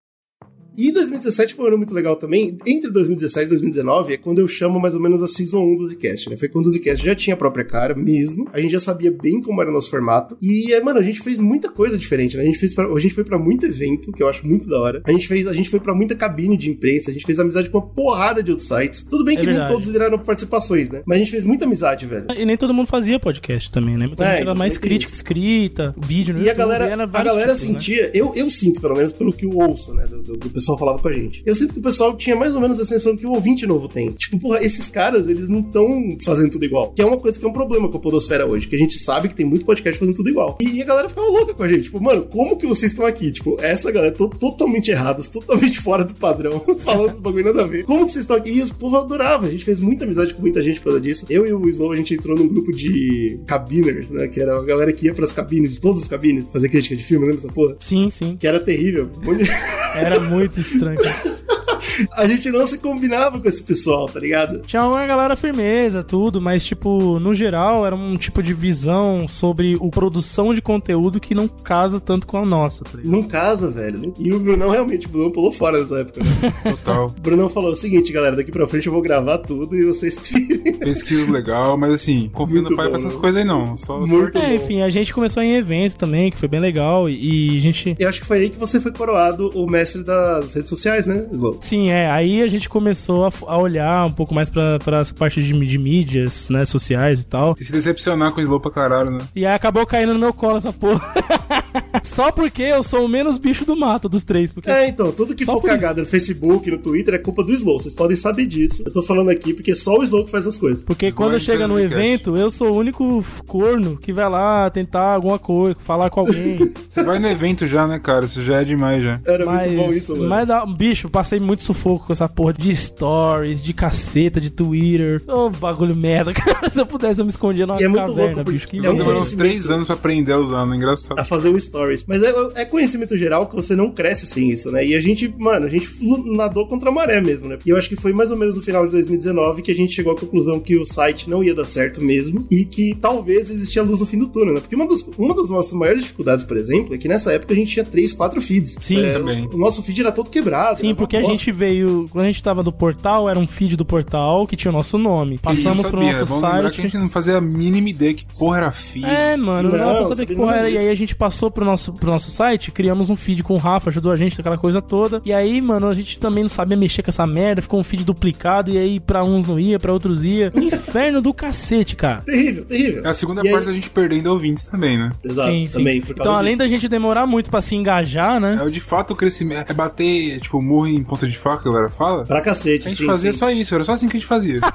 E 2017 foi um ano muito legal também. Entre 2017 e 2019 é quando eu chamo mais ou menos a Season 1 do Zcast, né? Foi quando o Zcast já tinha a própria cara mesmo. A gente já sabia bem como era o nosso formato. E, é, mano, a gente fez muita coisa diferente, né? A gente, fez pra- a gente foi pra muito evento, que eu acho muito da hora. A gente, fez, a gente foi pra muita cabine de imprensa, a gente fez amizade com uma porrada de outros sites. Tudo bem É que nem todos viraram participações, né? Mas a gente fez muita amizade, velho. E nem todo mundo fazia podcast também, né? Muita É, gente era mais crítica escrita, vídeo no E a YouTube, galera, era a galera tipos, né? sentia, eu, eu sinto, pelo menos, pelo que eu ouço, né? Do, do- do pessoal falava com a gente. Eu sinto que o pessoal tinha mais ou menos a sensação que o ouvinte novo tem. Tipo, porra, esses caras, eles não estão fazendo tudo igual. Que é uma coisa que é um problema com a Podosfera hoje, que a gente sabe que tem muito podcast fazendo tudo igual. E a galera ficava louca com a gente. Tipo, mano, como que vocês estão aqui? Tipo, essa galera, tô totalmente errados, totalmente (laughs) fora do padrão, (laughs) falando dos bagulho nada a ver. Como que vocês estão aqui? E os povo adorava. A gente fez muita amizade com muita gente por causa disso. Eu e o Slow, a gente entrou num grupo de cabiners, né? Que era a galera que ia pras cabines, de todas as cabines, fazer crítica de filme, lembra essa porra? Sim, sim. Que era terrível. (laughs) Era muito estranho. (laughs) a gente não se combinava com esse pessoal, tá ligado? Tinha uma galera firmeza, tudo, mas, tipo, no geral, era um tipo de visão sobre o produção de conteúdo que não casa tanto com a nossa, tá ligado? Não casa, velho. E o Brunão realmente, o Brunão pulou fora nessa época. Né? (laughs) Total. O Brunão falou o seguinte, galera, daqui pra frente eu vou gravar tudo e vocês (laughs) tirem. Pesquisa legal, mas assim, confio Muito no pai bom, pra essas coisas aí não. Só, só Muito É, bom. enfim, a gente começou em evento também, que foi bem legal, e, e a gente. Eu acho que foi aí que você foi coroado o mestre das redes sociais, né, Slow? Sim, é. Aí a gente começou a, a olhar um pouco mais pra, pra essa parte de, de mídias, né, sociais e tal. E se decepcionar com o Slow pra caralho, né? E aí acabou caindo no meu colo essa porra. (laughs) Só porque eu sou o menos bicho do mato dos três. Porque É, então, tudo que Só for cagado no Facebook, no Twitter, é culpa do Slow. Vocês podem saber disso. Eu tô falando aqui porque só o Slow que faz as coisas. Porque Os quando dois chega no evento, eu sou o único corno que vai lá tentar alguma coisa, falar com alguém. (laughs) Você vai no evento já, né, cara? Isso já é demais já. Era mas, muito bom isso, mano. mas dá, bicho, passei muito sufoco com essa porra de stories, de caceta, de Twitter. Ô, bagulho merda, (laughs) cara. Se eu pudesse, eu me escondia numa E é muito caverna, louco, bicho. Que É um demorei uns três anos pra aprender a usar, né? Engraçado. a fazer um stories. Mas é, é conhecimento geral que você não cresce sem isso, né? E a gente, mano, a gente nadou contra a maré mesmo, né? E eu acho que foi mais ou menos no final de 2019 que a gente chegou à conclusão que o site não ia dar certo mesmo e que talvez existia luz no fim do túnel, né? Porque uma das, uma das nossas maiores dificuldades, por exemplo, é que nessa época a gente tinha três, quatro feeds. Sim, É, também. O, o nosso feed era todo quebrado. Sim, porque a bosta. gente veio. Quando a gente tava do portal, era um feed do portal que tinha o nosso nome. Passamos pro nosso Vamos site. que a gente não fazia a mínima ideia que porra era feed. É, mano, não, Não, dava pra não saber que porra era. E aí a gente passou pro nosso pro nosso site, criamos um feed com o Rafa, ajudou a gente, aquela coisa toda. E aí, mano, a gente também não sabia mexer com essa merda, ficou um feed duplicado, e aí pra uns não ia, pra outros ia. Um (laughs) inferno do cacete, cara. Terrível, terrível. É a segunda E parte aí- da gente perdendo ouvintes também, né? Exato, sim, sim. também. por causa Então, além disso. da gente demorar muito pra se engajar, né? É o de fato o crescimento. É bater, tipo, murro em ponta de faca, que a galera fala. Pra cacete, A gente sim, fazia sim. só isso, era só assim que a gente fazia. (laughs)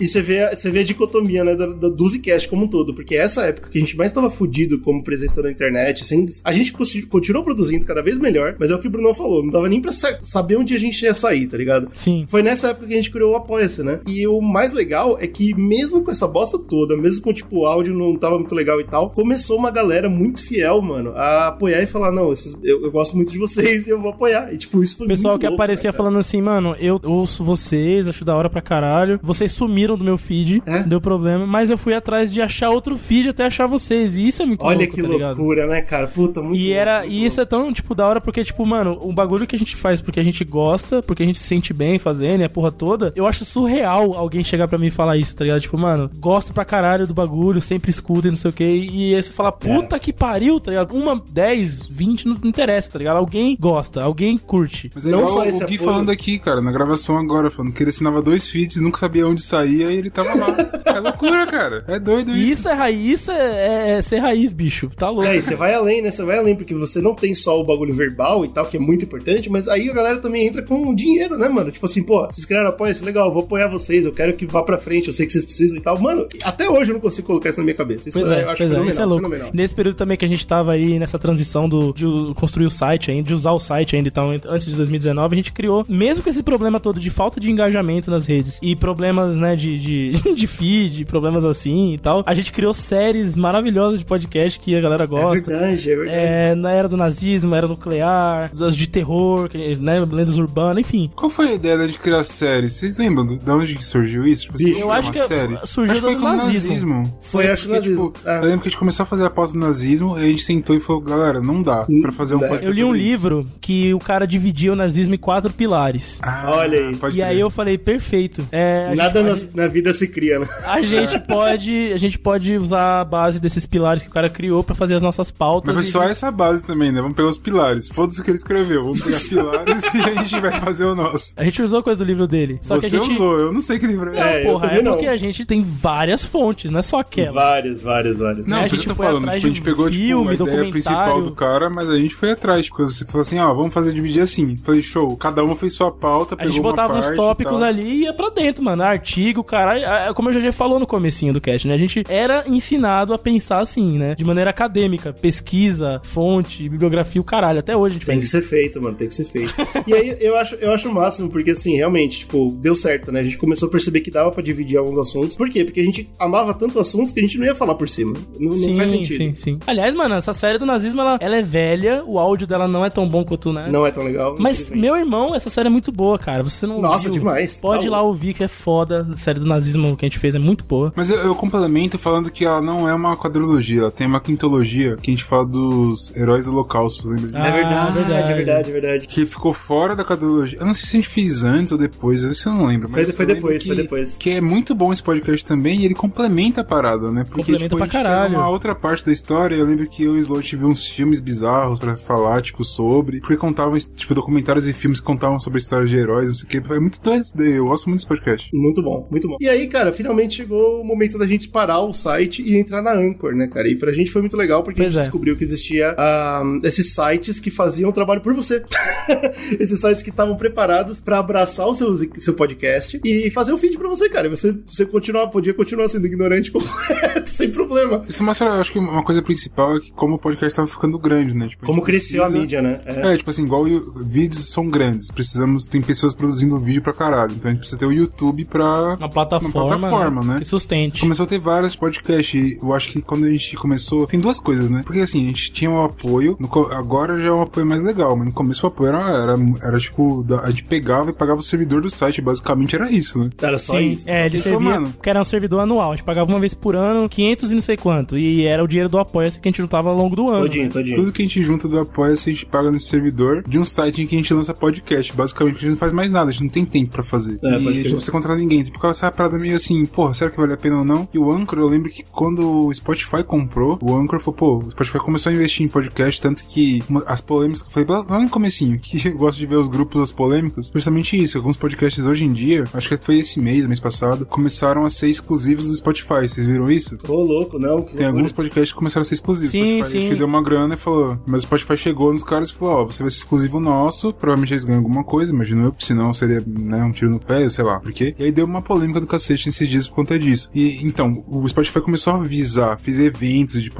E você vê, a- você vê a dicotomia, né, da, da, do Zcast como um todo, porque essa época que a gente mais tava fudido como presença na internet, assim, a gente continuou produzindo cada vez melhor, mas é o que o Brunão falou, não dava nem pra sa- saber onde a gente ia sair, tá ligado? Sim. Foi nessa época que a gente criou o Apoia-se, né? E o mais legal é que, mesmo com essa bosta toda, mesmo com, tipo, o áudio não tava muito legal e tal, começou uma galera muito fiel, mano, a apoiar e falar: não, esses- eu, eu gosto muito de vocês e eu vou apoiar. E, tipo, isso foi O pessoal que louco, aparecia né, cara? falando assim, mano, eu ouço vocês, acho da hora pra caralho. Vocês sumiram do meu feed, É? deu problema, mas eu fui atrás de achar outro feed até achar vocês. E isso é muito Olha louco, que tá ligado? loucura, né, cara? Puta, muito E louco, era, muito e isso é tão, tipo, da hora porque, tipo, mano, o bagulho que a gente faz porque a gente gosta, porque a gente se sente bem fazendo e a porra toda, eu acho surreal alguém chegar pra mim e falar isso, tá ligado? Tipo, mano, gosto pra caralho do bagulho, sempre escuta e não sei o que, e aí você fala, puta que pariu, tá ligado? Uma, 10, 20, não interessa, tá ligado? Alguém gosta, alguém curte. Mas é Não igual só o Gui apoio. falando aqui, cara, na gravação agora, falando que ele assinava dois feeds, nunca sabia onde saía e ele tava lá. (laughs) é loucura, cara. É doido isso. isso é raiz, isso é, é ser raiz, bicho. Tá louco. É, e você vai além, né? Você vai além, porque você não tem só o bagulho verbal e tal, que é muito importante, mas aí a galera também entra com dinheiro, né, mano? Tipo assim, pô, vocês criaram apoio, isso é legal, eu vou apoiar vocês, eu quero que vá pra frente, eu sei que vocês precisam e tal. Mano, até hoje eu não consigo colocar isso na minha cabeça. Isso Pois é, eu acho pois é, isso é louco. fenomenal. Nesse período também que a gente tava aí nessa transição do, de construir o site ainda, de usar o site ainda, então, antes de 2019, a gente criou, mesmo com esse problema todo de falta de engajamento nas redes e problemas, né, de, de, (laughs) de feed, problemas assim e tal, a gente criou séries maravilhosas de podcast que a galera É gosta. verdade, é verdade. É, na era do nazismo, era nuclear, das de terror, que- né, lendas urbanas, enfim. Qual foi a ideia de criar série? Vocês lembram do- de onde que surgiu isso? Tipo, Bicho, eu acho que série? surgiu acho que foi do com o nazismo. nazismo. Foi, acho, nazismo. tipo, É. eu lembro que a gente começou a fazer a pauta do nazismo e a gente sentou e falou, galera, não dá pra fazer um É. podcast Eu li um livro que o cara dividia o nazismo em quatro pilares. Ah, Olha aí. pode E aí eu falei, perfeito. É, a Nada gente- na, na vida se cria, né? A gente (laughs) pode, a gente pode usar a base desses pilares que o cara criou pra fazer as nossas pautas. Mas foi e- só essa base também, né? Vamos pegar os pilares. Foda-se o que ele escreveu. Vamos pegar pilares (laughs) e a gente vai fazer o nosso. A gente usou coisa do livro dele. Só Você que a gente. usou, eu não sei que livro é. Não, É, porra, é não. porque a gente tem várias fontes, não é só aquela. Várias, várias, várias. Não, a por isso gente eu tô foi falando. atrás Tipo, a gente pegou filme, tipo, a ideia principal documentário. do cara, mas a gente foi atrás. Tipo, você falou assim, ó, vamos fazer dividir assim. Falei, show. Cada um fez sua pauta, A pegou gente uma botava e tópicos ali e ia pra dentro, mano. Artigo, caralho. Como eu já falou no comecinho do cast, né? A gente era ensinado a pensar assim, né? De maneira acadêmica. Pesquisa, fonte, bibliografia, o caralho. Até hoje a gente Tem faz que isso. ser feito, mano, tem que ser feito. e aí eu acho, eu acho o máximo, porque assim, realmente, tipo, deu certo, né? A gente começou a perceber que dava pra dividir alguns assuntos. Por quê? Porque a gente amava tanto o assunto que a gente não ia falar por cima. Não, não Sim, faz sentido. sim, sim. Aliás, mano, essa série do nazismo, ela, ela é velha, o áudio dela não é tão bom quanto, né? Não é tão legal. Mas, meu irmão, essa série é muito boa, cara. Você não Nossa, ouviu? demais. Pode Tá ir lá ouvir, que é foda. A série do nazismo que a gente fez é muito boa. Mas eu, eu complemento falando que ela não é uma quadrilogia, ela tem uma quintologia que a gente fala dos heróis do holocausto, lembra disso? Ah, É verdade, verdade. é verdade, é verdade. Que ficou fora da quadrilogia. Eu não sei se a gente fez antes ou depois, isso eu não lembro. Mas Foi- foi depois, que, foi depois. Que é muito bom esse podcast também e ele complementa a parada, né? Porque Complementa tipo, pra a gente pega caralho. uma outra parte da história. Eu lembro que eu e o Slow tive uns filmes bizarros pra falar, tipo, sobre. Porque contavam, tipo, documentários e filmes que contavam sobre histórias de heróis, não sei o que. É muito doido isso daí. Eu gosto muito desse podcast. Muito bom, muito bom. E aí, cara, finalmente chegou o momento da gente parar o site e entrar na Anchor, né, cara? E pra gente foi muito legal porque Pois a gente é. descobriu que existia ah, esses sites que faziam o trabalho por você. (laughs) esses sites que estavam preparados pra abraçar o seu, seu podcast e fazer o feed pra você, cara. E você, você continuar, podia continuar sendo ignorante completo, (laughs) sem problema. Isso mostra, eu acho que uma coisa principal é que como o podcast tava ficando grande, né? Tipo, a Como cresceu a precisa- mídia, né? É. É, tipo assim, igual vídeos são grandes, precisamos, tem pessoas produzindo vídeo pra caralho, então a gente precisa ter o YouTube pra... Uma plataforma, Uma plataforma, né? Que sustente. Começou a ter vários podcasts eu acho que quando a gente começou, tem duas coisas, né? Porque assim, a gente tinha um apoio, agora já é um apoio mais legal, mas no começo o apoio era, era, era tipo, da- a gente pegava e pagava o servidor do site, basicamente era isso, né? Era só Sim, isso. é, ele Ele falou, servia, mano- que era um servidor anual, a gente pagava uma vez por ano, 500 e não sei quanto, e era o dinheiro do apoia-se que a gente juntava ao longo do ano. Todinho, né? todinho. Tudo que a gente junta do Apoia-se, a gente paga nesse servidor de um site em que a gente lança podcast. Basicamente, a gente não faz mais nada, a gente não tem tempo pra fazer. É, e a gente não precisa contratar ninguém. Ficava essa parada meio assim, porra, será que vale a pena ou não? E o Anchor, eu lembro que quando o Spotify comprou, o Anchor falou, pô, o Spotify começou a investir em podcast, tanto que uma- as polêmicas, eu falei lá no comecinho, (laughs) que eu gosto de ver os grupos das polêmicas, justamente isso, alguns podcasts hoje em dia, acho que foi esse mês, mês passado, começaram a ser exclusivos do Spotify, vocês viram isso? Ô, louco, não. que Tem loucura. alguns podcasts que começaram a ser exclusivos. Sim, o Spotify sim. que deu uma grana e falou. Mas o Spotify chegou nos caras e falou: Ó, você vai ser exclusivo nosso. Provavelmente eles ganham alguma coisa, imagino eu, porque senão seria né, um tiro no pé, eu sei lá. Por quê? E aí deu uma polêmica do cacete nesses dias por conta disso. E então, o Spotify começou a avisar, fez eventos de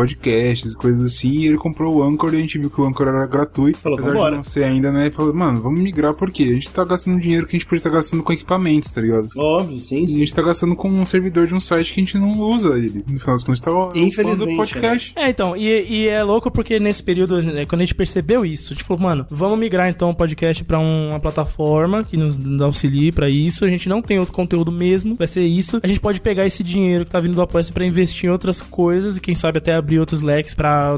podcasts e coisas assim. E ele comprou o Anchor e a gente viu que o Anchor era gratuito. Falou, apesar "Vambora." de não ser ainda, né? E falou: Mano, vamos migrar por quê? A gente tá gastando dinheiro que a gente podia estar gastando com equipamentos, tá ligado? Óbvio, sim, E a sim. gente tá gastando com um servidor de um site que a gente não usa ele. No final das contas, tá Infelizmente, o podcast. É, então, e, e é louco porque nesse período, né, quando a gente percebeu isso, a gente falou, mano, vamos migrar então o podcast pra uma plataforma que nos, auxilie pra isso. A gente não tem outro conteúdo mesmo, vai ser isso. A gente pode pegar esse dinheiro que tá vindo do apoio pra investir em outras coisas e quem sabe até abrir outros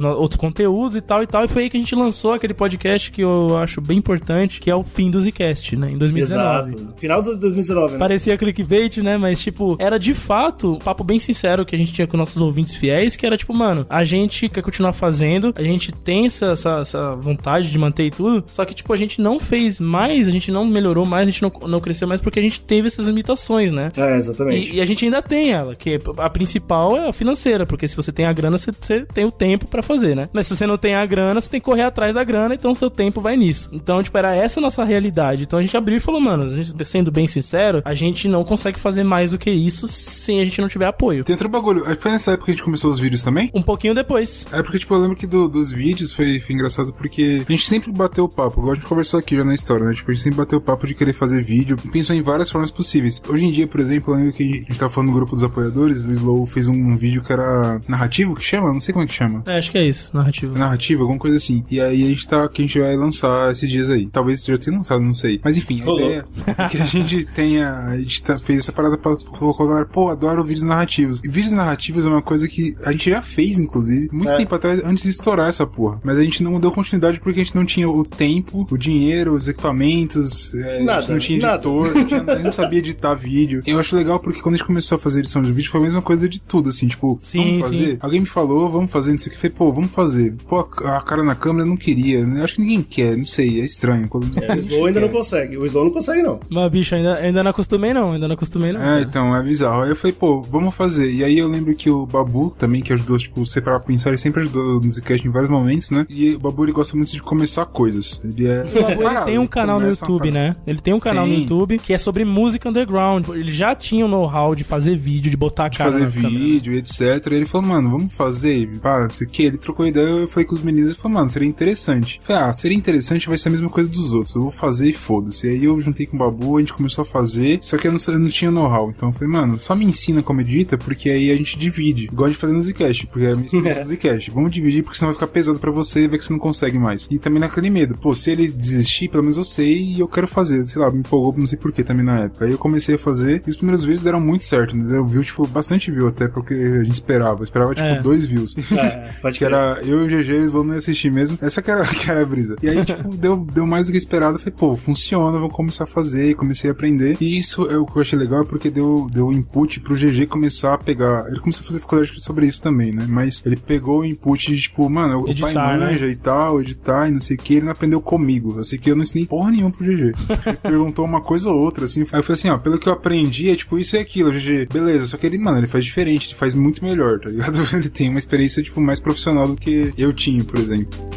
no- outros conteúdos e tal e tal. E foi aí que a gente lançou aquele podcast que eu acho bem importante, que é o fim do Zcast, né, em 2019. Exato. Final de 2019, né? Parecia clickbait, né? Mas, tipo, era de fato um papo bem sincero que a gente tinha com nossos ouvintes fiéis, que era tipo, mano, a gente quer continuar fazendo, a gente tem essa, essa, essa vontade de manter e tudo, só que, tipo, a gente não fez mais, a gente não melhorou mais, a gente não, não cresceu mais porque a gente teve essas limitações, né? É, exatamente. E, e a gente ainda tem ela, que a principal é a financeira, porque se você tem a grana, você, você tem o tempo pra fazer, né? Mas se você não tem a grana, você tem que correr atrás da grana, então seu tempo vai nisso. Então, tipo, era essa a nossa realidade. Então a gente abriu e falou, mano, a gente, sendo bem sincero, a gente não consegue fazer mais do que isso sem a gente não tiver apoio. Tem outro bagulho. Aí foi nessa época que a gente começou os vídeos também? Um pouquinho depois. É porque, tipo, eu lembro que do- dos vídeos foi, foi engraçado porque a gente sempre bateu o papo, igual a gente conversou aqui já na história, né? Tipo, a gente sempre bateu o papo de querer fazer vídeo pensou em várias formas possíveis. Hoje em dia, por exemplo, eu lembro que a gente tava falando no grupo dos apoiadores, o Slow fez um vídeo que era narrativo, que chama? Não sei como é que chama. É, acho que é isso, narrativa. Narrativa, alguma coisa assim. E aí a gente tá, que a gente vai lançar esses dias aí. Talvez já tenha lançado, não sei. Mas enfim, a Rolou. ideia é que a gente tenha. A gente tá- fez essa parada pra colocar a galera, pô, adoro vídeos narrativos. E vídeos narrativos é uma coisa que a gente já fez, inclusive, muito É. tempo atrás, antes de estourar essa porra. Mas a gente não deu continuidade porque a gente não tinha o tempo, o dinheiro, os equipamentos, é, a Nada, gente não tinha editor, não tinha- a gente não sabia editar vídeo. E eu acho legal porque quando a gente começou a fazer edição de vídeo foi a mesma coisa de tudo, assim, tipo, Sim, vamos fazer? sim. Alguém me falou, vamos fazer, não sei o que. Eu Falei, pô, vamos fazer. Pô, a cara na câmera eu não queria. né? Acho que ninguém quer, não sei, é estranho. Quando... É, o Slow ainda não consegue. O Slow não consegue, não. Mas, bicho, ainda, ainda não acostumei não, ainda não acostumei não. É, cara. então, é bizarro. Aí eu falei, pô, vamos fazer. E aí eu lembro que o Babu também, que ajudou, tipo, você pra pensar, ele sempre ajudou no Zcast em vários momentos, né? E o Babu, ele gosta muito de começar coisas. Ele é... O Babu, ele separado, tem um canal no YouTube, né? Ele tem um canal no Tem. YouTube que é sobre música underground. Ele já tinha o know-how de fazer vídeo, de botar a de cara fazer na câmera. vídeo, etc. E ele falou, mano, vamos fazer, pá, não sei o que. Ele trocou ideia, eu falei com os meninos e falou, mano, seria interessante. Eu falei, ah, seria interessante, vai ser a mesma coisa dos outros. Eu vou fazer e foda-se. Aí eu juntei com o Babu, a gente começou a fazer, só que eu não, eu não tinha know-how. Então eu falei, mano, só me ensina como edita, porque aí a gente divide. Igual de fazer no Zcast, porque é a minha experiência no Zcast. Vamos dividir, porque senão vai ficar pesado pra você e ver que você não consegue mais. E também naquele medo, pô, se ele desistir, pelo menos eu sei e eu quero fazer. Sei lá, me empolgou, não sei porquê também na época. Aí eu comecei a fazer e os primeiros vídeos deram muito certo, né? Deu view, tipo, bastante view até, porque a gente esperava. Eu esperava, tipo, É. dois views. (laughs) É, (laughs) Que era eu e o GG e o Slow não ia assistir mesmo. Essa que era, (laughs) que era a brisa. E aí, (laughs) tipo, deu, deu mais do que esperado. Eu falei, pô, funciona, vou começar a fazer. E comecei a aprender. E isso é o que eu achei legal, porque deu, deu input pro GG começar a pegar. Ele começou a fazer faculdade sobre isso também, né? Mas ele pegou o input de, tipo, mano, o Editar, pai né? manja e tal, editar e não sei o que. Ele não aprendeu comigo. Eu sei que eu não ensinei porra nenhuma pro GG. Ele perguntou uma coisa ou outra, assim. Aí eu falei assim, ó, pelo que eu aprendi, é tipo isso e aquilo, GG. Beleza, só que ele, mano, ele faz diferente, ele faz muito melhor, tá ligado? Ele tem uma experiência, tipo, mais profissional do que eu tinha, por exemplo.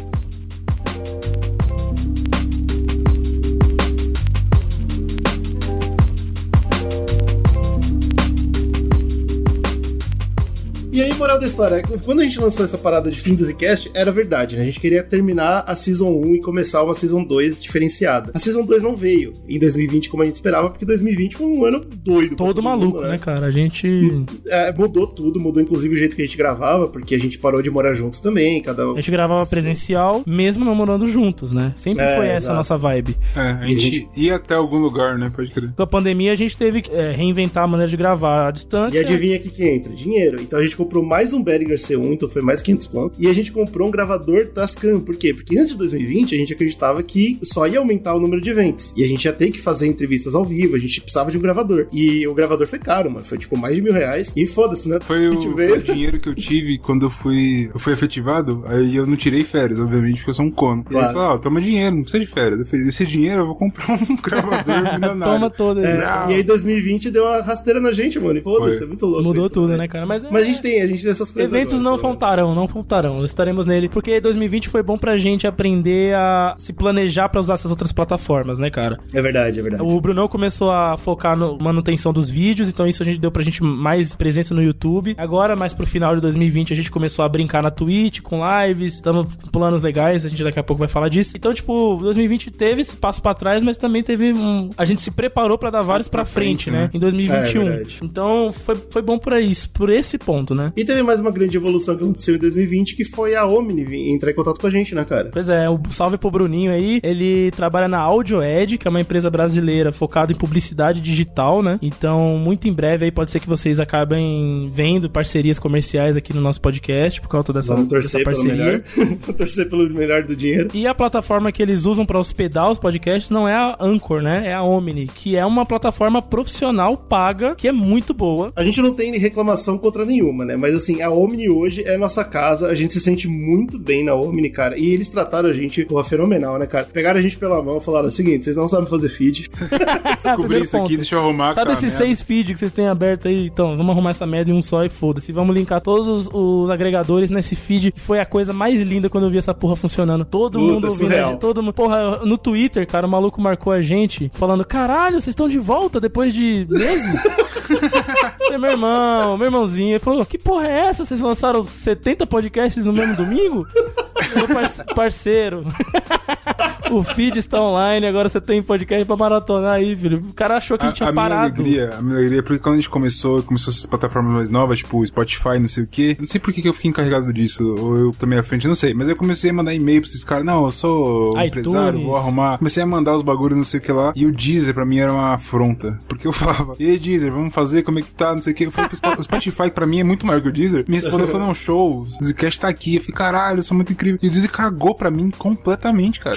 E moral da história, quando a gente lançou essa parada de fim do Zcast, era verdade, né? A gente queria terminar a Season 1 e começar uma Season 2 diferenciada. A Season 2 não veio em 2020 como a gente esperava, porque 2020 foi um ano doido. Todo maluco, mundo, né, cara? A gente. É, mudou tudo, mudou inclusive o jeito que a gente gravava, porque a gente parou de morar junto também, cada um... A gente gravava presencial, mesmo não morando juntos, né? Sempre É, foi essa exato. a nossa vibe. É, a gente ia até algum lugar, né? Pode crer. Com a pandemia, a gente teve que é, reinventar a maneira de gravar à E distância. adivinha o que, que entra? Dinheiro. Então a gente comprou um mais um Behringer C1, então foi mais 500 conto. E a gente comprou um gravador Tascam. Por quê? Porque antes de 2020 a gente acreditava que só ia aumentar o número de eventos. E a gente ia ter que fazer entrevistas ao vivo, a gente precisava de um gravador. E o gravador foi caro, mano. Foi tipo mais de mil reais. E foda-se, né? Foi o, foi o dinheiro que eu tive quando eu fui, eu fui efetivado, aí eu não tirei férias, obviamente, porque eu sou um cono. E aí Claro. ele falou, ó, toma dinheiro, não precisa de férias. Eu falei, esse dinheiro eu vou comprar um (laughs) gravador (laughs) milionário. Toma toda. É, e aí 2020 deu uma rasteira na gente, mano. E foda-se, é muito louco. Mudou isso, tudo, né? né, cara? Mas, é- Mas a gente tem, a gente tem essas coisas. Eventos agora, não né? faltarão, não faltarão. Estaremos nele. Porque 2020 foi bom pra gente aprender a se planejar pra usar essas outras plataformas, né, cara? É verdade, é verdade. O Brunão começou a focar na manutenção dos vídeos, então isso a gente deu pra gente mais presença no YouTube. Agora, mais pro final de 2020, a gente começou a brincar na Twitch, com lives, estamos com planos legais, a gente daqui a pouco vai falar disso. Então, tipo, 2020 teve esse passo pra trás, mas também teve um... A gente se preparou pra dar vários pra pra frente, frente, né? né? Em 2021. É, verdade. então, foi, foi bom por isso, por esse ponto, né? E teve mais uma grande evolução que aconteceu em 2020, que foi a Omni entrar em contato com a gente, né, cara? Pois é, o salve pro Bruninho aí. Ele trabalha na AudioEd, que é uma empresa brasileira focada em publicidade digital, né? Então, muito em breve aí pode ser que vocês acabem vendo parcerias comerciais aqui no nosso podcast por causa dessa, Vamos dessa torcer pelo parceria. melhor. (laughs) Vamos torcer pelo melhor do dinheiro. E a plataforma que eles usam pra hospedar os podcasts não é a Anchor, né? É a Omni, que é uma plataforma profissional paga, que é muito boa. A gente não tem reclamação contra nenhuma, né? Mas assim, a Omni hoje é nossa casa, a gente se sente muito bem na Omni, cara. E eles trataram a gente, porra, fenomenal, né, cara? Pegaram a gente pela mão e falaram o seguinte: vocês não sabem fazer feed. (laughs) Descobri isso aqui, ponto. deixa eu arrumar. Sabe aquela esses seis feeds que vocês têm aberto aí? Então, vamos arrumar essa merda em um só e foda-se. Vamos linkar todos os, os agregadores nesse feed. Que foi a coisa mais linda quando eu vi essa porra funcionando. Todo Puta, mundo ouvindo. a gente, Todo mundo. Porra, no Twitter, cara, o maluco marcou a gente falando: caralho, vocês estão de volta depois de meses? (laughs) (laughs) Meu irmão, meu irmãozinho. Ele falou: que porra é essa? Vocês lançaram 70 podcasts no mesmo domingo? Meu parce- parceiro. (laughs) O feed está online, agora você tem podcast pra maratonar aí, filho. O cara achou que a gente tinha a, a minha parado. alegria, a minha alegria, é porque quando a gente começou, começou essas plataformas mais novas, tipo Spotify, não sei o quê, não sei por que, eu fiquei encarregado disso, ou eu tomei a frente, não sei, mas eu comecei a mandar e-mail pra esses caras, não, eu sou iTunes. empresário, vou arrumar. Comecei a mandar os bagulhos, não sei o que lá, e o Deezer pra mim era uma afronta, porque eu (laughs) falava, e aí Deezer, vamos fazer, como é que tá, não sei o que. Eu falei o Spotify, pra mim é muito maior que o Deezer, me respondeu, falou, não, show, o Zcast tá aqui. Eu falei, caralho, eu sou muito incrível. E o Deezer cagou pra mim completamente, cara.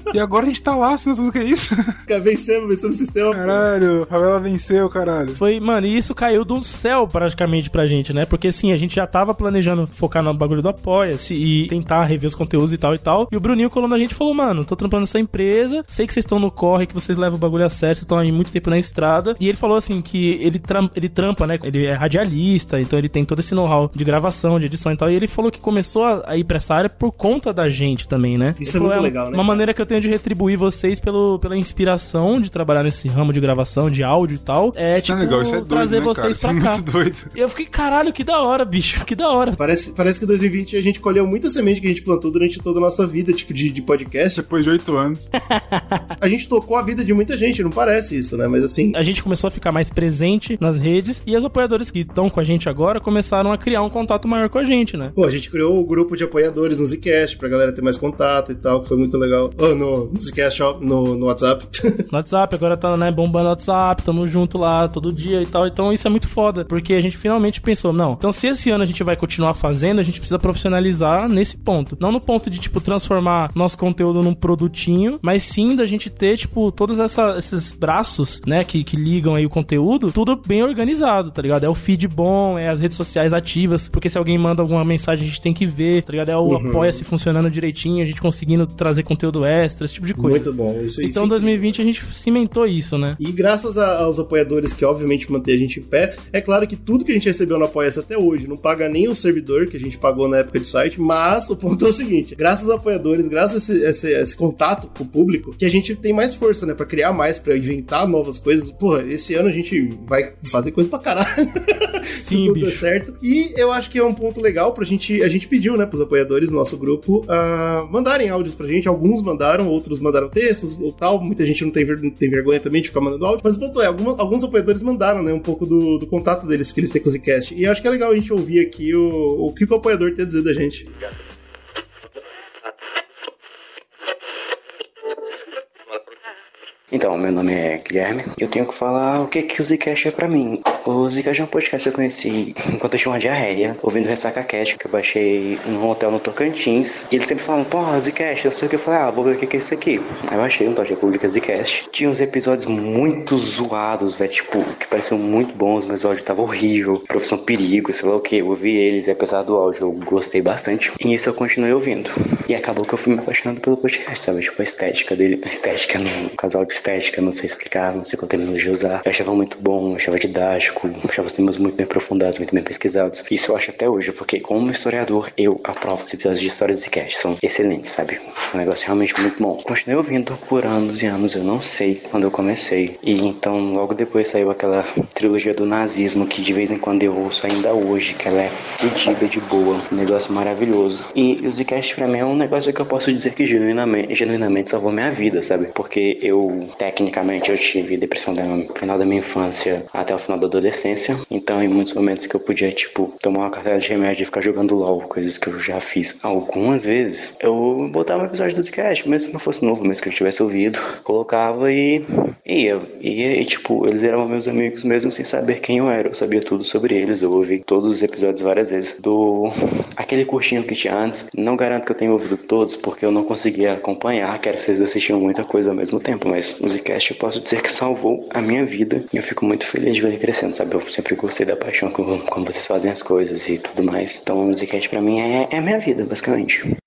E agora a gente tá lá, você não sabe o que é isso? (laughs) Cara, vencemos, vencemos o sistema. pô. Caralho, a favela venceu, caralho. Foi, mano, e isso caiu do céu praticamente pra gente, né? Porque assim, a gente já tava planejando focar no bagulho do Apoia-se e tentar rever os conteúdos e tal e tal. E o Bruninho colou na gente e falou: Mano, tô trampando essa empresa, sei que vocês estão no corre, que vocês levam o bagulho a sério, vocês estão aí muito tempo na estrada. E ele falou assim: que ele, tram ele trampa, né? Ele é radialista, então ele tem todo esse know-how de gravação, de edição e tal. E ele falou que começou a ir pra essa área por conta da gente também, né? Isso Ele é falou, muito legal, né, Uma maneira que eu tenho de retribuir vocês pelo, pela inspiração de trabalhar nesse ramo de gravação, de áudio e tal. É, Isso tipo, é legal, isso é doido, trazer né, vocês cara? Isso pra é cá. muito doido. E eu fiquei, caralho, que da hora, bicho, que da hora. Parece, parece que 2020 a gente colheu muita semente que a gente plantou durante toda a nossa vida, tipo, de, de podcast. Depois de oito anos. (laughs) A gente tocou a vida de muita gente, não parece isso, né? Mas assim, A gente começou a ficar mais presente nas redes e os apoiadores que estão com a gente agora começaram a criar um contato maior com a gente, né? pô, a gente criou o grupo de apoiadores no Zcast pra galera ter mais contato e tal, que foi muito legal. Oh, no, no Zcast, ó, no, no WhatsApp. (laughs) No WhatsApp, agora tá, né, bombando o WhatsApp, tamo junto lá todo dia e tal. Então isso é muito foda, porque a gente finalmente pensou, não, então se esse ano a gente vai continuar fazendo, a gente precisa profissionalizar nesse ponto. Não no ponto de, tipo, transformar nosso conteúdo num produtinho, mas sim da gente ter, tipo, todos essa- esses braços, né, que, que ligam aí o conteúdo, tudo bem organizado, tá ligado? É o feed bom, é as redes sociais ativas, porque se alguém manda alguma mensagem a gente tem que ver, tá ligado? É o apoia-se funcionando direitinho, a gente conseguindo trazer conteúdo extra, esse tipo de coisa. muito bom. Isso, Então, isso 2020 a gente cimentou isso, né? E graças a- aos apoiadores que obviamente mantêm a gente em pé, é claro que tudo que a gente recebeu no Apoia-se até hoje não paga nem o servidor que a gente pagou na época de site, mas o ponto é o seguinte: graças aos apoiadores, graças a esse, esse- esse contato com o público, que a gente tem mais força, né, Pra criar mais, pra inventar novas coisas. Porra, esse ano a gente vai fazer coisa pra caralho. (laughs) Sim, tudo bicho. certo. E eu acho que é um ponto legal pra gente. A gente pediu, né, pros apoiadores do nosso grupo ah, mandarem áudios pra gente. Alguns mandaram, outros mandaram textos ou tal. Muita gente não tem, ver- tem vergonha também de ficar mandando áudio. Mas o ponto é, alguma- alguns apoiadores mandaram, né, um pouco do, do contato deles que eles têm com o Zcast. E eu acho que é legal a gente ouvir aqui o, o que o apoiador tem a dizer da gente. Então, meu nome é Guilherme. Eu tenho que falar o que, que o Zcast é pra mim. O Zcast é um podcast que eu conheci enquanto eu tinha uma diarreia, ouvindo Ressaca Cast, que eu baixei num hotel no Tocantins. E eles sempre falavam, porra, Zcast, eu sei o que. Eu falei, ah, vou ver o que é isso aqui. Aí eu achei um tal de República Zcast. Tinha uns episódios muito zoados, velho, tipo, que pareciam muito bons, mas o áudio tava horrível. Profissão Perigo, sei lá o que. Eu ouvi eles e apesar do áudio eu gostei bastante. E isso eu continuei ouvindo. E acabou que eu fui me apaixonando pelo podcast, sabe? Tipo, a estética dele. A estética, no casal de estética, não sei explicar, não sei qual terminologia usar. Eu achava muito bom, achava didático, achava os temas muito bem aprofundados, muito bem pesquisados. Isso eu acho até hoje, porque como historiador, eu aprovo os episódios de histórias de cast. São excelentes, sabe? Um negócio realmente muito bom. Continuei ouvindo por anos e anos, eu não sei quando eu comecei. E então, logo depois saiu aquela trilogia do nazismo, que de vez em quando eu ouço ainda hoje, que ela é fodida de boa. Um negócio maravilhoso. E o Zcast pra mim é um negócio que eu posso dizer que genuinamente, genuinamente salvou minha vida, sabe? Porque eu, tecnicamente, eu tive depressão no final da minha infância até o final da adolescência. Então, em muitos momentos que eu podia, tipo, tomar uma carteira de remédio e ficar jogando LOL, coisas que eu já fiz algumas vezes, eu botava um episódio do Zcast, mesmo se não fosse novo, mesmo que eu tivesse ouvido, colocava e ia. E, tipo, eles eram meus amigos mesmo sem saber quem eu era. Eu sabia tudo sobre eles, eu ouvi todos os episódios várias vezes. Do aquele curtinho que tinha antes, não garanto que eu tenha ouvido todos, porque eu não conseguia acompanhar, que era que vocês assistiam muita coisa ao mesmo tempo, mas o Zcast eu posso dizer que salvou a minha vida e eu fico muito feliz de ver ele crescendo, sabe? Eu sempre gostei da paixão com como vocês fazem as coisas e tudo mais. Então o Zcast pra mim é, é a minha vida, basicamente.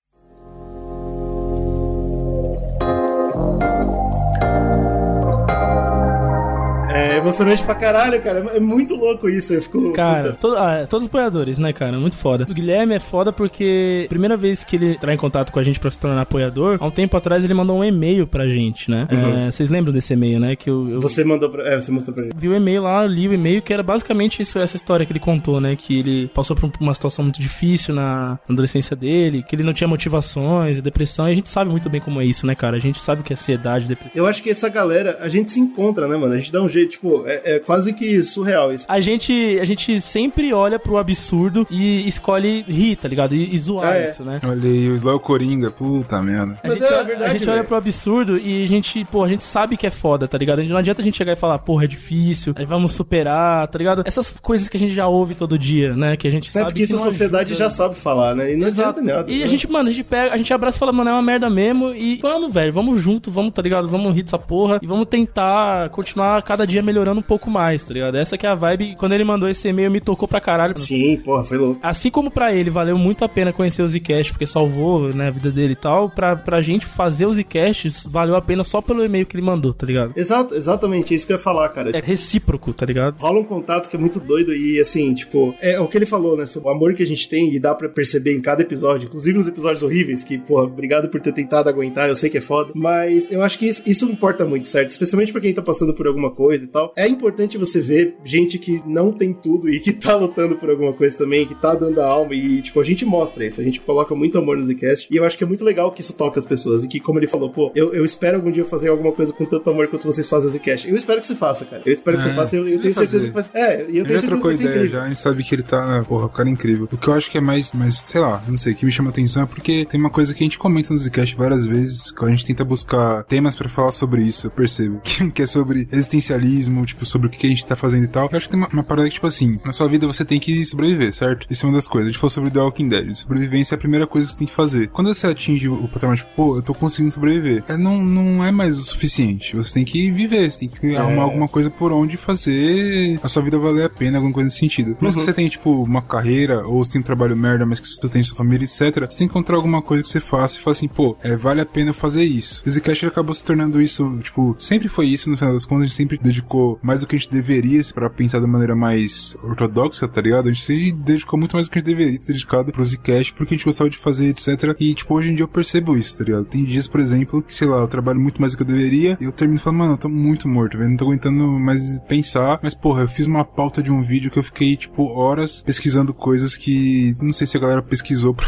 Emocionante pra caralho, cara. É muito louco isso. Eu fico. Cara, to- ah, todos os apoiadores, né, cara? Muito foda. O Guilherme é foda porque, primeira vez que ele entrar em contato com a gente pra se tornar apoiador, há um tempo atrás ele mandou um e-mail pra gente, né? Uhum. É, vocês lembram desse e-mail, né? Que eu, eu Você mandou pra. É, você mostrou pra gente. vi o e-mail lá, li o e-mail, que era basicamente isso, essa história que ele contou, né? Que ele passou por uma situação muito difícil na na adolescência dele, que ele não tinha motivações, depressão, e a gente sabe muito bem como é isso, né, cara? A gente sabe o que é ansiedade, depressão. Eu acho que essa galera, a gente se encontra, né, mano? A gente dá um jeito, tipo, é, é quase que surreal isso. A gente, a gente sempre olha pro absurdo e escolhe rir, tá ligado? E, e zoar Ah, é. isso, né? Olha aí, o Slow Coringa, puta merda. A Mas gente, é olha- verdade, a gente olha pro absurdo e a gente, pô, a gente sabe que é foda, tá ligado? Não adianta a gente chegar e falar, porra, é difícil, aí vamos superar, tá ligado? Essas coisas que a gente já ouve todo dia, né? Que a gente É sabe porque que isso a não sociedade ajuda. já sabe falar, né? E não Exato. adianta nada. E a né? gente, mano, a gente pega, a gente abraça e fala, mano, é uma merda mesmo. E vamos, velho, vamos junto, vamos, tá ligado? Vamos rir dessa porra e vamos tentar continuar cada dia melhorando um pouco mais, tá ligado? Essa que é a vibe. Quando ele mandou esse e-mail, me tocou pra caralho. Sim, porra, foi louco. Assim como pra ele valeu muito a pena conhecer o Zcast, porque salvou né, a vida dele e tal, pra, pra gente fazer os Zcasts valeu a pena só pelo e-mail que ele mandou, tá ligado? Exato, exatamente, é isso que eu ia falar, cara. É recíproco, tá ligado? Rola um contato que é muito doido e assim, tipo, é o que ele falou, né? O amor que a gente tem e dá pra perceber em cada episódio, inclusive nos episódios horríveis, que, pô, obrigado por ter tentado aguentar, eu sei que é foda, mas eu acho que isso, isso importa muito, certo? Especialmente pra quem tá passando por alguma coisa e tal. É importante você ver gente que não tem tudo e que tá lutando por alguma coisa também, que tá dando a alma e, tipo, a gente mostra isso, a gente coloca muito amor no Zcast e eu acho que é muito legal que isso toca as pessoas e que, como ele falou, pô, eu, eu espero algum dia fazer alguma coisa com tanto amor quanto vocês fazem o Zcast. Eu espero que você faça, cara. Eu espero que É, você faça, eu, eu tenho certeza fazer. que faz. É, eu Ele tenho já certeza trocou que ideia incrível. já, a gente sabe que ele tá, porra, o cara é incrível. O que eu acho que é mais, mais, sei lá, não sei, que me chama atenção é porque tem uma coisa que a gente comenta no Zcast várias vezes, quando a gente tenta buscar temas pra falar sobre isso, eu percebo, que, (laughs) que é sobre existencialismo, tipo, sobre o que a gente tá fazendo e tal. Eu acho que tem uma, uma parada que, tipo assim, na sua vida você tem que sobreviver, certo? Isso é uma das coisas. A gente falou sobre The Walking Dead. Sobrevivência é a primeira coisa que você tem que fazer. Quando você atinge o, patamar, tipo, pô, eu tô conseguindo sobreviver, é, não, não é mais o suficiente. Você tem que viver, você tem que arrumar alguma coisa por onde fazer a sua vida valer a pena, alguma coisa nesse sentido. Por mais que você tenha, tipo, uma carreira, ou você tem um trabalho merda, mas que você tem sua família, etc. Você tem que encontrar alguma coisa que você faça e fala assim, pô, é, vale a pena fazer isso. O Zcash acabou se tornando isso, tipo, sempre foi isso, no final das contas, a gente sempre dedicou mais do que a gente deveria pra pensar da maneira mais ortodoxa, tá ligado? A gente se dedicou muito mais do que a gente deveria ter dedicado pro Zcash, porque a gente gostava de fazer, etc. E, tipo, hoje em dia eu percebo isso, tá ligado? Tem dias, por exemplo, que, sei lá, eu trabalho muito mais do que eu deveria, e eu termino falando, mano, eu tô muito morto, velho, não tô aguentando mais pensar, mas, porra, eu fiz uma pauta de um vídeo que eu fiquei, tipo, horas pesquisando coisas que, não sei se a galera pesquisou pra,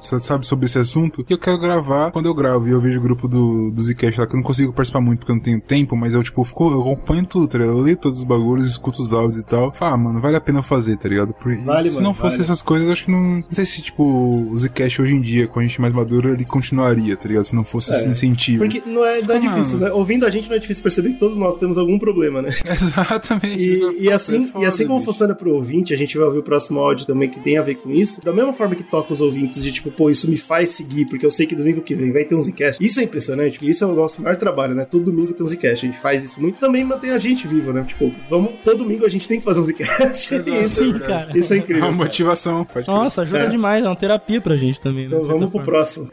sabe, sobre esse assunto, e eu quero gravar quando eu gravo, e eu vejo o grupo do, do Zcash lá, que eu não consigo participar muito porque eu não tenho tempo, mas eu, tipo, fico, eu acompanho tudo, tá ligado? Eu leio todos os bagulhos, escuto os áudios e tal. Fala, ah, mano, vale a pena eu fazer, tá ligado? Porque Vale, se mano, não fosse vale. essas coisas, acho que não. Não sei se, tipo, o Zcash hoje em dia, com a gente mais maduro, ele continuaria, tá ligado? Se não fosse É, esse incentivo. Porque não é, não é Fica, difícil, né? Ouvindo a gente não é difícil perceber que todos nós temos algum problema, né? (laughs) Exatamente. E, e assim, É foda, e assim como bicho. funciona pro ouvinte, a gente vai ouvir o próximo áudio também que tem a ver com isso. Da mesma forma que toca os ouvintes de tipo, pô, isso me faz seguir, porque eu sei que domingo que vem vai ter um Zcast. Isso é impressionante, porque isso é o nosso maior trabalho, né? Todo domingo tem um Zcast. A gente faz isso muito. Também mantém a gente vivo, né? Tipo, vamos, todo domingo a gente tem que fazer um Zcast. Isso, Sim, cara. isso é É incrível. uma cara. motivação. Pode. Nossa, ajuda É. demais, é uma terapia pra gente também. né, Então vamos pro forma. próximo.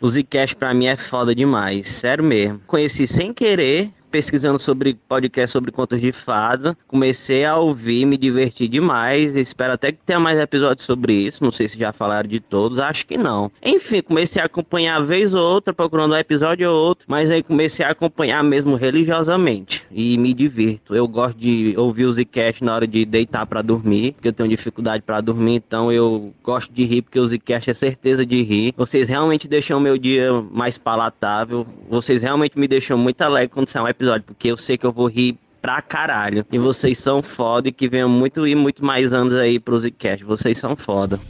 O Zcast pra mim é foda demais, sério mesmo. Conheci sem querer, pesquisando sobre podcast sobre contos de fada. Comecei a ouvir, me diverti demais. Espero até que tenha mais episódios sobre isso. Não sei se já falaram de todos, acho que não. Enfim, comecei a acompanhar vez ou outra, procurando um episódio ou outro, mas aí comecei a acompanhar mesmo religiosamente e me divirto. Eu gosto de ouvir o Zcast na hora de deitar pra dormir, porque eu tenho dificuldade pra dormir, então eu gosto de rir porque o Zcast é certeza de rir. Vocês realmente deixam meu dia mais palatável. Vocês realmente me deixam muito alegre quando sai um episódio, porque eu sei que eu vou rir pra caralho. E vocês são foda e que venham muito e muito mais anos aí pro Zcast. Vocês são foda.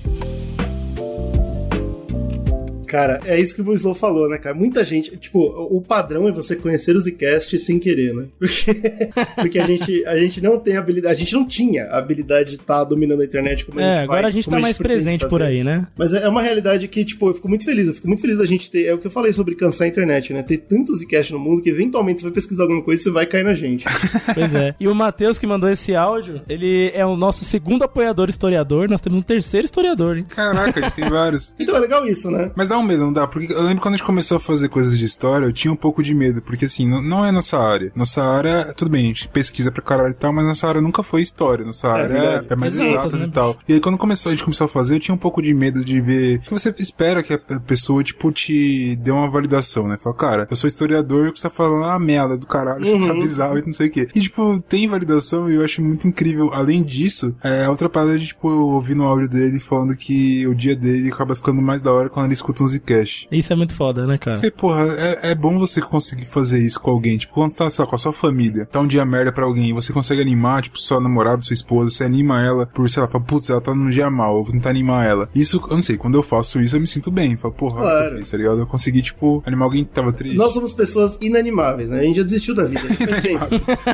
Cara, é isso que o Slow falou, né, cara? Muita gente, tipo, o padrão é você conhecer o Zcast sem querer, né? Porque, (laughs) porque a, gente, a gente não tem habilidade, a gente não tinha a habilidade de estar dominando a internet como a gente É, agora vai, a gente tá mais pretende presente por aí, né? Mas é uma realidade que, tipo, eu fico muito feliz. Eu fico muito feliz da gente ter. É o que eu falei sobre cansar a internet, né? Ter tantos Zcast no mundo que eventualmente você vai pesquisar alguma coisa e você vai cair na gente. (laughs) Pois é. E o Matheus que mandou esse áudio, ele é o nosso segundo apoiador historiador. Nós temos um terceiro historiador, hein? Caraca, a gente tem vários. Então é legal isso, né? Mas dá um medo, não dá? Porque eu lembro quando a gente começou a fazer coisas de história, eu tinha um pouco de medo, porque assim, não, não é nossa área. Nossa área, tudo bem, a gente pesquisa pra caralho e tal, mas nossa área nunca foi história. Nossa área verdade. é, mais Exato, exatas né? e tal. E aí quando começou, a gente começou a fazer, eu tinha um pouco de medo de ver. que você espera que a a pessoa, tipo, te dê uma validação, né? Fala, cara, eu sou historiador e você tá falando ah, merda do caralho, você tá bizarro e não sei o quê. E, tipo, tem validação e eu acho muito incrível. Além disso, é outra parada de, tipo, eu ouvi no áudio dele falando que o dia dele acaba ficando mais da hora quando ele escuta um Zcast. Isso é muito foda, né, cara? Porque, porra, é, é bom você conseguir fazer isso com alguém. Tipo, quando você tá, sei lá, com a sua família, tá um dia merda pra alguém, e você consegue animar, tipo, sua namorada, sua esposa, você anima ela por, sei lá, fala, putz, ela tá num dia mal, eu vou tentar animar ela. Isso, eu não sei, quando eu faço isso, eu me sinto bem. Falo, porra, Claro. eu fiz, tá ligado? Eu consegui, tipo, animar alguém que tava triste. Nós somos pessoas inanimáveis, né? A gente já desistiu da vida. (laughs) Tempo.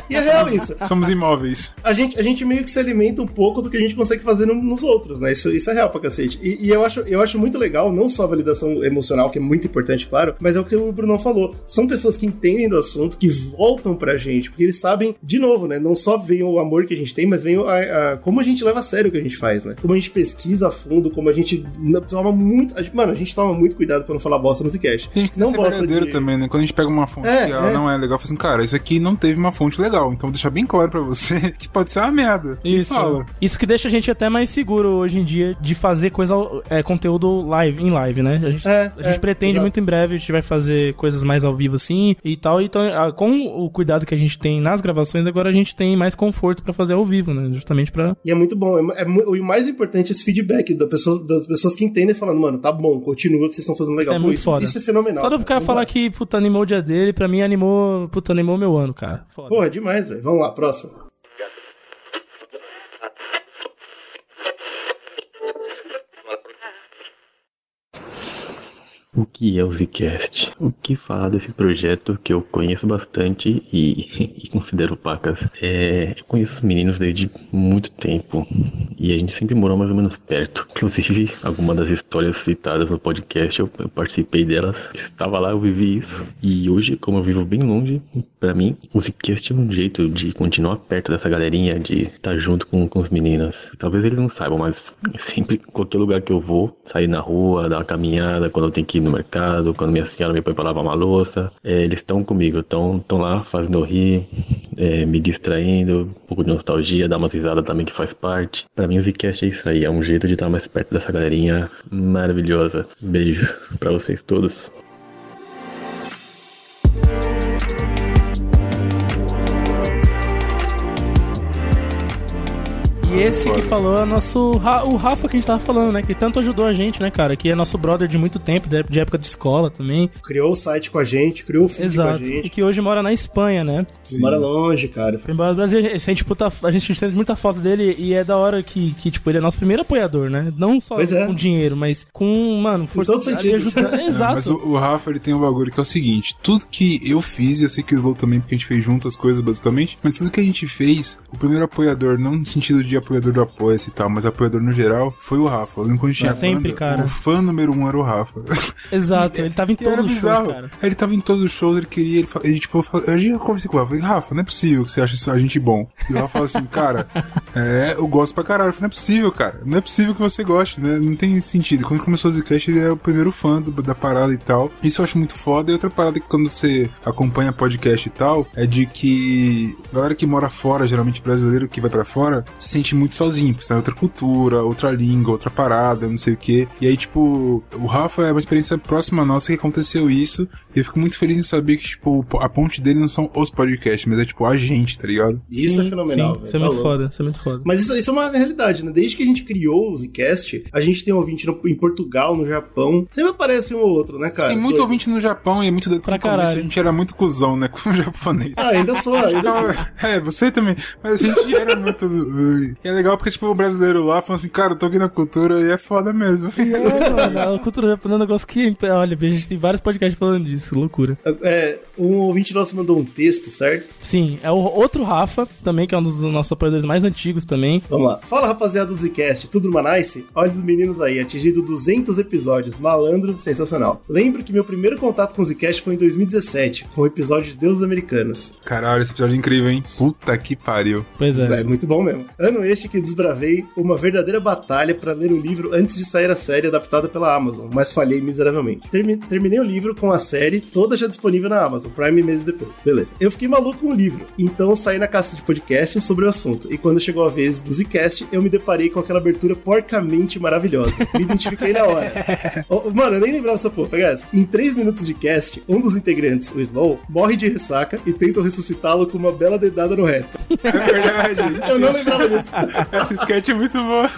e é real isso. Somos imóveis. A gente, a gente meio que se alimenta um pouco do que a gente consegue fazer no- nos outros, né? Isso, isso é real pra cacete. E, e eu, acho, eu acho muito legal, não só a validação emocional, que é muito importante, claro, mas é o que o Bruno falou. São pessoas que entendem do assunto, que voltam pra gente, porque eles sabem, de novo, né? Não só vem o amor que a gente tem, mas vem a, a- como a gente leva a sério o que a gente faz, né? Como a gente pesquisa a fundo, como a gente toma muito. a gente- mano, a gente toma muito cuidado pra não falar bosta no Zcast. A gente tem não verdadeiro de... também, né? Quando a gente pega uma fonte É, que ela é. não é legal, fala assim, cara, isso aqui não teve uma fonte legal, então vou deixar bem claro pra você (laughs) que pode ser uma merda. Isso. fala. Isso que deixa a gente até mais seguro hoje em dia de fazer coisa, é, conteúdo live, em live, né? A gente, É, a gente é, pretende exato. muito em breve, a gente vai fazer coisas mais ao vivo assim e tal. Então, com o cuidado que a gente tem nas gravações, agora a gente tem mais conforto pra fazer ao vivo, né? Justamente pra. E é muito bom. É, é o mais importante é esse feedback da pessoa, das pessoas que entendem falando, mano, tá bom, continua o que vocês estão fazendo legal. Isso é muito isso, foda. isso é fenomenal. Só do cara falar lá. que, puta, animou o dia dele, pra mim animou, puta, animou meu ano, cara. Foda. Porra, é demais, velho. Vamos lá, próximo. O que é o Zcast? O que falar desse projeto que eu conheço bastante e, (laughs) e considero pacas? É, eu conheço os meninos desde muito tempo e a gente sempre morou mais ou menos perto. Inclusive, alguma das histórias citadas no podcast eu, eu participei delas. Estava lá, eu vivi isso. E hoje, como eu vivo bem longe, pra mim, o Zcast é um jeito de continuar perto dessa galerinha, de estar junto com, com os meninos. Talvez eles não saibam, mas sempre, qualquer lugar que eu vou, sair na rua, dar uma caminhada, quando eu tenho que ir no mercado, quando minha senhora me põe pra lavar uma louça, é, eles estão comigo, estão lá fazendo rir, é, me distraindo, um pouco de nostalgia, dar umas risadas também que faz parte. Pra mim o Zcast é isso aí, é um jeito de estar mais perto dessa galerinha maravilhosa. Beijo pra vocês todos. E esse que falou é nosso o Rafa que a gente tava falando, né? Que tanto ajudou a gente, né, cara? Que é nosso brother de muito tempo, de de época de escola também. Criou o site com a gente, criou o feed Exato. com a E gente. que hoje mora na Espanha, né? Ele Mora longe, cara. Foi embora do Brasil, a gente, puta, a gente sente muita falta dele e é da hora que, que, tipo, ele é nosso primeiro apoiador, né? Não só é. com dinheiro, mas com, mano, força sentidos. ajudando. (laughs) É, Exato. mas o, o Rafa, ele tem um bagulho que é o seguinte: tudo que eu fiz, eu sei que o Slow também, porque a gente fez juntas as coisas, basicamente, mas tudo que a gente fez, o primeiro apoiador, não no sentido de apoiador do Apoia-se e tal, mas apoiador no geral, foi o Rafa. Eu lembro quando a gente tinha Sempre, banda, cara. O fã número um era o Rafa. Exato, ele tava em (laughs) era todos os shows, cara. Ele tava em todos os shows, ele queria, ele, ele tipo, eu já conversei com o Rafa, falei, Rafa, não é possível que você ache só a gente bom. E o Rafa falou assim, cara, (laughs) é, eu gosto pra caralho. Eu falei, não é possível, cara, não é possível que você goste, né? Não tem sentido. Quando começou o Zcast, ele é o primeiro fã do- da parada e tal. Isso eu acho muito foda. E outra parada que quando você acompanha podcast e tal, é de que a galera que mora fora, geralmente brasileiro que vai pra fora, se sente muito sozinho, porque está em outra cultura, outra língua, outra parada, não sei o que. E aí, tipo, o Rafa é uma experiência próxima nossa que aconteceu isso. E eu fico muito feliz em saber que, tipo, a ponte dele não são os podcasts, mas é tipo a gente, tá ligado? Isso é Sim, fenomenal. sim. Isso é Tá muito louco. foda, isso é muito foda. Mas isso, isso é uma realidade, né? Desde que a gente criou o Zcast, a gente tem ouvinte no- em Portugal, no Japão. Sempre aparece um ou outro, né, cara? Tem muito Doido. ouvinte no Japão e é muito doido Pra começo, caralho. A gente era muito cuzão, né, com o (laughs) japonês. Ah, ainda sou, ainda sou. É, você também. Mas a gente era muito. E é legal porque, tipo, o brasileiro lá falando assim, cara, eu tô aqui na cultura e é foda mesmo. É, (laughs) mano, a cultura japonesa é um negócio que, olha, a gente tem vários podcasts falando disso, loucura. É, um ouvinte nosso mandou um texto, certo? Sim, é o outro Rafa, também, que é um dos nossos apoiadores mais antigos também. Vamos lá. Fala, rapaziada do Zcast, tudo numa nice? Olha os meninos aí, atingido 200 episódios, malandro, sensacional. Lembro que meu primeiro contato com o Zcast foi em 2017, com o episódio de Deuses Americanos. Caralho, esse episódio é incrível, hein? Puta que pariu. Pois é. É muito bom mesmo. Ano este que desbravei uma verdadeira batalha para ler o livro antes de sair a série adaptada pela Amazon, mas falhei miseravelmente. Termi- terminei o livro com a série toda já disponível na Amazon, Prime meses depois. Beleza. Eu fiquei maluco com o livro, então saí na caça de podcast sobre o assunto. E quando chegou a vez do Zcast, eu me deparei com aquela abertura porcamente maravilhosa. Me identifiquei na hora. (laughs) Oh, mano, eu nem lembrava dessa porra. Pega essa. Em 3 minutos de cast, um dos integrantes, o Slow, morre de ressaca e tentam ressuscitá-lo com uma bela dedada no reto. É verdade. Eu não lembrava disso. (laughs) Essa sketch é muito boa.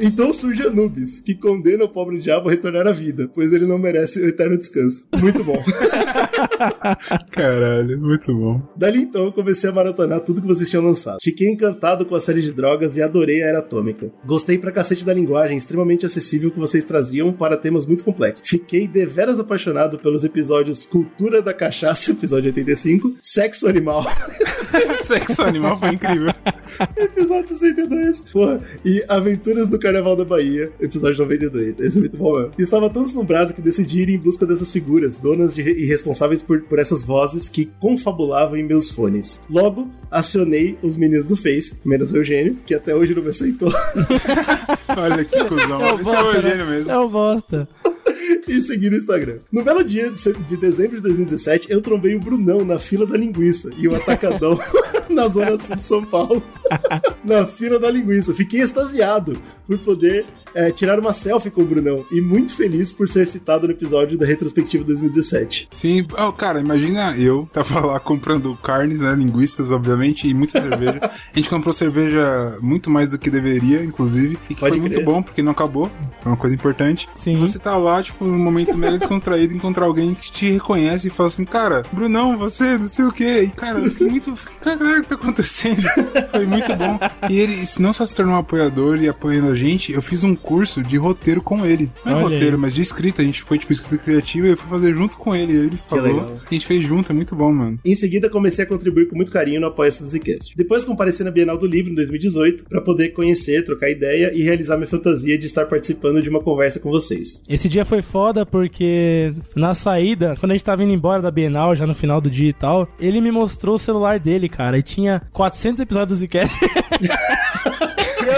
Então surge Anubis, que condena o pobre diabo a retornar à vida, pois ele não merece o eterno descanso. Muito bom. (laughs) (laughs) Caralho, muito bom. Dali então eu comecei a maratonar tudo que vocês tinham lançado. Fiquei encantado com a série de drogas e adorei a Era Atômica. Gostei pra cacete da linguagem extremamente acessível que vocês traziam para temas muito complexos. Fiquei deveras apaixonado pelos episódios Cultura da Cachaça, episódio 85, Sexo Animal, (laughs) Sexo animal foi incrível. (laughs) episódio 62, porra, e Aventuras do Carnaval da Bahia, episódio 92. Esse é muito bom mesmo. Estava tão deslumbrado que decidi ir em busca dessas figuras, donas de, e responsáveis por, por essas vozes que confabulavam em meus fones. Logo, acionei os meninos do Face, menos o Eugênio, que até hoje não me aceitou, (laughs) Olha que cuzão. É o Esse é o bosta, Eugênio né? mesmo. É o bosta. (laughs) e seguir no Instagram. No belo dia de dezembro de 2017, eu trombei o Brunão na fila da linguiça e o atacadão (laughs) (laughs) na zona sul de São Paulo, (laughs) na fila da linguiça. Fiquei extasiado por poder é, tirar uma selfie com o Brunão e muito feliz por ser citado no episódio da retrospectiva 2017. Sim, oh, cara, imagina eu tava lá comprando carnes, né, linguiças, obviamente, e muita cerveja. A gente comprou cerveja muito mais do que deveria, inclusive, e que Pode foi muito crer. bom, porque não acabou, é uma coisa importante. Sim. E você tá lá, tipo, num momento mega descontraído, encontrar alguém que te reconhece e fala assim, cara, Brunão, você, não sei o quê. E, cara, eu fiquei muito, caralho, o que tá acontecendo? Foi muito bom. E ele não só se tornou um apoiador e apoiando a gente, eu fiz um curso de roteiro com ele. Não é Olha roteiro, aí. mas de escrita. A gente foi, tipo, escrita criativa e eu fui fazer junto com ele. Ele falou. legal. A gente fez junto, é muito bom, mano. Em seguida, comecei a contribuir com muito carinho no Apoia-se do Zcast. Depois, compareci na Bienal do Livro em 2018 para poder conhecer, trocar ideia e realizar minha fantasia de estar participando de uma conversa com vocês. Esse dia foi foda porque na saída, quando a gente tava indo embora da Bienal, já no final do dia e tal, ele me mostrou o celular dele, cara, e tinha 400 episódios do Zcast. (laughs)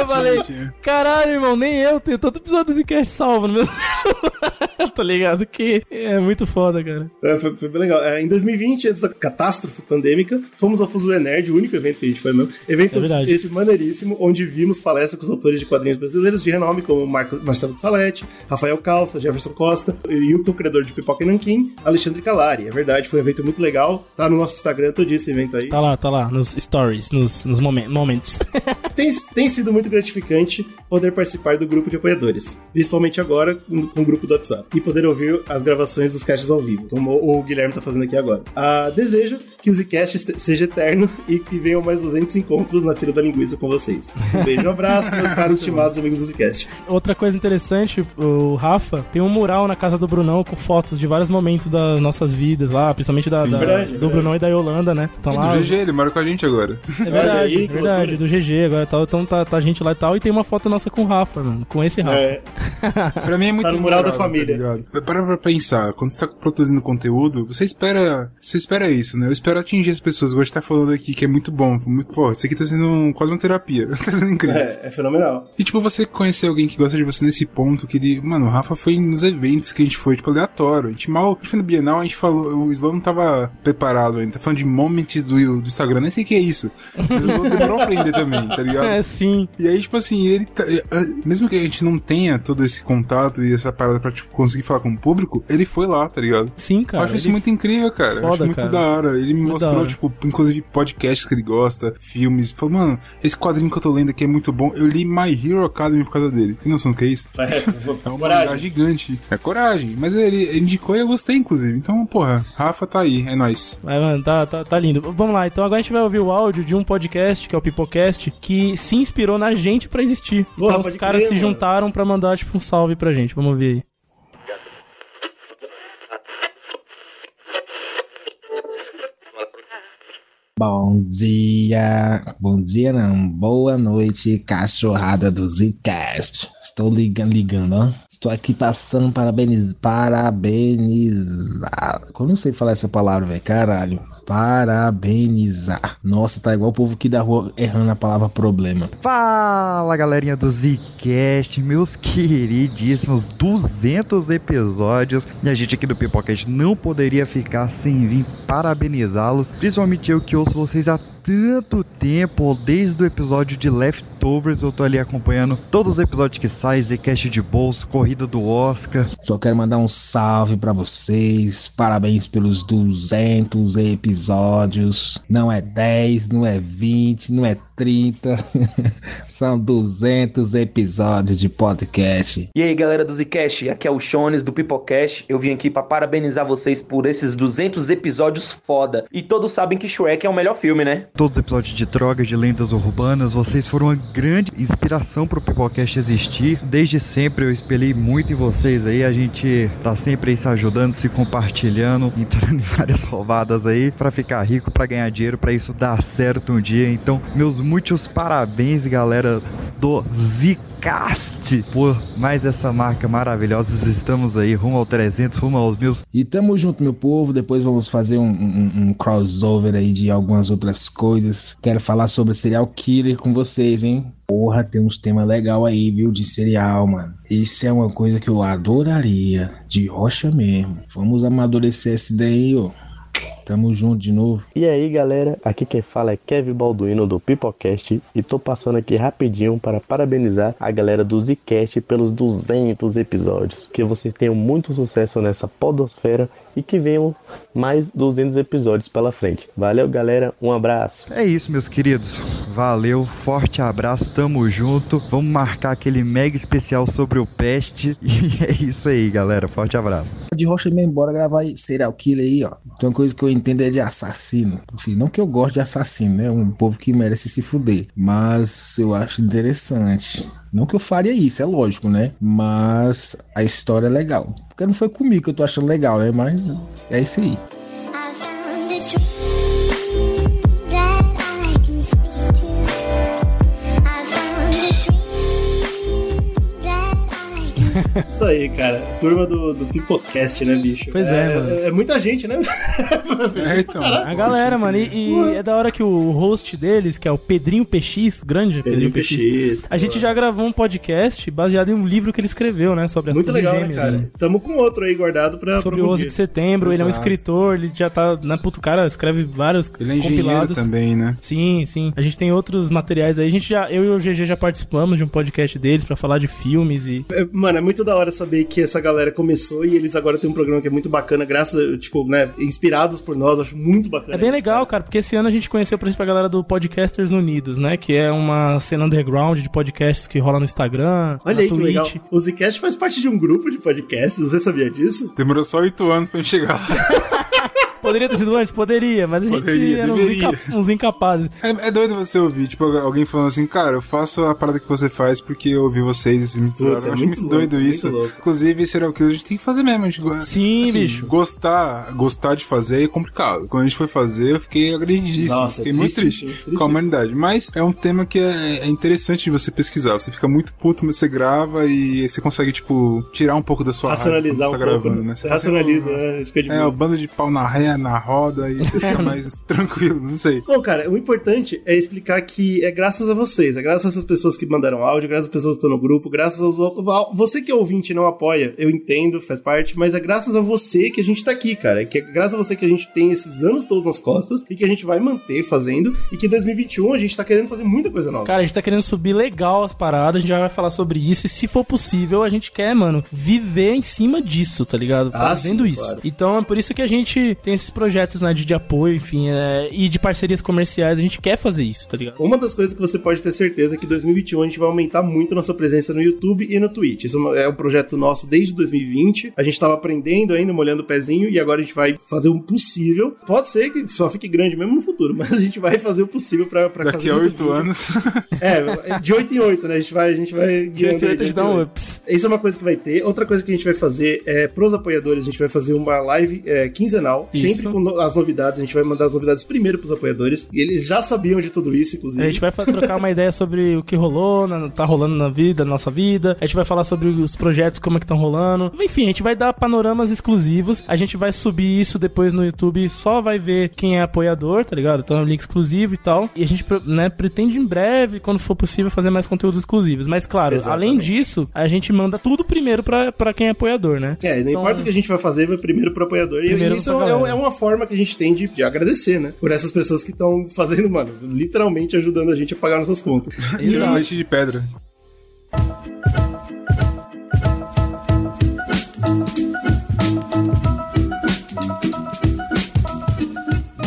eu falei, caralho, irmão, nem eu tenho tanto episódio do Zcast salvo no meu (laughs) celular. tá ligado? Que é muito foda, cara. É, foi, foi bem legal. É, em 2020, antes da catástrofe pandêmica, fomos ao Fuso Nerd, o único evento que a gente foi mesmo. Evento É verdade. esse maneiríssimo, onde vimos palestras com os autores de quadrinhos brasileiros de renome, como Marco, Marcelo de Salete, Rafael Calça, Jefferson Costa, e o criador de Pipoca e Nanquim, Alexandre Calari. É verdade, foi um evento muito legal. Tá no nosso Instagram todo dia esse evento aí. Tá lá, tá lá, nos stories, nos, nos momen- moments. (laughs) tem, tem sido muito gratificante poder participar do grupo de apoiadores, principalmente agora com, o grupo do WhatsApp, e poder ouvir as gravações dos casts ao vivo, como o, Guilherme tá fazendo aqui agora. Ah, desejo que o Zcast seja eterno e que venham mais 200 encontros na fila da linguiça com vocês. Um beijo, um abraço, meus caros estimados amigos do Zcast. Outra coisa interessante, o Rafa tem um mural na casa do Brunão com fotos de vários momentos das nossas vidas lá, principalmente da, Sim. da- Verdade, do verdade. Brunão e da Yolanda, né? Estão E lá. do GG, ele mora com a gente agora. É verdade, verdade, do GG agora tal. Então tá, tá a gente lá e tal. E tem uma foto nossa com o Rafa, mano. Com esse Rafa. É. (laughs) Pra mim é muito Tá no mural da memorável, família. Tá? Para pra pensar, quando você tá produzindo conteúdo, você espera. Você espera isso, né? Eu espero atingir as pessoas. Eu gosto de estar falando aqui que é muito bom. Muito, pô, isso aqui tá sendo um- quase uma terapia. (laughs) tá sendo incrível. É, é fenomenal. E tipo, você conhecer alguém que gosta de você nesse ponto que ele. Mano, o Rafa foi nos eventos que a gente foi, tipo, aleatório. A gente mal. A gente foi no Bienal, a gente falou. O Slow não tava preparado ainda. Tá falando de moments do, do Instagram. Nem sei o que é isso. O Slow demorou a aprender também, tá ligado? (laughs) É, sim. E aí, tipo assim, ele tá, eh, mesmo que a gente não tenha todo esse contato e essa parada pra tipo, conseguir falar com o público, ele foi lá, tá ligado? Sim, cara. Eu acho isso muito incrível, cara. Eu Foda, acho muito cara. da hora. Ele me Muito mostrou, tipo, inclusive podcasts que ele gosta, filmes. Falou, mano, esse quadrinho que eu tô lendo aqui é muito bom. Eu li My Hero Academy por causa dele. Tem noção do que é isso? (laughs) É, É um mangá gigante. É coragem. Mas ele, ele indicou e eu gostei, inclusive. Então, porra, Rafa tá aí, é nóis. Mas, mano, tá, tá, tá lindo. Vamos lá, então agora a gente vai ouvir o áudio de um podcast, que é o Pipocast, que se inspirou na gente pra existir. Porra, então os caras se mano. juntaram pra mandar, tipo, um salve pra gente. Vamos ouvir aí. Bom dia, bom dia não, boa noite, cachorrada do Zcast. Estou ligando, ligando, ó. Estou aqui passando parabeniz, parabenizar. Eu não sei falar essa palavra, velho, caralho. Parabenizar. Nossa, tá igual o povo aqui da rua errando a palavra problema. Fala galerinha do Zcast, meus queridíssimos 200 episódios e a gente aqui do Pipocast não poderia ficar sem vir parabenizá-los, principalmente eu que ouço vocês tanto tempo, desde o episódio de Leftovers eu tô ali acompanhando todos os episódios que saem, Zcast de bolso, corrida do Oscar. Só quero mandar um salve pra vocês. Parabéns pelos 200 episódios. Não é 10, não é 20, não é 30. (laughs) São 200 episódios de podcast. E aí galera do Zcast, aqui é o Shones do Pipocast. Eu vim aqui pra parabenizar vocês por esses 200 episódios foda. E todos sabem que Shrek é o melhor filme, né? Todos os episódios de drogas, de lendas urbanas, vocês foram uma grande inspiração pro Pipocast existir. Desde sempre eu espelhei muito em vocês aí, a gente tá sempre aí se ajudando, se compartilhando, entrando em (laughs) várias roubadas aí pra ficar rico, pra ganhar dinheiro, pra isso dar certo um dia. Então, meus muitos parabéns, galera do Zcast, por mais essa marca maravilhosa. Estamos aí rumo ao 300, rumo aos meus E tamo junto, meu povo. Depois vamos fazer um, um- um crossover aí de algumas outras coisas. Quero falar sobre serial killer com vocês, hein? Porra, tem uns temas legal aí, viu? De serial, mano. Isso é uma coisa que eu adoraria. De rocha mesmo. Vamos amadurecer essa ideia aí, ó. Tamo junto de novo. E aí galera, aqui quem fala é Kevin Balduino do Pipocast e tô passando aqui rapidinho para parabenizar a galera do Zcast pelos 200 episódios. Que vocês tenham muito sucesso nessa podosfera e que venham mais 200 episódios pela frente. Valeu galera, um abraço. É isso, meus queridos. Valeu, forte abraço, tamo junto. Vamos marcar aquele mega especial sobre o peste. (laughs) E é isso aí, galera. Forte abraço. De rocha mesmo, bora gravar aí, serial killer aí, ó. Tem uma coisa que eu entendo é de assassino. Assim, não que eu goste de assassino, né? Um povo que merece se fuder. Mas eu acho interessante. Não que eu faria isso, é lógico, né? Mas a história é legal. Porque não foi comigo que eu tô achando legal, né? Mas é isso aí. Isso aí, cara. Turma do, do Pipocast, né, bicho? Pois é, mano. É, muita gente, né? (laughs) É, então. A galera, mano, e, e é da hora que o host deles, que é o Pedrinho PX, grande Pedrinho PX, a gente já gravou um podcast baseado em um livro que ele escreveu, né, sobre as Muito legal, Gêmeas. né, cara? Tamo com outro aí guardado pra. Sobre o algum 11 dia. de setembro, ele é um Exato. escritor, ele já tá. Na puto cara, escreve vários Ele é compilados. também, né? Sim, sim. A gente tem outros materiais aí. A gente já, eu e o GG já participamos de um podcast deles pra falar de filmes e. É, Mano, é muito da hora saber que essa galera começou e eles agora têm um programa que é muito bacana, graças a, tipo, né, inspirados por nós, acho muito bacana. É bem isso, legal, cara, porque esse ano a gente conheceu, por exemplo, a galera do Podcasters Unidos, né? Que é uma cena underground de podcasts que rola no Instagram, Olha na aí que Twitch. legal. O Zcast faz parte de um grupo de podcasts, você sabia disso? Demorou só oito anos pra gente chegar lá. (laughs) Poderia ter sido antes? Poderia, mas a gente Poderia, era uns, inca- uns incapazes. É, é doido você ouvir, tipo, alguém falando assim, cara, eu faço a parada que você faz porque eu ouvi vocês e vocês me Eu acho muito louco, doido muito isso. louco. Inclusive, serial killer a gente tem que fazer mesmo. A gente, Sim, assim, bicho. Gostar, gostar de fazer é complicado. Quando a gente foi fazer, eu fiquei agredidíssimo. Nossa, fiquei triste, muito triste, triste, triste. com a humanidade. Mas é um tema que é, é interessante de você pesquisar. Você fica muito puto, mas você grava e você consegue, tipo, tirar um pouco da sua raiva quando Racionalizar você um tá pouco, gravando, né? né? Você racionaliza, né? Fica de É, boa. o bando de pau na ré, na roda, e você fica (laughs) mais tranquilo, não sei. Bom, cara, o importante é explicar que é graças a vocês, é graças a essas pessoas que mandaram áudio, graças às pessoas que estão no grupo, graças aos outros. Você que é ouvinte e não apoia, eu entendo, faz parte, mas é graças a você que a gente tá aqui, cara. É que é graças a você que a gente tem esses anos todos nas costas e que a gente vai manter fazendo e que em 2021 a gente tá querendo fazer muita coisa nova. Cara, a gente tá querendo subir legal as paradas, a gente já vai falar sobre isso. E se for possível, a gente quer, mano, viver em cima disso, tá ligado? Ah, Fazendo sim, isso. claro. Então é por isso que a gente tem esses projetos, né, de, de apoio, enfim, é, e de parcerias comerciais. A gente quer fazer isso, tá ligado? Uma das coisas que você pode ter certeza é que em 2021 a gente vai aumentar muito nossa presença no YouTube e no Twitch. Isso é um projeto nosso desde 2020. A gente tava aprendendo ainda, molhando o pezinho, e agora a gente vai fazer o possível. Pode ser que só fique grande mesmo no futuro, (laughs) mas a gente vai fazer o possível pra, pra Daqui fazer a oito anos. (laughs) É, de 8 em 8, né? A gente vai, a gente vai (laughs) De 8 em 8 a gente dá um ups. Isso é uma coisa que vai ter. Outra coisa que a gente vai fazer é pros apoiadores, a gente vai fazer uma live é, quinzenal, Isso. Sempre com as novidades. A gente vai mandar as novidades primeiro pros apoiadores. E eles já sabiam de tudo isso, inclusive. A gente vai trocar uma ideia sobre o que rolou, na- tá rolando na vida, na nossa vida. A gente vai falar sobre os projetos, como é que estão rolando. Enfim, a gente vai dar panoramas exclusivos. A gente vai subir isso depois no YouTube. Só vai ver quem é apoiador, tá ligado? Então é um link exclusivo e tal. E a gente, né, pretende em breve, quando for possível, fazer mais conteúdos exclusivos. Mas claro, Exatamente. além disso, a gente manda tudo primeiro pra, pra quem é apoiador, né? É, não Então, importa o que a gente vai fazer, vai primeiro pro apoiador. E Primeiro isso pra é, galera. É uma forma que a gente tem de, de agradecer, né? Por essas pessoas que estão fazendo, mano, literalmente ajudando a gente a pagar nossas contas. (laughs) E um leite de pedra.